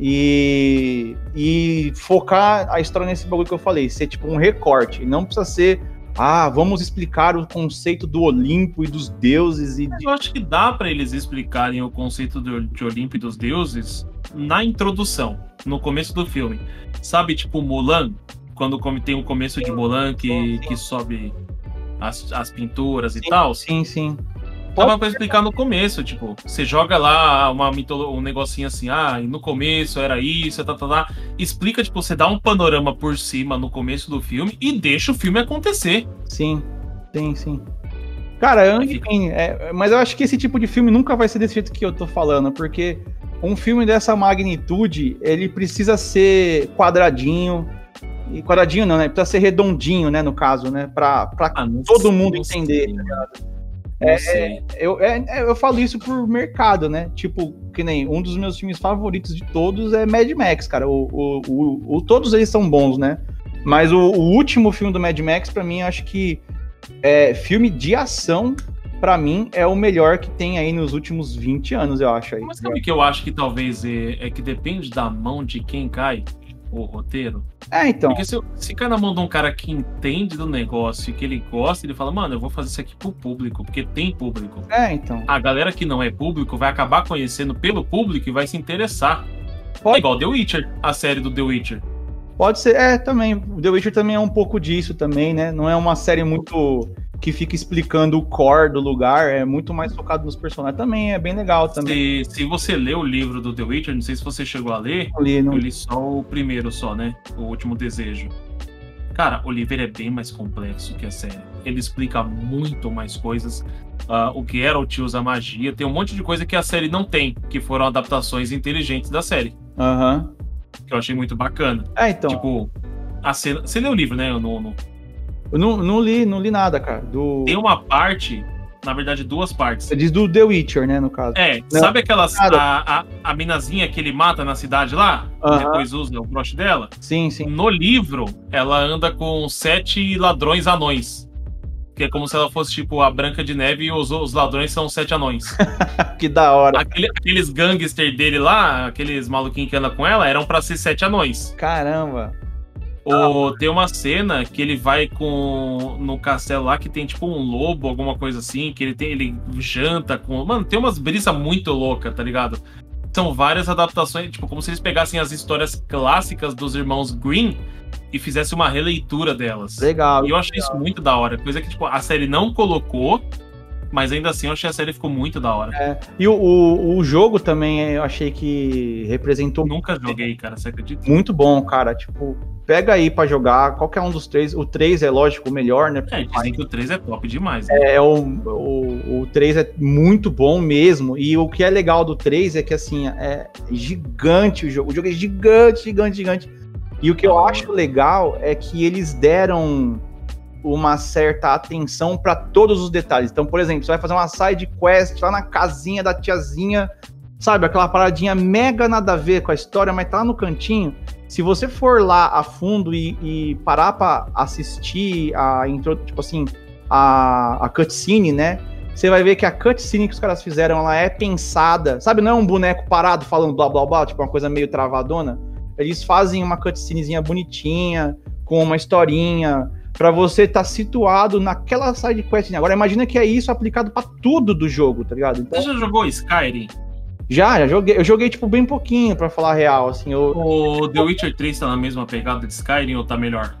E, e focar a história nesse bagulho que eu falei, ser tipo um recorte. Não precisa ser ah, vamos explicar o conceito do Olimpo e dos deuses e de... Eu acho que dá pra eles explicarem o conceito do, de Olimpo e dos deuses na introdução, no começo do filme. Sabe, tipo Mulan, quando tem o começo de Mulan que, que sobe as, as pinturas e tal. Sim, sim. Dava pra explicar no começo, tipo, você joga lá uma mitolo- um negocinho assim, ah, e no começo era isso, tá, tá, tá. Explica, tipo, você dá um panorama por cima no começo do filme e deixa o filme acontecer. Sim, sim, sim. Cara, enfim, é, mas eu acho que esse tipo de filme nunca vai ser desse jeito que eu tô falando, porque um filme dessa magnitude, ele precisa ser quadradinho, e quadradinho não, né? Precisa ser redondinho, né, no caso, né? Pra, pra Ah, Todo mundo entender, sei. É, eu, é- é- eu falo isso por mercado, né? Tipo, que nem um dos meus filmes favoritos de todos é Mad Max, cara. O, o, o- o- todos eles são bons, né? Mas o, o último filme do Mad Max, pra mim, acho que é, filme de ação, pra mim, é o melhor que tem aí nos últimos 20 anos, eu acho. Aí. Mas sabe que eu acho que talvez é, é que depende da mão de quem cai o roteiro? É, então. Porque se, se na mão de um cara que entende do negócio e que ele gosta, ele fala, mano, eu vou fazer isso aqui pro público, porque tem público. É, então. A galera que não é público vai acabar conhecendo pelo público e vai se interessar. É Pode, igual The Witcher, a série do The Witcher. pode ser. É, também. O The Witcher também é um pouco disso também, né? Não é uma série muito que fica explicando o core do lugar, é muito mais focado nos personagens. Também é bem legal também. Se, se você lê o livro do The Witcher, não sei se você chegou a ler, Ali, não- eu li só o primeiro só, né? O último desejo. Cara, o livro é bem mais complexo que a série. Ele explica muito mais coisas. Ah, o Geralt usa magia. Tem um monte de coisa que a série não tem, que foram adaptações inteligentes da série. Aham. Que eu achei muito bacana. É, então. Tipo, a cena. Você leu o livro, né? No- Eu não, não li, não li nada, cara. Do. Tem uma parte, na verdade, duas partes. Você diz do The Witcher, né, no caso. É, Não, sabe aquelas. A, a, a minazinha que ele mata na cidade lá? Aham. Depois usa o broche dela? Sim, sim. No livro, ela anda com sete ladrões anões. Que é como se ela fosse tipo a Branca de Neve e os, os ladrões são sete anões. que da hora. Aquele- aqueles gangster dele lá, aqueles maluquinhos que andam com ela, eram pra ser sete anões. Caramba. Ou tem uma cena que ele vai com no castelo lá que tem tipo um lobo, alguma coisa assim, que ele tem ele janta com, mano, tem umas brisas muito loucas, tá ligado? São várias adaptações, tipo, como se eles pegassem as histórias clássicas dos irmãos Green e fizessem uma releitura delas. Legal. E eu achei isso muito da hora, coisa que tipo, a série não colocou, mas ainda assim eu achei a série ficou muito da hora. E o, o, o jogo também eu achei que representou Nunca joguei, cara, você acredita? muito bom, cara. Tipo, pega aí pra jogar qualquer um dos três. O 3 é lógico o melhor, né? É, dizem que o 3 é top demais. Né? É, o, o, o 3 é muito bom mesmo. E o que é legal do 3 é que, assim, é gigante o jogo. O jogo é gigante, gigante, gigante. E o que eu acho legal é que eles deram uma certa atenção para todos os detalhes. Então, por exemplo, você vai fazer uma side quest lá na casinha da tiazinha, sabe? Aquela paradinha mega nada a ver com a história, mas tá lá no cantinho. Se você for lá a fundo e, e parar para assistir a intro, tipo assim, a, a cutscene, né? Você vai ver que a cutscene que os caras fizeram, ela é pensada. Sabe, não é um boneco parado falando blá blá blá, tipo uma coisa meio travadona. Eles fazem uma cutscenezinha bonitinha, com uma historinha, pra você estar situado naquela side quest. Agora imagina que é isso aplicado pra tudo do jogo, tá ligado? Então, Você já jogou Skyrim? já, já joguei. Eu joguei, tipo, bem pouquinho, pra falar a real, assim. Eu, O The Witcher 3 tá na mesma pegada de Skyrim ou tá melhor?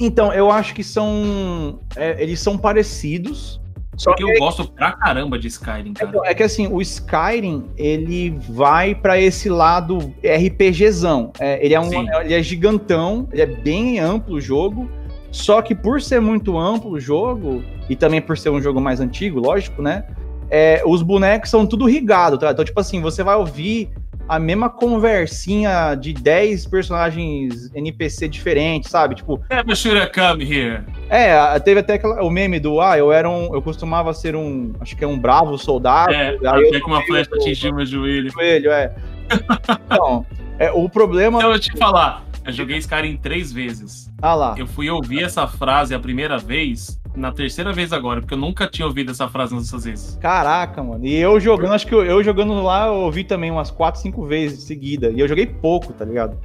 Então, eu acho que são. é, eles são parecidos. Só Porque eu gosto pra caramba de Skyrim, cara. É que assim, o Skyrim, ele vai pra esse lado RPGzão. É, ele, é um, Sim. ele é gigantão, ele é bem amplo o jogo. Só que por ser muito amplo o jogo, e também por ser um jogo mais antigo, lógico, né? é, os bonecos são tudo rigado, tá? Então, tipo assim, você vai ouvir a mesma conversinha de 10 personagens NPC diferentes, sabe? Tipo, Never should have come here. é, teve até aquela, o meme do, ah, eu era um, eu costumava ser um, acho que é um bravo soldado. É, aí eu que uma flecha o- atingiu meu joelho. joelho, é. Então, é, o problema. Então eu te falar, eu joguei Skyrim três vezes. Ah lá. Eu fui ouvir essa frase a primeira vez, na terceira vez agora, porque eu nunca tinha ouvido essa frase nessas vezes. Caraca, mano. E eu jogando, acho que eu, eu jogando lá, eu ouvi também umas 4, 5 vezes seguida. E eu joguei pouco, tá ligado?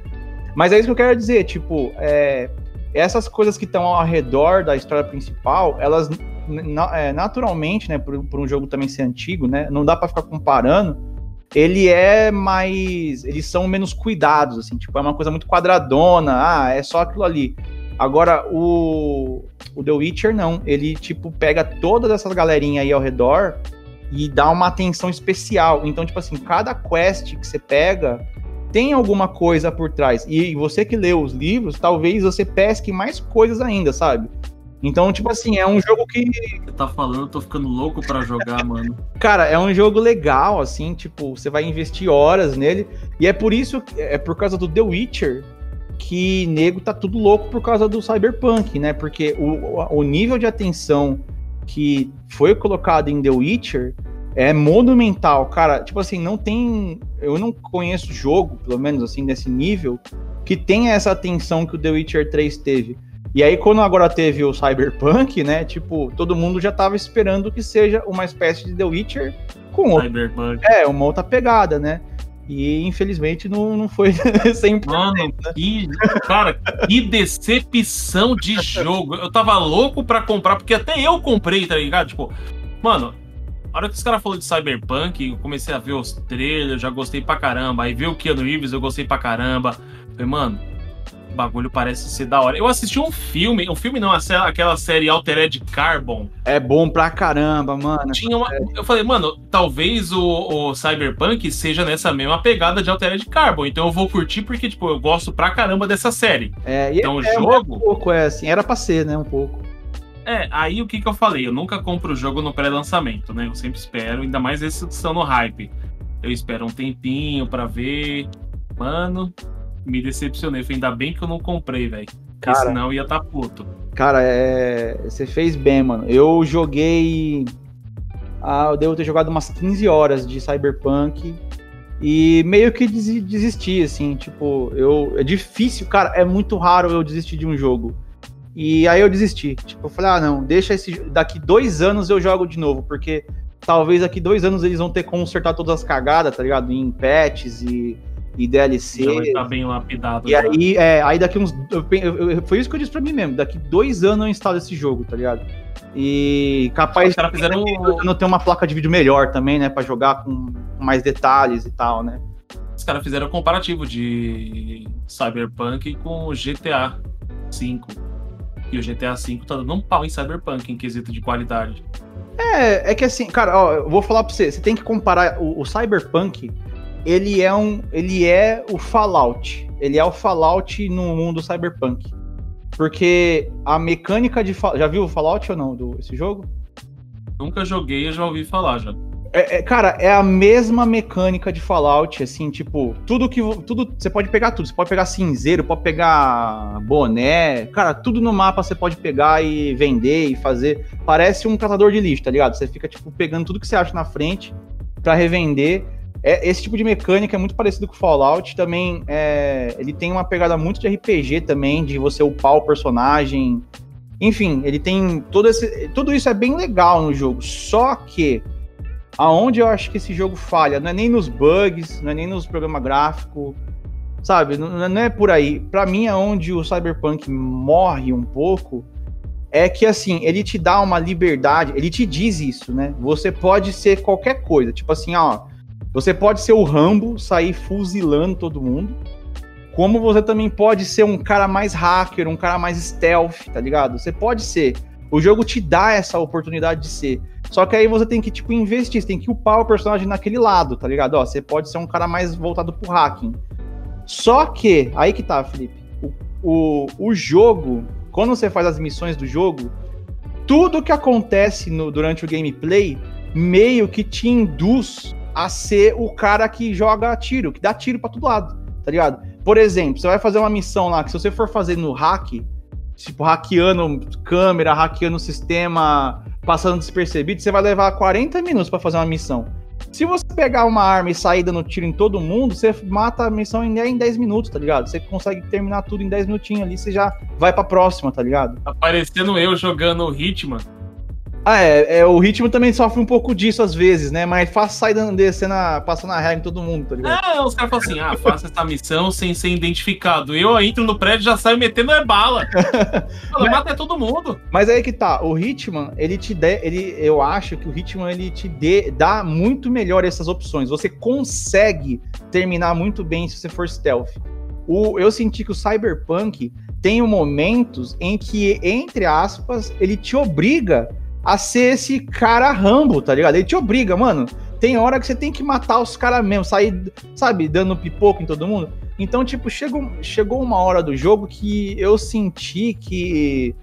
Mas é isso que eu quero dizer, tipo, é, essas coisas que estão ao redor da história principal, elas é, naturalmente, né, por, por, um jogo também ser antigo, né, não dá para ficar comparando. Ele é mais, eles são menos cuidados, assim, tipo é uma coisa muito quadradona. Ah, é só aquilo ali. Agora o, o The Witcher não, ele tipo pega todas essas galerinhas aí ao redor e dá uma atenção especial. Então, tipo assim, cada quest que você pega tem alguma coisa por trás. E você que lê os livros, talvez você pesque mais coisas ainda, sabe? Então, tipo assim, é um jogo que. Você tá falando, eu tô ficando louco para jogar, mano. Cara, é um jogo legal, assim, tipo, você vai investir horas nele. E é por isso, é por causa do The Witcher que nego tá tudo louco por causa do Cyberpunk, né? Porque o, o nível de atenção que foi colocado em The Witcher é monumental, cara. Tipo assim, não tem. Eu não conheço jogo, pelo menos assim, nesse nível, que tenha essa atenção que o The Witcher 3 teve. E aí, quando agora teve o Cyberpunk, né? Tipo, todo mundo já tava esperando que seja uma espécie de The Witcher com outro, Cyberpunk. É, uma outra pegada, né? E infelizmente não, não foi 100%. Mano, né? que, cara, que decepção de jogo. Eu tava louco pra comprar, porque até eu comprei, tá ligado? Tipo, mano, a hora que os caras falaram de Cyberpunk, eu comecei a ver os trailers, já gostei pra caramba. Aí ver o Keanu Reeves, eu gostei pra caramba. Falei, mano, bagulho parece ser da hora. Eu assisti um filme, um filme não, aquela série Altered Carbon. É bom pra caramba, mano. Tinha uma, eu falei, mano, talvez o, o, Cyberpunk seja nessa mesma pegada de Altered Carbon. Então eu vou curtir porque, tipo, eu gosto pra caramba dessa série. É, então o é, jogo. Um pouco, é assim, era pra ser, né? Um pouco. É, aí o que que eu falei? Eu nunca compro o jogo no pré-lançamento, né? Eu sempre espero, ainda mais esses que estão no hype. Eu espero um tempinho para ver. Mano, me decepcionei. Falei, ainda bem que eu não comprei, velho. Porque senão ia estar tá puto. Cara, é... você fez bem, mano. Eu joguei. Ah, eu devo ter jogado umas 15 horas de Cyberpunk. E meio que desisti, assim, tipo, eu. É difícil, cara, é muito raro eu desistir de um jogo. E aí eu desisti. Tipo, eu falei, ah, não, deixa esse. Daqui dois anos eu jogo de novo, porque talvez daqui dois anos eles vão ter que consertar todas as cagadas, tá ligado? Em patches e, e DLC. Já vai tá bem lapidado. E já. aí, é, aí daqui uns. Eu, eu, eu, foi isso que eu disse pra mim mesmo. Daqui dois anos eu instalo esse jogo, tá ligado? E capaz de fizeram... não ter uma placa de vídeo melhor também, né? Pra jogar com mais detalhes e tal, né? Os caras fizeram um comparativo de Cyberpunk com GTA V. E o GTA V tá dando um pau em Cyberpunk em quesito de qualidade. É, é que assim, cara, ó, eu vou falar pra você, você tem que comparar o, o Cyberpunk, ele é um, ele é o Fallout, ele é o Fallout no mundo Cyberpunk. Porque a mecânica de já viu o Fallout ou não do esse jogo? Nunca joguei, eu já ouvi falar já. É, é, cara, é a mesma mecânica de Fallout, assim, tipo, tudo que. tudo Você pode pegar tudo. Você pode pegar cinzeiro, pode pegar boné. Cara, tudo no mapa você pode pegar e vender e fazer. Parece um catador de lixo, tá ligado? Você fica, tipo, pegando tudo que você acha na frente para revender. É, esse tipo de mecânica é muito parecido com Fallout. Também é, ele tem uma pegada muito de RPG também, de você upar o personagem. Enfim, ele tem todo esse. Tudo isso é bem legal no jogo. Só que Aonde eu acho que esse jogo falha, não é nem nos bugs, não é nem nos programas gráficos, sabe? Não, não é por aí. Para mim, aonde o Cyberpunk morre um pouco é que assim, ele te dá uma liberdade, ele te diz isso, né? Você pode ser qualquer coisa, tipo assim, ó, você pode ser o Rambo, sair fuzilando todo mundo, como você também pode ser um cara mais hacker, um cara mais stealth, tá ligado? Você pode ser. O jogo te dá essa oportunidade de ser. Só que aí você tem que, tipo, investir, você tem que upar o personagem naquele lado, tá ligado? Ó, você pode ser um cara mais voltado pro hacking. Só que, aí que tá, Felipe. O, o, o jogo, quando você faz as missões do jogo, tudo que acontece no, durante o gameplay meio que te induz a ser o cara que joga tiro, que dá tiro para todo lado, tá ligado? Por exemplo, você vai fazer uma missão lá que se você for fazer no hack, tipo, hackeando câmera, hackeando sistema, passando despercebido, você vai levar 40 minutos para fazer uma missão. Se você pegar uma arma e sair dando tiro em todo mundo, você mata a missão em 10 minutos, tá ligado? Você consegue terminar tudo em 10 minutinhos ali, você já vai pra próxima, tá ligado? Aparecendo eu jogando o Hitman. Ah, é, é, o ritmo também sofre um pouco disso às vezes, né? Mas fácil sair descendo, passando a regra em todo mundo, tá ligado? É, os caras falam assim, ah, faça essa missão sem ser identificado. Eu entro no prédio e já saio metendo é bala. Fala, mata é todo mundo. Mas aí que tá, o Hitman, ele te dê, ele, eu acho que o Hitman, ele te dê, dá muito melhor essas opções. Você consegue terminar muito bem se você for stealth. O, eu senti que o Cyberpunk tem momentos em que, entre aspas, ele te obriga a ser esse cara Rambo, tá ligado? Ele te obriga, mano. Tem hora que você tem que matar os caras mesmo, sair, sabe, dando pipoco em todo mundo. Então, tipo, chegou, chegou uma hora do jogo que eu senti que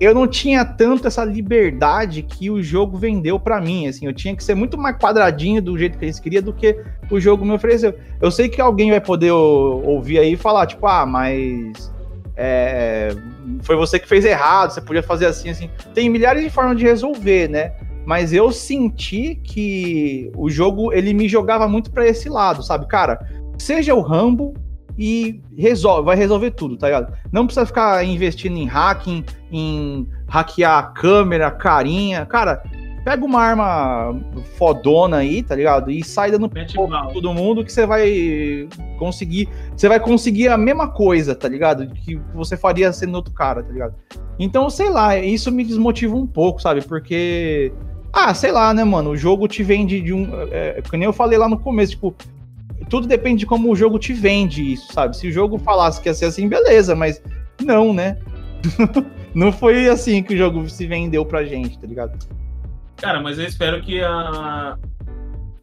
eu não tinha tanto essa liberdade que o jogo vendeu para mim, assim, eu tinha que ser muito mais quadradinho do jeito que eles queriam do que o jogo me ofereceu. Eu sei que alguém vai poder ouvir aí e falar, tipo, ah, mas é, foi você que fez errado, você podia fazer assim, assim. Tem milhares de formas de resolver, né? Mas eu senti que o jogo ele me jogava muito para esse lado, sabe? Cara, seja o Rambo e resolve, vai resolver tudo, tá ligado? Não precisa ficar investindo em hacking, em hackear a câmera, carinha. Cara, pega uma arma fodona aí, tá ligado? E sai dando pra todo mundo que você vai conseguir. Você vai conseguir a mesma coisa, tá ligado? Que você faria sendo outro cara, tá ligado? Então, sei lá, isso me desmotiva um pouco, sabe? Porque. Ah, sei lá, né, mano? O jogo te vende de um. É, que nem eu falei lá no começo, tipo. Tudo depende de como o jogo te vende isso, sabe? Se o jogo falasse que ia ser assim, beleza, mas não, né? não foi assim que o jogo se vendeu pra gente, tá ligado? Cara, mas eu espero que a...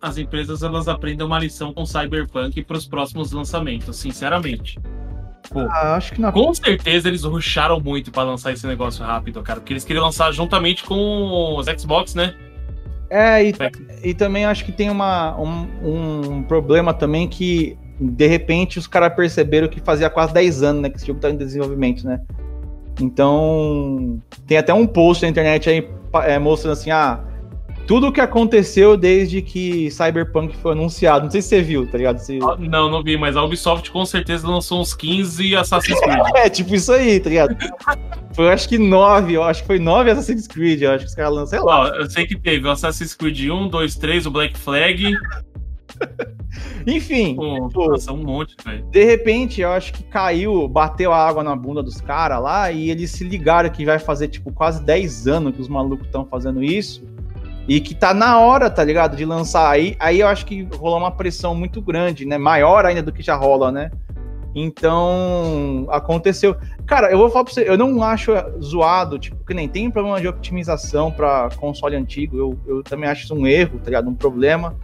as empresas elas aprendam uma lição com Cyberpunk para os próximos lançamentos, sinceramente. Pô, ah, acho que não. Com certeza eles rusharam muito para lançar esse negócio rápido, cara, porque eles queriam lançar juntamente com os Xbox, né? É, e, e também acho que tem uma, um, um problema também que de repente os caras perceberam que fazia quase 10 anos, né, que esse jogo tá em desenvolvimento, né? Então, tem até um post na internet aí é, mostrando assim, ah, tudo o que aconteceu desde que Cyberpunk foi anunciado. Não sei se você viu, tá ligado? Se... Ah, não, não vi, mas a Ubisoft com certeza lançou uns 15 Assassin's Creed. é, tipo isso aí, tá ligado? foi acho que 9, eu acho que foi 9 Assassin's Creed, eu acho que os caras lançaram. Ó, eu sei que teve o Assassin's Creed 1, 2, 3, o Black Flag. Enfim. Pô, tipo, nossa, um monte, velho. De repente, eu acho que caiu, bateu a água na bunda dos caras lá e eles se ligaram que vai fazer, tipo, quase 10 anos que os malucos estão fazendo isso. E que tá na hora, tá ligado? De lançar. Aí, aí eu acho que rolou uma pressão muito grande, né? Maior ainda do que já rola, né? Então, aconteceu. Cara, eu vou falar pra você, eu não acho zoado, tipo, que nem tem problema de otimização para console antigo. Eu, eu também acho isso um erro, tá ligado? Um problema.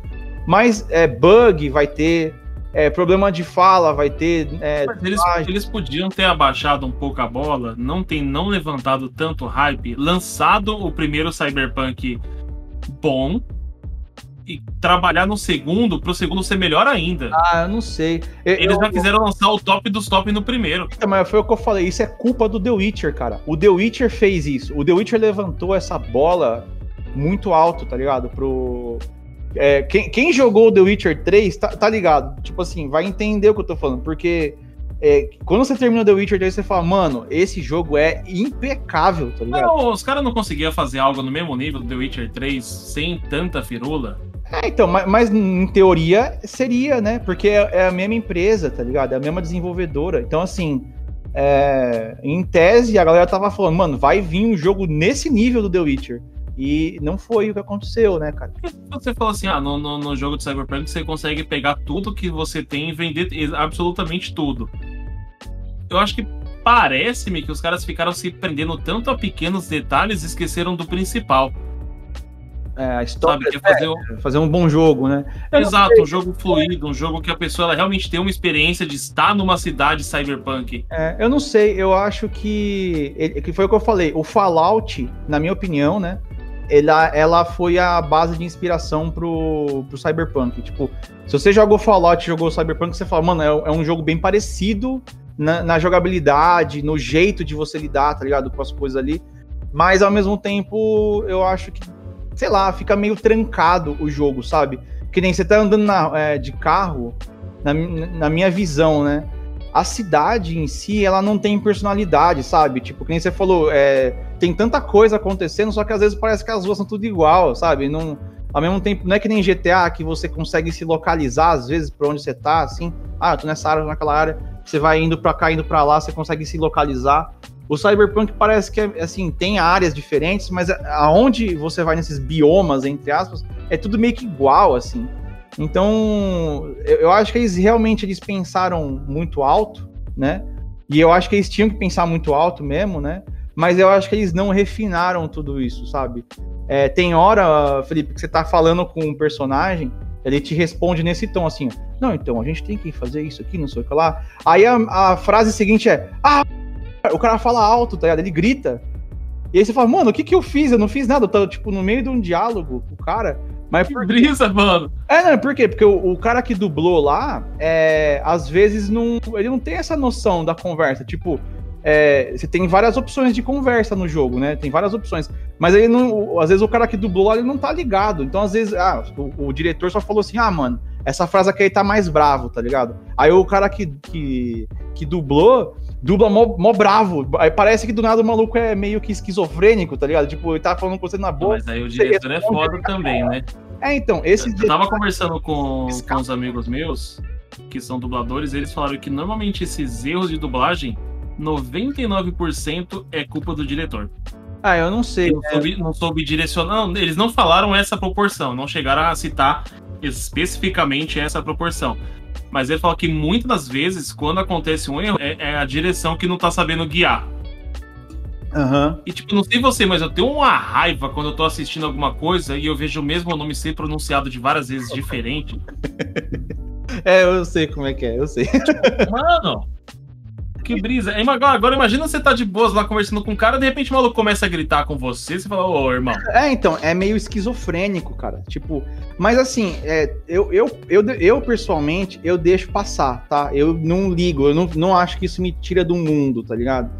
Mas é, bug vai ter, é, problema de fala vai ter. É, eles, eles, podiam ter abaixado um pouco a bola, não tem não levantado tanto hype, lançado o primeiro Cyberpunk bom e trabalhar no segundo para o segundo ser melhor ainda. Ah, eu não sei. Eu, Eles eu, já quiseram lançar o top dos top no primeiro. É, mas foi o que eu falei, isso é culpa do The Witcher, cara. O The Witcher fez isso. O The Witcher levantou essa bola muito alto, tá ligado? Pro, é, quem, quem, jogou The Witcher 3 tá, tá, ligado. Tipo assim, vai entender o que eu tô falando. Porque é, quando você termina The Witcher 3, você fala, mano, esse jogo é impecável, tá ligado? Não, os caras não conseguiam fazer algo no mesmo nível do The Witcher 3 sem tanta firula. É, então, mas, mas, em teoria seria, né? Porque é, é, a mesma empresa, tá ligado? É a mesma desenvolvedora. Então, assim, é, em tese, a galera tava falando, mano, vai vir um jogo nesse nível do The Witcher. E não foi o que aconteceu, né, cara? Você falou assim, ah, no, no, no, jogo de Cyberpunk você consegue pegar tudo que você tem e vender absolutamente tudo. Eu acho que parece-me que os caras ficaram se prendendo tanto a pequenos detalhes e esqueceram do principal. É, a história Sabe, é fazer, um... fazer um bom jogo, né? Exato, um jogo fluido, um jogo que a pessoa realmente tem uma experiência de estar numa cidade cyberpunk. É, eu não sei, eu acho que, que foi o que eu falei, o Fallout, na minha opinião, né? Ela, ela foi a base de inspiração pro, pro Cyberpunk. Tipo, se você jogou Fallout e jogou Cyberpunk, você fala, mano, é, é um jogo bem parecido na, na, jogabilidade, no jeito de você lidar, tá ligado? Com as coisas ali. Mas ao mesmo tempo, eu acho que, sei lá, fica meio trancado o jogo, sabe? Que nem você tá andando na, é, de carro, na, na minha visão, né? A cidade em si, ela não tem personalidade, sabe? Tipo, que nem você falou, é, tem tanta coisa acontecendo, só que às vezes parece que as ruas são tudo igual, sabe? Não, ao mesmo tempo, não é que nem GTA, que você consegue se localizar, às vezes, por onde você tá, assim. Ah, eu tô nessa área, naquela área. Você vai indo pra cá, indo pra lá, você consegue se localizar. O Cyberpunk parece que, é, assim, tem áreas diferentes, mas aonde você vai nesses biomas, entre aspas, é tudo meio que igual, assim. Então, eu acho que eles realmente eles pensaram muito alto, né? E eu acho que eles tinham que pensar muito alto mesmo, né? Mas eu acho que eles não refinaram tudo isso, sabe? É, tem hora, Felipe, que você tá falando com um personagem, ele te responde nesse tom assim: Não, então a gente tem que fazer isso aqui, não sei o que lá. Aí a, a frase seguinte é: Ah, o cara fala alto, tá ligado? Ele grita. E aí você fala, mano, o que que eu fiz? Eu não fiz nada. Eu tô, tipo, no meio de um diálogo com o cara. Mas que por... brisa, mano. É, não, por quê? Porque o, o, cara que dublou lá, é, às vezes não, ele não tem essa noção da conversa. Tipo, é, você tem várias opções de conversa no jogo, né? Tem várias opções. Mas ele não. Às vezes o cara que dublou lá ele não tá ligado. Então, às vezes, ah, o, o diretor só falou assim: ah, mano, essa frase aqui aí tá mais bravo, tá ligado? Aí o cara que, que, que dublou, dubla mó, mó bravo. Aí parece que do nada o maluco é meio que esquizofrênico, tá ligado? Tipo, ele tá falando com você na boca. Mas aí o diretor é foda também, né? É, então, esse. Eu tava conversando com, com uns amigos meus que são dubladores, eles falaram que normalmente esses erros de dublagem 99% é culpa do diretor. Ah, eu não sei. Não soube, não soube direcionar. Não, eles não falaram essa proporção, não chegaram a citar especificamente essa proporção. Mas ele fala que muitas das vezes, quando acontece um erro, é, é a direção que não tá sabendo guiar. Uhum. E tipo, não sei você, mas eu tenho uma raiva quando eu tô assistindo alguma coisa e eu vejo o mesmo nome ser pronunciado de várias vezes diferente. é, eu sei como é que é, eu sei. Mano, que brisa. Agora, imagina você tá de boas lá conversando com um cara, de repente o maluco começa a gritar com você, você fala, ô, irmão. É, então, é meio esquizofrênico, cara. Tipo, mas assim, é, eu, eu, eu, eu pessoalmente, eu deixo passar, tá? Eu não ligo, eu não, não acho que isso me tira do mundo, tá ligado?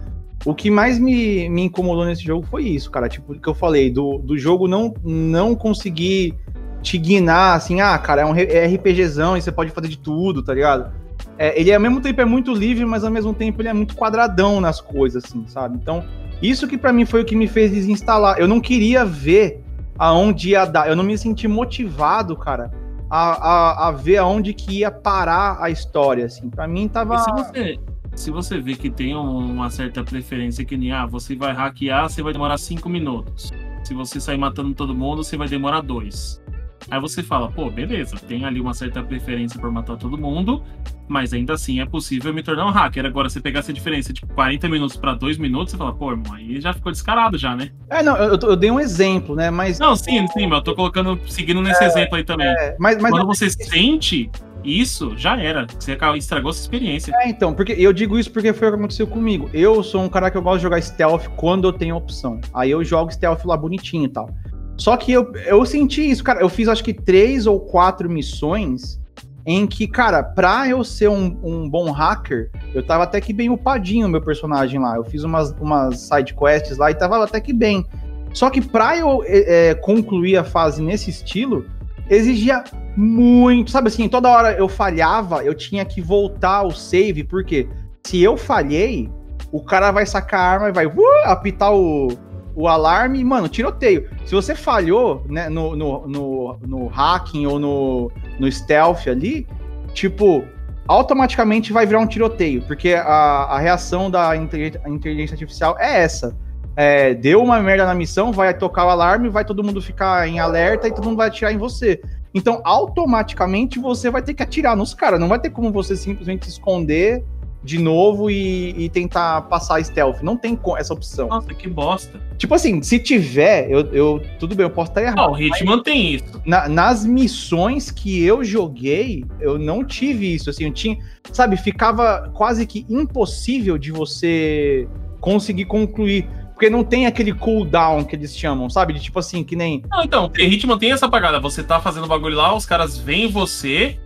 O que mais me, me incomodou nesse jogo foi isso, cara. Tipo, que eu falei, do, do jogo não, não conseguir te guinar, assim, ah, cara, é um RPGzão e você pode fazer de tudo, tá ligado? É, ele ao mesmo tempo é muito livre, mas ao mesmo tempo ele é muito quadradão nas coisas, assim, sabe? Então, isso que para mim foi o que me fez desinstalar. Eu não queria ver aonde ia dar. Eu não me senti motivado, cara, a, a, a ver aonde que ia parar a história, assim. Para mim tava. E se você, se você vê que tem uma certa preferência que nem, ah, você vai hackear, você vai demorar cinco minutos. Se você sair matando todo mundo, você vai demorar dois. Aí você fala, pô, beleza, tem ali uma certa preferência por matar todo mundo, mas ainda assim é possível me tornar um hacker. Agora, você pegar essa diferença de 40 minutos para 2 minutos, você fala, pô, irmão, aí já ficou descarado já, né? É, não, eu, eu dei um exemplo, né? Mas. Não, sim, sim, mas eu tô colocando, seguindo nesse é, exemplo aí também. É, mas, mas Quando você sente isso, já era. Você estragou essa experiência. É, então, porque eu digo isso porque foi o que aconteceu comigo. Eu sou um cara que eu gosto de jogar stealth quando eu tenho opção. Aí eu jogo stealth lá bonitinho e tal. Só que eu, eu senti isso, cara. Eu fiz acho que três ou quatro missões em que, cara, pra eu ser um, um bom hacker, eu tava até que bem upadinho meu personagem lá. Eu fiz umas, umas side quests lá e tava até que bem. Só que pra eu é, é concluir a fase nesse estilo, exigia muito. Sabe assim, toda hora eu falhava, eu tinha que voltar o save, porque se eu falhei, o cara vai sacar a arma e vai uh, apitar o, o alarme, mano, tiroteio. Se você falhou, né, no, no, no, no hacking ou no, no stealth ali, tipo, automaticamente vai virar um tiroteio, porque a, a reação da inteligência artificial é essa. É, deu uma merda na missão, vai tocar o alarme, vai todo mundo ficar em alerta e todo mundo vai atirar em você. Então, automaticamente você vai ter que atirar nos caras, não vai ter como você simplesmente se esconder de novo e, e, tentar passar stealth. Não tem essa opção. Nossa, que bosta. Tipo assim, se tiver, eu, eu tudo bem, eu posso estar errado. Não, o Hitman tem isso. Na, nas missões que eu joguei, eu não tive isso. Assim, eu tinha, sabe, ficava quase que impossível de você conseguir concluir. Porque não tem aquele cooldown que eles chamam, sabe? De tipo assim, que nem. Não, então, o Hitman tem essa pagada. Você tá fazendo bagulho lá, os caras veem você,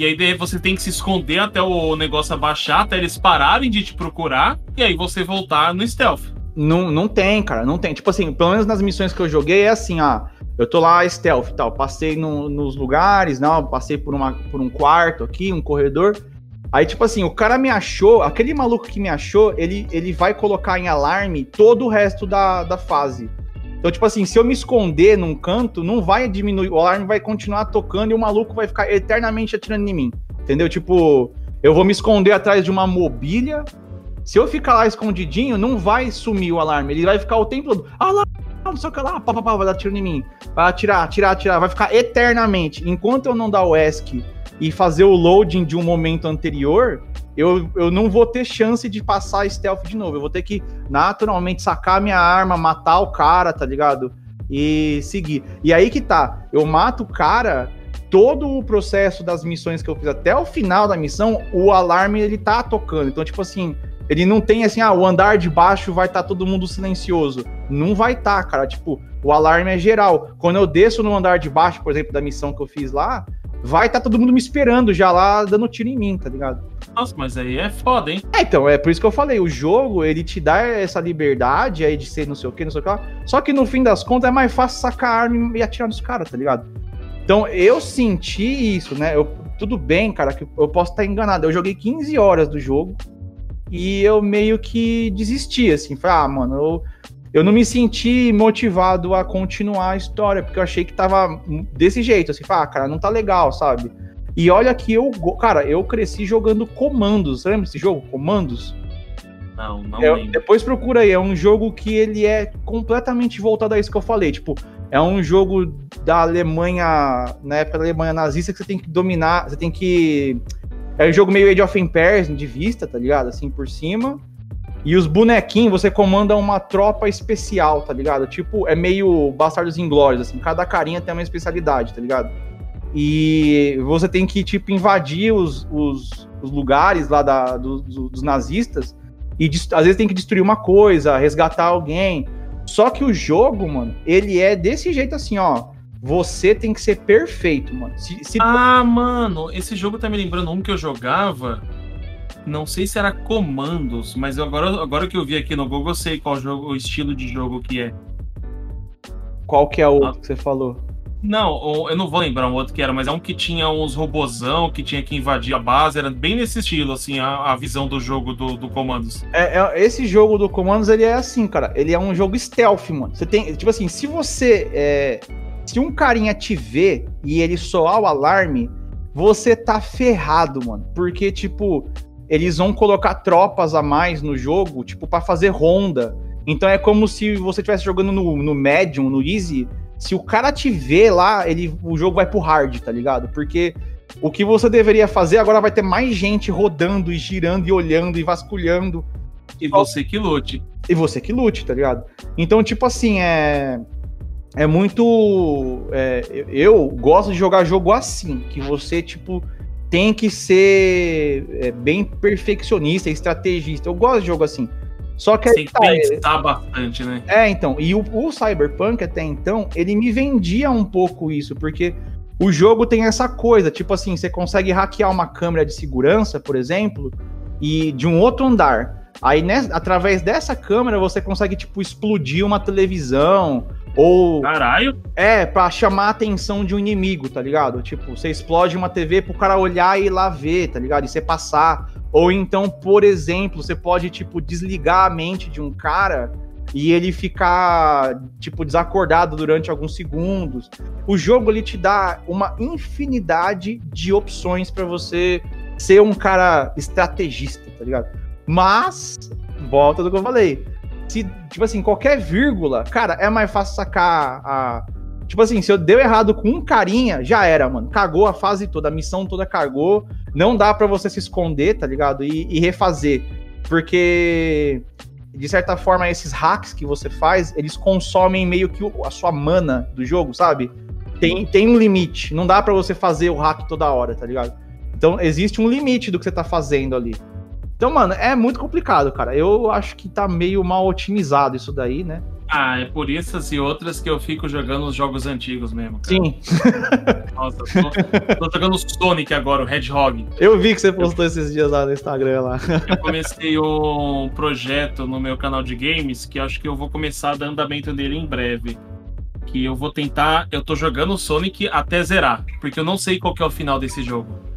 e aí você tem que se esconder até o negócio abaixar, até eles pararem de te procurar, e aí você voltar no stealth. Não, não tem, cara, não tem. Tipo assim, pelo menos nas missões que eu joguei é assim, ah, eu tô lá stealth e tal, passei no, nos lugares, não, passei por, uma, por um quarto aqui, um corredor, Aí, tipo assim, o cara me achou, aquele maluco que me achou, ele, ele vai colocar em alarme todo o resto da, da fase. Então, tipo assim, se eu me esconder num canto, não vai diminuir, o alarme vai continuar tocando e o maluco vai ficar eternamente atirando em mim. Entendeu? Tipo, eu vou me esconder atrás de uma mobília. Se eu ficar lá escondidinho, não vai sumir o alarme. Ele vai ficar o tempo todo. Alarme! Não sei o que lá, pá, pá, pá, vai dar tiro em mim. Vai atirar, atirar, atirar. Vai ficar eternamente. Enquanto eu não dar o ESC e fazer o loading de um momento anterior, eu, eu não vou ter chance de passar stealth de novo. Eu vou ter que naturalmente sacar minha arma, matar o cara, tá ligado? E seguir. E aí que tá. Eu mato o cara, todo o processo das missões que eu fiz até o final da missão, o alarme ele tá tocando. Então, tipo assim, ele não tem assim, ah, o andar de baixo vai estar tá todo mundo silencioso. Não vai estar, tá, cara. Tipo, o alarme é geral. Quando eu desço no andar de baixo, por exemplo, da missão que eu fiz lá, vai estar tá todo mundo me esperando já lá, dando tiro em mim, tá ligado? Nossa, mas aí é foda, hein? É, então, é por isso que eu falei, o jogo, ele te dá essa liberdade aí de ser não sei o que, não sei o que lá, só que no fim das contas é mais fácil sacar a arma e atirar nos caras, tá ligado? Então, eu senti isso, né? Eu, tudo bem, cara, que eu posso estar enganado. Eu joguei 15 horas do jogo e eu meio que desisti, assim. Falei, ah, mano, eu, eu não me senti motivado a continuar a história, porque eu achei que tava desse jeito, assim. Ah, cara, não tá legal, sabe? E olha que eu, cara, eu cresci jogando comandos. Lembra desse jogo, Comandos? Não, não é, Depois procura aí, é um jogo que ele é completamente voltado a isso que eu falei. Tipo, é um jogo da Alemanha, na época da Alemanha nazista, que você tem que dominar, você tem que. É um jogo meio Age of Empires de vista, tá ligado? Assim por cima. E os bonequinhos, você comanda uma tropa especial, tá ligado? Tipo, é meio Bastardos Inglórios, assim. Cada carinha tem uma especialidade, tá ligado? E você tem que, tipo, invadir os, os, os lugares lá da, do, do, dos nazistas. E às vezes tem que destruir uma coisa, resgatar alguém. Só que o jogo, mano, ele é desse jeito assim, ó. Você tem que ser perfeito, mano. Se, se... Ah, mano, esse jogo tá me lembrando um que eu jogava. Não sei se era comandos, mas agora, agora que eu vi aqui no Google, eu sei qual jogo, o estilo de jogo que é. Qual que é o outro ah. que você falou? Não, eu não vou lembrar um outro que era, mas é um que tinha uns robozão que tinha que invadir a base, era bem nesse estilo, assim, a, a visão do jogo do, do Comandos. É, é, esse jogo do Comandos, ele é assim, cara, ele é um jogo stealth, mano. Você tem, tipo assim, se você, é, se um carinha te vê e ele soar o alarme, você tá ferrado, mano, porque, tipo, eles vão colocar tropas a mais no jogo, tipo, para fazer ronda. Então é como se você estivesse jogando no, no Medium, no Easy, se o cara te vê lá, ele, o jogo vai pro hard, tá ligado? Porque o que você deveria fazer agora vai ter mais gente rodando e girando e olhando e vasculhando. E você que lute. E você que lute, tá ligado? Então, tipo assim, é. É muito. É, eu gosto de jogar jogo assim, que você, tipo, tem que ser é, bem perfeccionista, estrategista. Eu gosto de jogo assim. Só que Tem que tá, pensar é, bastante, né? É, então. E o, o Cyberpunk, até então, ele me vendia um pouco isso, porque o jogo tem essa coisa, tipo assim, você consegue hackear uma câmera de segurança, por exemplo, e de um outro andar. Aí, né, através dessa câmera, você consegue, tipo, explodir uma televisão, ou. Caralho! É, pra chamar a atenção de um inimigo, tá ligado? Tipo, você explode uma TV pro cara olhar e ir lá ver, tá ligado? E você passar. Ou então, por exemplo, você pode, tipo, desligar a mente de um cara e ele ficar, tipo, desacordado durante alguns segundos. O jogo, ele te dá uma infinidade de opções para você ser um cara estrategista, tá ligado? Mas, volta do que eu falei. Se, tipo assim, qualquer vírgula, cara, é mais fácil sacar a. Tipo assim, se eu deu errado com um carinha, já era, mano. Cagou a fase toda, a missão toda cagou não dá para você se esconder, tá ligado? E, e, refazer. Porque, de certa forma, esses hacks que você faz, eles consomem meio que a sua mana do jogo, sabe? Tem, tem um limite. Não dá para você fazer o hack toda hora, tá ligado? Então, existe um limite do que você tá fazendo ali. Então, mano, é muito complicado, cara. Eu acho que tá meio mal otimizado isso daí, né? Ah, é por essas e outras que eu fico jogando os jogos antigos mesmo. Cara. Sim. Nossa, tô, tô jogando Sonic agora, o Hedgehog. Eu vi que você postou eu, esses dias lá no Instagram lá. Eu comecei um projeto no meu canal de games que acho que eu vou começar a dar andamento dele em breve. Que eu vou tentar. Eu tô jogando Sonic até zerar. Porque eu não sei qual é o final desse jogo.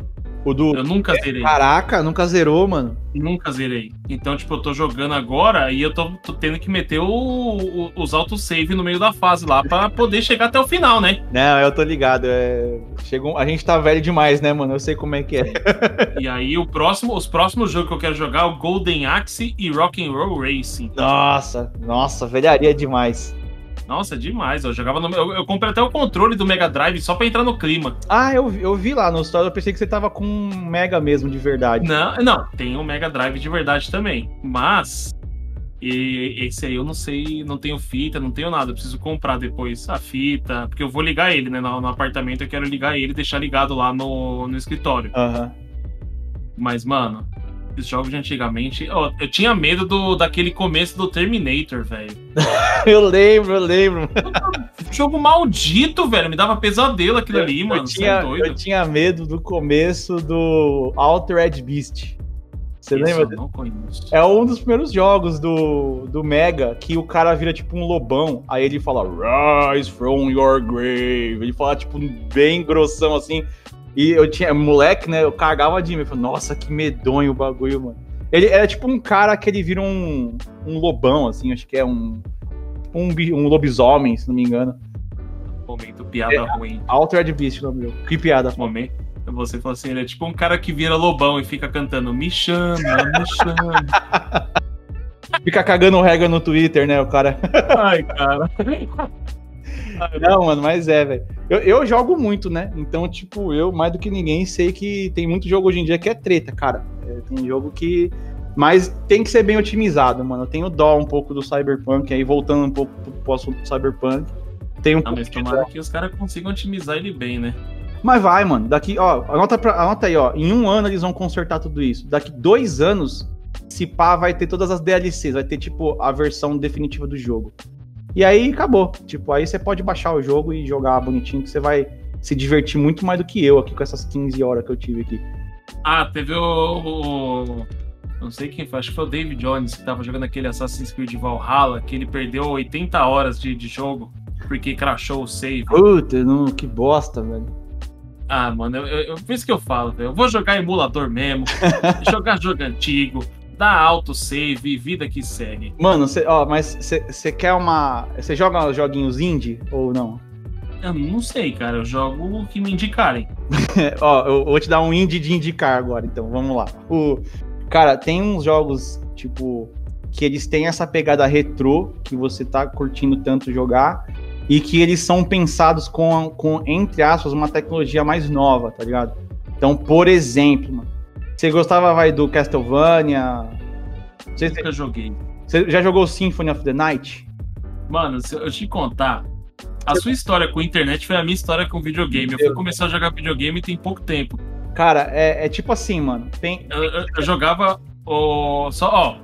O do. Eu nunca zerei. Caraca, nunca zerou, mano. Nunca zerei. Então, tipo, eu tô jogando agora e eu tô, tô tendo que meter o, o- os autosave no meio da fase lá pra poder chegar até o final, né? Não, eu tô ligado. É... Chegou... A gente tá velho demais, né, mano? Eu sei como é que é. E aí o próximo, os próximos jogos que eu quero jogar é o Golden Axe e Rock'n'Roll Racing. Nossa, nossa, velharia demais. Nossa, demais. Eu jogava no, eu, eu comprei até o controle do Mega Drive só pra entrar no clima. Ah, eu, vi- eu vi lá no story, eu pensei que você tava com um Mega mesmo, de verdade. Não, não, tem o Mega Drive de verdade também. Mas e esse aí eu não sei, não tenho fita, não tenho nada. Eu preciso comprar depois a fita, porque eu vou ligar ele, né? No, no apartamento eu quero ligar ele e deixar ligado lá no, no escritório. Aham. Mas, mano, os jogos de antigamente. ó, eu tinha medo do, daquele começo do Terminator, velho. Eu lembro, eu lembro. Jogo maldito, velho. Me dava pesadelo aquilo ali, mano. eu, Você tinha, é eu tinha medo do começo do Altered Beast. Você Isso lembra? eu não conheço. É um dos primeiros jogos do, do Mega que o cara vira tipo um lobão. Aí ele fala, Rise from your grave. Ele fala, tipo, bem grossão assim. E eu tinha, moleque, né? Eu cagava de mim. Eu falei, nossa, que medonho o bagulho, mano. Ele era tipo um cara que ele vira um, um lobão, assim. Acho que é um, um, bi- um lobisomem, se não me engano. Momento piada É. ruim. Altered Beast, o nome meu. Que piada. Momento. Você falou assim, ele é tipo um cara que vira lobão e fica cantando Me chama, me chama. Fica cagando regra no Twitter, né? O cara. Ai, cara. Não, mano, mas é, velho. Eu, eu jogo muito, né? Então, tipo, eu, mais do que ninguém, sei que tem muito jogo hoje em dia que é treta, cara. É, tem jogo que. Mas tem que ser bem otimizado, mano. Eu tenho dó um pouco do Cyberpunk, aí voltando um pouco pro, assunto do Cyberpunk. Tem um Ah, pouco mas tomara que os caras consigam otimizar ele bem, né? Mas vai, mano. Daqui, ó, anota, pra- anota aí, ó. Em um ano eles vão consertar tudo isso. Daqui dois anos, se pá, vai ter todas as DLCs. Vai ter, tipo, a versão definitiva do jogo. E aí acabou. Tipo, aí você pode baixar o jogo e jogar bonitinho, que você vai se divertir muito mais do que eu aqui com essas 15 horas que eu tive aqui. Ah, teve o. o- Não sei quem foi, acho que foi o David Jones que tava jogando aquele Assassin's Creed Valhalla, que ele perdeu 80 horas de, de jogo porque crashou o save. Puta, não, que bosta, velho. Ah, mano, eu, eu, eu- por isso que eu falo, velho. Eu vou jogar emulador mesmo, jogar jogo antigo, dar autosave, vida que segue. Mano, cê, ó, mas você quer uma. Você joga os joguinhos indie ou não? Eu não sei, cara. Eu jogo o que me indicarem. Ó, eu vou te dar um indie de indicar agora, então, vamos lá. O, cara, tem uns jogos, tipo, que eles têm essa pegada retrô, que você tá curtindo tanto jogar, e que eles são pensados com, com entre aspas, uma tecnologia mais nova, tá ligado? Então, por exemplo, mano, você gostava, vai, do Castlevania? Você, Nunca joguei. você já jogou Symphony of the Night? Mano, se eu te contar, a sua história com a internet foi a minha história com videogame. Eu fui começar a jogar videogame tem pouco tempo. Cara, é, é tipo assim, mano, tem... Eu, eu- eu jogava o. Só, ó,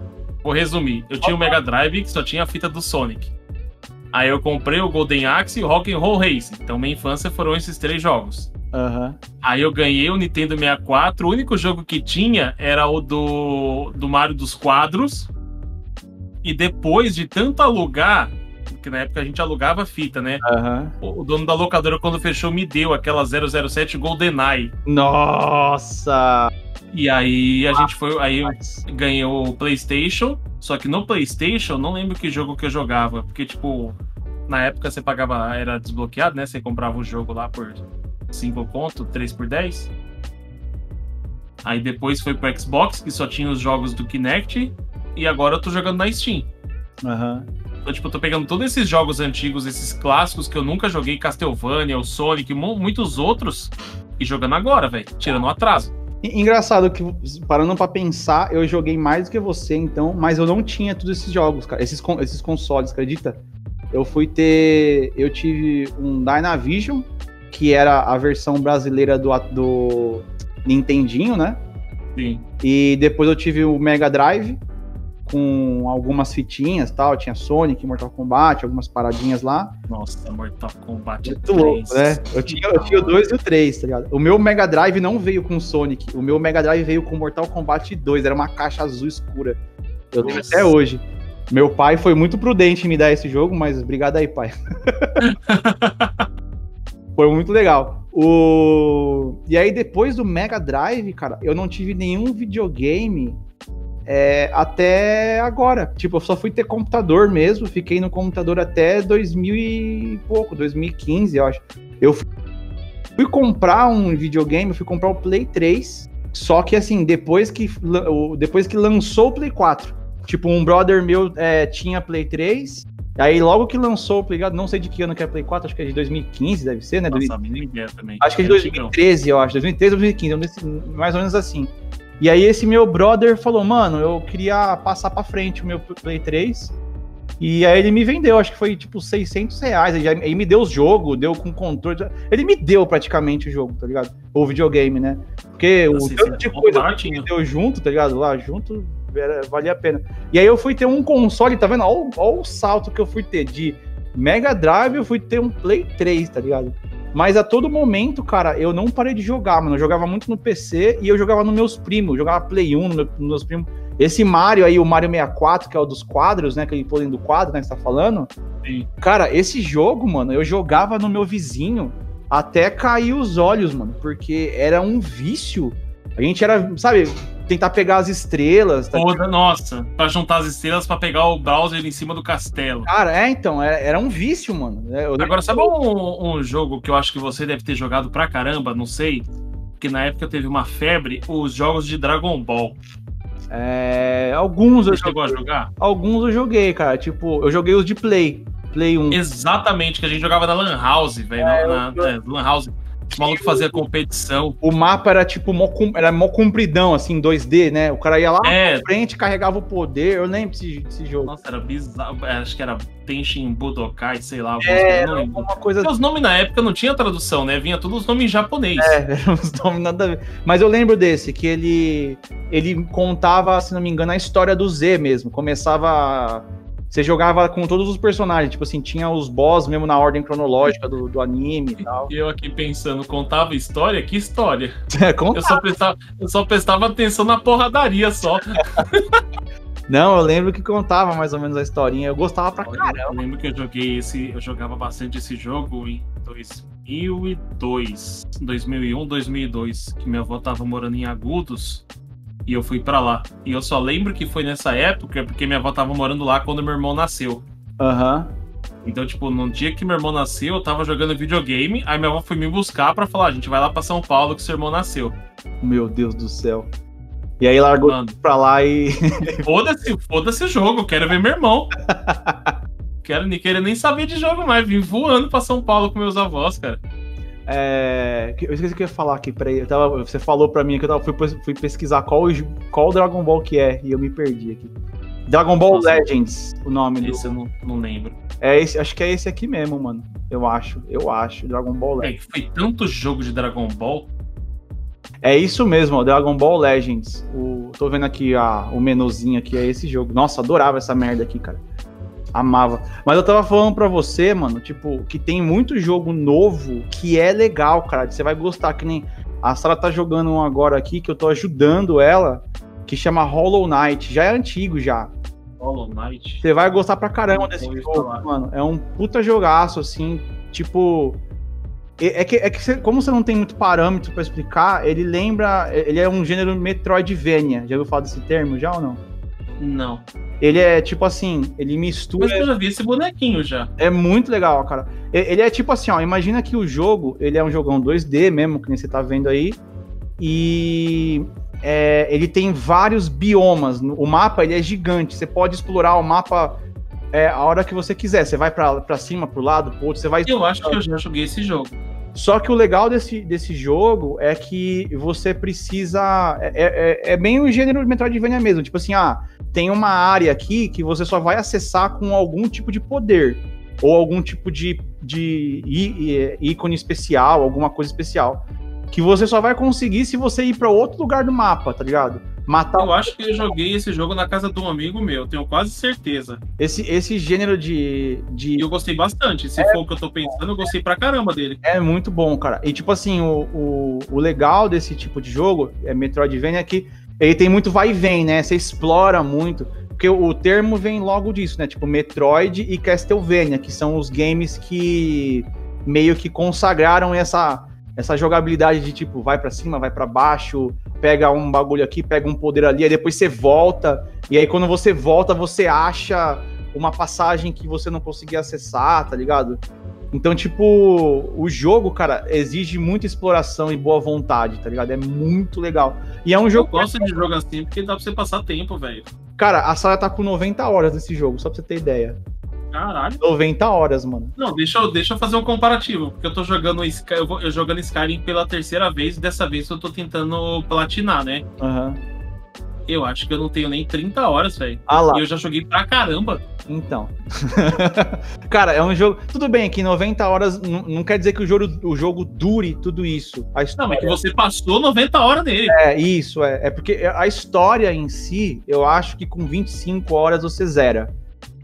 vou resumir. Eu tinha o Mega Drive que só tinha a fita do Sonic. Aí eu comprei o Golden Axe e o Rock'n'Roll Racing. Então minha infância foram esses três jogos. Aham. Aí eu ganhei o Nintendo 64. O único jogo que tinha era o do, do Mario dos Quadros. E depois de tanto alugar, porque na época a gente alugava fita, né? O o dono da locadora, quando fechou, me deu aquela 007 GoldenEye. Nossa! E aí a gente foi. Aí eu ganhei o PlayStation. Só que no PlayStation, não lembro que jogo que eu jogava. Porque, tipo, na época você pagava. Era desbloqueado, né? Você comprava o jogo lá por 5 conto, 3 por 10. Aí depois foi pro Xbox, que só tinha os jogos do Kinect. E agora eu tô jogando na Steam. Aham. Então, tipo, eu tô pegando todos esses jogos antigos, esses clássicos que eu nunca joguei, Castlevania, o Sonic, mu- muitos outros, e jogando agora, velho. Tirando o atraso. Engraçado que, parando pra pensar, eu joguei mais do que você, então, mas eu não tinha todos esses jogos, cara, esses, esses consoles, acredita? Eu fui ter. Eu tive um Dynavision, que era a versão brasileira do, do Nintendinho, né? Sim. E depois eu tive o Mega Drive, com algumas fitinhas tal. Tinha Sonic, Mortal Kombat, algumas paradinhas lá. Nossa, Mortal Kombat Muito louco, né? Eu tinha, eu tinha o 2 e o 3, tá ligado? O meu Mega Drive não veio com Sonic. O meu Mega Drive veio com Mortal Kombat 2. Era uma caixa azul escura. Eu tenho até hoje. Meu pai foi muito prudente em me dar esse jogo, mas obrigado aí, pai. foi muito legal. O... E aí, depois do Mega Drive, cara, eu não tive nenhum videogame é, até agora. Tipo, eu só fui ter computador mesmo, fiquei no computador até 2000 e pouco, 2015, eu acho. Eu fui comprar um videogame, fui comprar o Play 3, só que assim, depois que, depois que lançou o Play 4. Tipo, um brother meu é, tinha Play 3, Aí logo que lançou o Play 4, não sei de que ano que é Play 4, acho que é de 2015, deve ser, né? Nossa, ideia também. Acho que é de 2013, eu acho. 2013 ou 2015, mais ou menos assim. E aí esse meu brother falou, mano, eu queria passar pra frente o meu Play 3. E aí ele me vendeu, acho que foi tipo 600 reais. Aí, aí me deu o jogo, deu com controle. Ele me deu praticamente o jogo, tá ligado? O videogame, né? Porque Nossa, o tanto de coisa que me deu junto, tá ligado? Lá junto, era, valia a pena. E aí eu fui ter um console, tá vendo? Olha, olha o salto que eu fui ter de Mega Drive, eu fui ter um Play 3, tá ligado? Mas a todo momento, cara, eu não parei de jogar, mano. Eu jogava muito no PC e eu jogava nos meus primos. Eu jogava Play 1 nos meus primos. Esse Mario aí, o Mario 64, que é o dos quadros, né? Aquele pulando do quadro, né? Que você tá falando. Sim. Cara, esse jogo, mano, eu jogava no meu vizinho até cair os olhos, mano. Porque era um vício. A gente era, sabe, tentar pegar as estrelas. Tá Toda, nossa, pra juntar as estrelas para pegar o Bowser em cima do castelo. Cara, é, então, era, era um vício, mano. É, eu Agora, sabe um, um, jogo que eu acho que você deve ter jogado pra caramba, não sei, que na época teve uma febre, os jogos de Dragon Ball. É, alguns você eu chegou joguei. a jogar? Alguns eu joguei, cara. Tipo, eu joguei os de Play. Play 1. Exatamente, que a gente jogava na Lan House, velho. É, na, na, é, Lan House. O maluco fazia competição. O mapa era tipo, mó, era mó compridão, assim, 2D, né? O cara ia lá é. na frente, carregava o poder. Eu lembro desse, desse jogo. Nossa, era bizarro. É, acho que era Tenshin Budokai, sei lá. É, uma coisa... Porque os nomes na época não tinha tradução, né? Vinha todos os nomes em japonês. É, eram os nomes nada a ver. Mas eu lembro desse, que ele, ele contava, se não me engano, a história do Z mesmo. Começava você jogava com todos os personagens, tipo assim, tinha os boss mesmo na ordem cronológica do, do anime e tal. E eu aqui pensando, contava história? Que história? É, contava. Eu só, prestava, eu só prestava atenção na porradaria só. Não, eu lembro que contava mais ou menos a historinha. Eu gostava pra caramba. Eu lembro que eu joguei esse. Eu jogava bastante esse jogo em 2002. 2001, 2002. Que minha avó tava morando em Agudos. E eu fui para lá. E eu só lembro que foi nessa época porque minha avó tava morando lá quando meu irmão nasceu. Aham. Uhum. Então, tipo, no dia que meu irmão nasceu, eu tava jogando videogame, aí minha avó foi me buscar para falar, a gente vai lá pra São Paulo que seu irmão nasceu. Meu Deus do céu. E aí largou Mano, pra lá e. Foda-se, foda-se o jogo, quero ver meu irmão. quero nem querer nem saber de jogo mais, vim voando pra São Paulo com meus avós, cara. É, eu esqueci o que eu ia falar aqui, peraí. Tava, você falou pra mim que eu tava, fui, fui, pesquisar qual, qual Dragon Ball que é e eu me perdi aqui. Dragon Ball Nossa, Legends, o nome esse do. eu não, não lembro. É esse, acho que é esse aqui mesmo, mano. Eu acho, eu acho. Dragon Ball Legends. É, foi tanto jogo de Dragon Ball. É isso mesmo, ó, Dragon Ball Legends. O, tô vendo aqui a, o menuzinho aqui, é esse jogo. Nossa, adorava essa merda aqui, cara. Amava. Mas eu tava falando pra você, mano, tipo, que tem muito jogo novo que é legal, cara. Você vai gostar, que nem. A Sara tá jogando um agora aqui que eu tô ajudando ela, que chama Hollow Knight. Já é antigo já. Hollow Knight? Você vai gostar pra caramba desse jogo, falar. mano. É um puta jogaço, assim, tipo. É, é que, é que você, como você não tem muito parâmetro para explicar, ele lembra. Ele é um gênero Metroidvania. Já ouviu falar desse termo já ou não? Não. Ele é tipo assim, ele mistura. Mas eu já vi esse bonequinho já. É muito legal, cara. Ele é tipo assim, ó, imagina que o jogo, ele é um jogão 2D mesmo, que nem você tá vendo aí. E é, ele tem vários biomas. O mapa ele é gigante. Você pode explorar o mapa é, a hora que você quiser. Você vai para cima, pro lado, pro outro. Você vai. Eu acho que eu já joguei esse jogo. Só que o legal desse, desse jogo é que você precisa. É, é, é bem o gênero de Metroidvania mesmo. Tipo assim, ah, tem uma área aqui que você só vai acessar com algum tipo de poder. Ou algum tipo de, de ícone especial, alguma coisa especial. Que você só vai conseguir se você ir para outro lugar do mapa, tá ligado? Matar eu acho que eu joguei esse jogo na casa de um amigo meu, tenho quase certeza. Esse, esse gênero de. de... Eu gostei bastante. Se é, for o que eu tô pensando, eu gostei pra caramba dele. É muito bom, cara. E tipo assim, o, o, o legal desse tipo de jogo, é Metroidvania, é que ele tem muito vai e vem, né? Você explora muito. Porque o termo vem logo disso, né? Tipo, Metroid e Castlevania, que são os games que meio que consagraram essa, essa jogabilidade de tipo, vai pra cima, vai pra baixo, pega um bagulho aqui, pega um poder ali, aí depois você volta, e aí quando você volta, você acha uma passagem que você não conseguia acessar, tá ligado? Então, tipo, o jogo, cara, exige muita exploração e boa vontade, tá ligado? É muito legal. E é um Eu jogo. gosto de jogo assim porque dá pra você passar tempo, velho. Cara, a sala tá com 90 horas nesse jogo, só pra você ter ideia. Caralho. 90 horas, mano. Não, deixa eu, deixa eu fazer um comparativo, porque eu tô jogando Sky, eu, vou, eu jogando Skyrim pela terceira vez, e dessa vez eu tô tentando platinar, né? Aham. Eu acho que eu não tenho nem 30 horas, velho. Ah lá. E eu já joguei pra caramba. Então. Cara, é um jogo. Tudo bem que 90 horas não, não quer dizer que o jogo, o jogo dure tudo isso. A Não, história, mas que você passou 90 horas nele. É, isso, é. É porque a história em si, eu acho que com 25 horas você zera.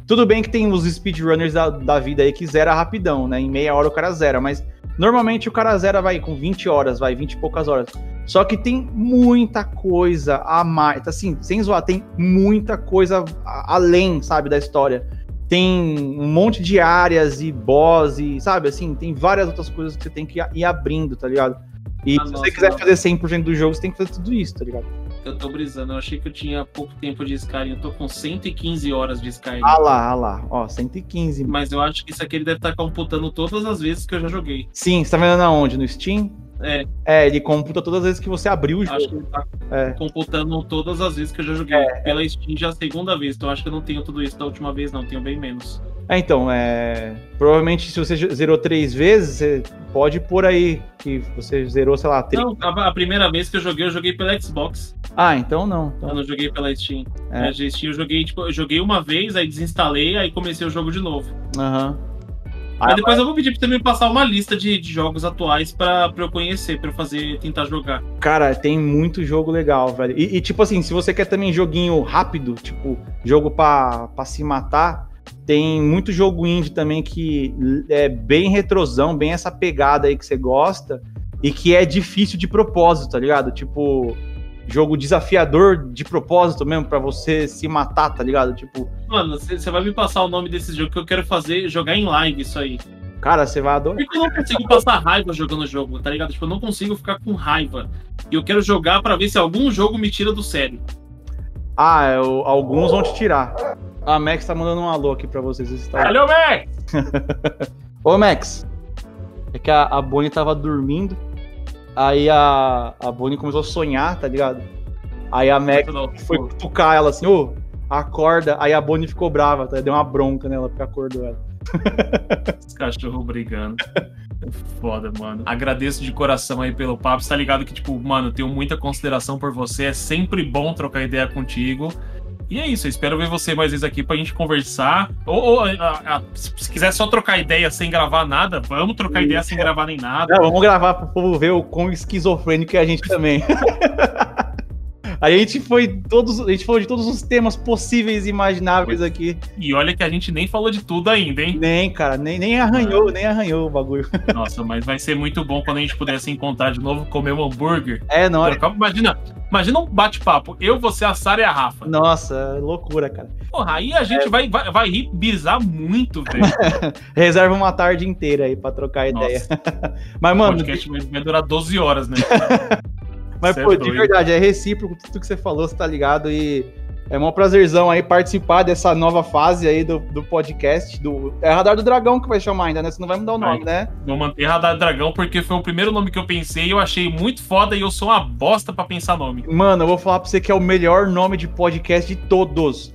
Tudo bem que tem os speedrunners da, da vida aí que zera rapidão, né? Em meia hora o cara zera, mas normalmente o cara zera, vai, com 20 horas, vai, 20 e poucas horas. Só que tem muita coisa a mais, assim, sem zoar, tem muita coisa além, sabe, da história. Tem um monte de áreas e boss e, sabe, assim, tem várias outras coisas que você tem que ir abrindo, tá ligado? E Ah, se nossa, você quiser não. fazer 100% do jogo, você tem que fazer tudo isso, tá ligado? Eu tô brisando, eu achei que eu tinha pouco tempo de Skyrim. Eu tô com 115 horas de Skyrim. Ah lá, ah lá, ó, 115. Mas eu acho que isso aqui ele deve estar computando todas as vezes que eu já joguei. Sim, você tá vendo aonde? No Steam? É, É, ele computa todas as vezes que você abriu o acho jogo. que ele tá É. computando todas as vezes que eu já joguei. Pela Steam já é a segunda vez, então acho que eu não tenho tudo isso da última vez, não. Tenho bem menos. É, então, é. Provavelmente se você zerou três vezes, você pode pôr aí que você zerou, sei lá, três. Não, a primeira vez que eu joguei, eu joguei pela Xbox. Ah, então não. Então, Eu não joguei pela Steam. É. Na Steam eu joguei, tipo, eu joguei uma vez, aí desinstalei, aí comecei o jogo de novo. Aham. Mas Ah, depois eu vou pedir pra você me passar uma lista de, de jogos atuais pra, pra eu conhecer, pra eu fazer, tentar jogar. Cara, tem muito jogo legal, velho. E, e, tipo assim, se você quer também joguinho rápido, tipo, jogo pra, pra se matar, tem muito jogo indie também que é bem retrosão, bem essa pegada aí que você gosta, e que é difícil de propósito, tá ligado? Tipo, jogo desafiador de propósito mesmo, pra você se matar, tá ligado? Tipo, Mano, você vai me passar o nome desse jogo que eu quero fazer, jogar em live isso aí. cara, você vai adorar. Porque eu não consigo passar raiva jogando o jogo, tá ligado? Tipo, eu não consigo ficar com raiva. E eu quero jogar pra ver se algum jogo me tira do sério. Ah, é, o- alguns vão te tirar. A Max tá mandando um alô aqui pra vocês. vocês tá- Valeu, Mac! Ô, Max. É que a, a Bonnie tava dormindo. Aí a, a Bonnie começou a sonhar, tá ligado? Aí a Max foi cutucar ela assim, ô, acorda. Aí a Bonnie ficou brava, tá? Deu uma bronca nela porque acordou ela. Os cachorros brigando. Foda, mano. Agradeço de coração aí pelo papo. Você tá ligado que, tipo, mano, eu tenho muita consideração por você. É sempre bom trocar ideia contigo. E é isso, eu espero ver você mais vezes aqui pra gente conversar. Ou, ou, a- a- se quiser só trocar ideia sem gravar nada, vamos trocar ideia sem gravar nem nada. Não, vamos gravar pro povo ver o quão esquizofrênico é a gente também. a gente foi todos, a gente falou de todos os temas possíveis e imagináveis aqui. E olha que a gente nem falou de tudo ainda, hein? Nem, cara, nem, nem arranhou, nem arranhou o bagulho. Nossa, mas vai ser muito bom quando a gente puder se encontrar de novo, comer um hambúrguer. É, não, Trocar- Imagina, imagina um bate-papo. Eu, você, a Sara e a Rafa. nossa, loucura, cara. Porra, aí a gente vai, vai, vai rir, bizar muito, velho. Reserva uma tarde inteira aí pra trocar ideia. Mas, O mano, podcast vai, vai durar 12 horas, né? Mas, pô, de verdade, é recíproco tudo que você falou, você tá ligado? E é um prazerzão aí participar dessa nova fase aí do, do podcast. Do, é Radar do Dragão que vai chamar ainda, né? Você não vai mudar o nome, né? Vou manter Radar Dragão porque foi o primeiro nome que eu pensei e eu achei muito foda e eu sou uma bosta pra pensar nome. Mano, eu vou falar pra você que é o melhor nome de podcast de todos.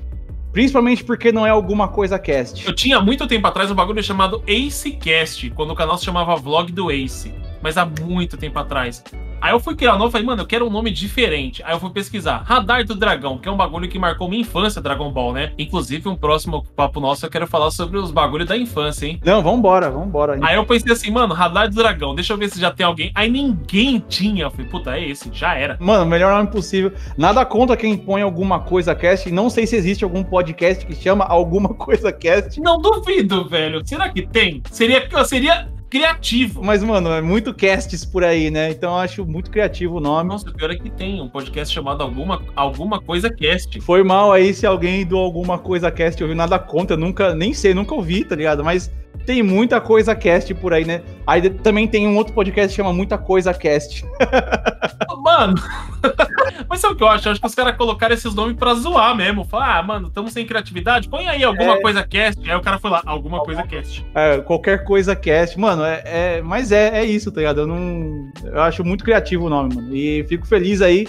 Principalmente porque não é alguma coisa cast. Eu tinha muito tempo atrás um bagulho chamado AceCast, quando o canal se chamava Vlog do Ace. Mas há muito tempo atrás. Aí eu fui criar um e falei, mano, eu quero um nome diferente. Aí eu fui pesquisar Radar do Dragão, que é um bagulho que marcou minha infância, Dragon Ball, né? Inclusive, um próximo papo nosso eu quero falar sobre os bagulhos da infância, hein? Não, vambora, vambora. Aí eu pensei assim, mano, Radar do Dragão, deixa eu ver se já tem alguém. Aí ninguém tinha. Eu falei, puta, é esse, já era. Mano, melhor nome possível. Nada contra quem põe alguma coisa cast. Não sei se existe algum podcast que chama alguma coisa cast. Não duvido, velho. Será que tem? Seria, seria criativo. Mas, mano, é muito casts por aí, né? Então eu acho muito criativo o nome. Nossa, o pior é que tem um podcast chamado Alguma, alguma Coisa Cast. Foi mal aí se alguém do alguma coisa cast ouviu nada contra. Nunca, nem sei, nunca ouvi, tá ligado? Mas tem muita coisa cast por aí, né? Aí também tem um outro podcast que chama Muita Coisa Cast. Mano, mas sabe o que eu acho? Eu acho que os caras colocaram esses nomes pra zoar mesmo. Falar, ah, mano, estamos sem criatividade, põe aí alguma É. coisa cast. Aí o cara foi lá, alguma coisa cast. É, qualquer coisa cast. Mano, é, é- mas é, é isso, tá ligado? Eu não. Eu acho muito criativo o nome, mano. E fico feliz aí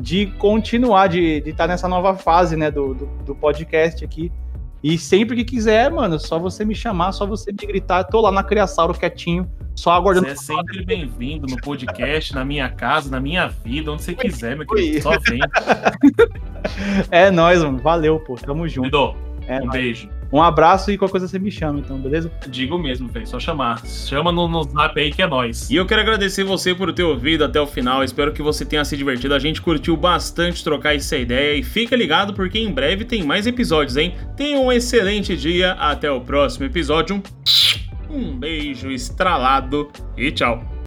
de continuar, de estar nessa nova fase, né, do, do, do podcast aqui. E sempre que quiser, mano, só você me chamar, só você me gritar. Tô lá na Criasauro quietinho, só aguardando. Você é sempre bem-vindo no podcast, na minha casa, na minha vida, onde você quiser, meu querido. Só vem. É nóis, mano. Valeu, pô. Tamo junto. Dudu, É um nóis. beijo. Um abraço e qualquer coisa você me chama, então, beleza? Digo mesmo, velho. Só chamar. Chama no, no zap aí que é nóis. E eu quero agradecer você por ter ouvido até o final. Espero que você tenha se divertido. A gente curtiu bastante trocar essa ideia. E fica ligado porque em breve tem mais episódios, hein? Tenha um excelente dia. Até o próximo episódio. Um beijo estralado e tchau.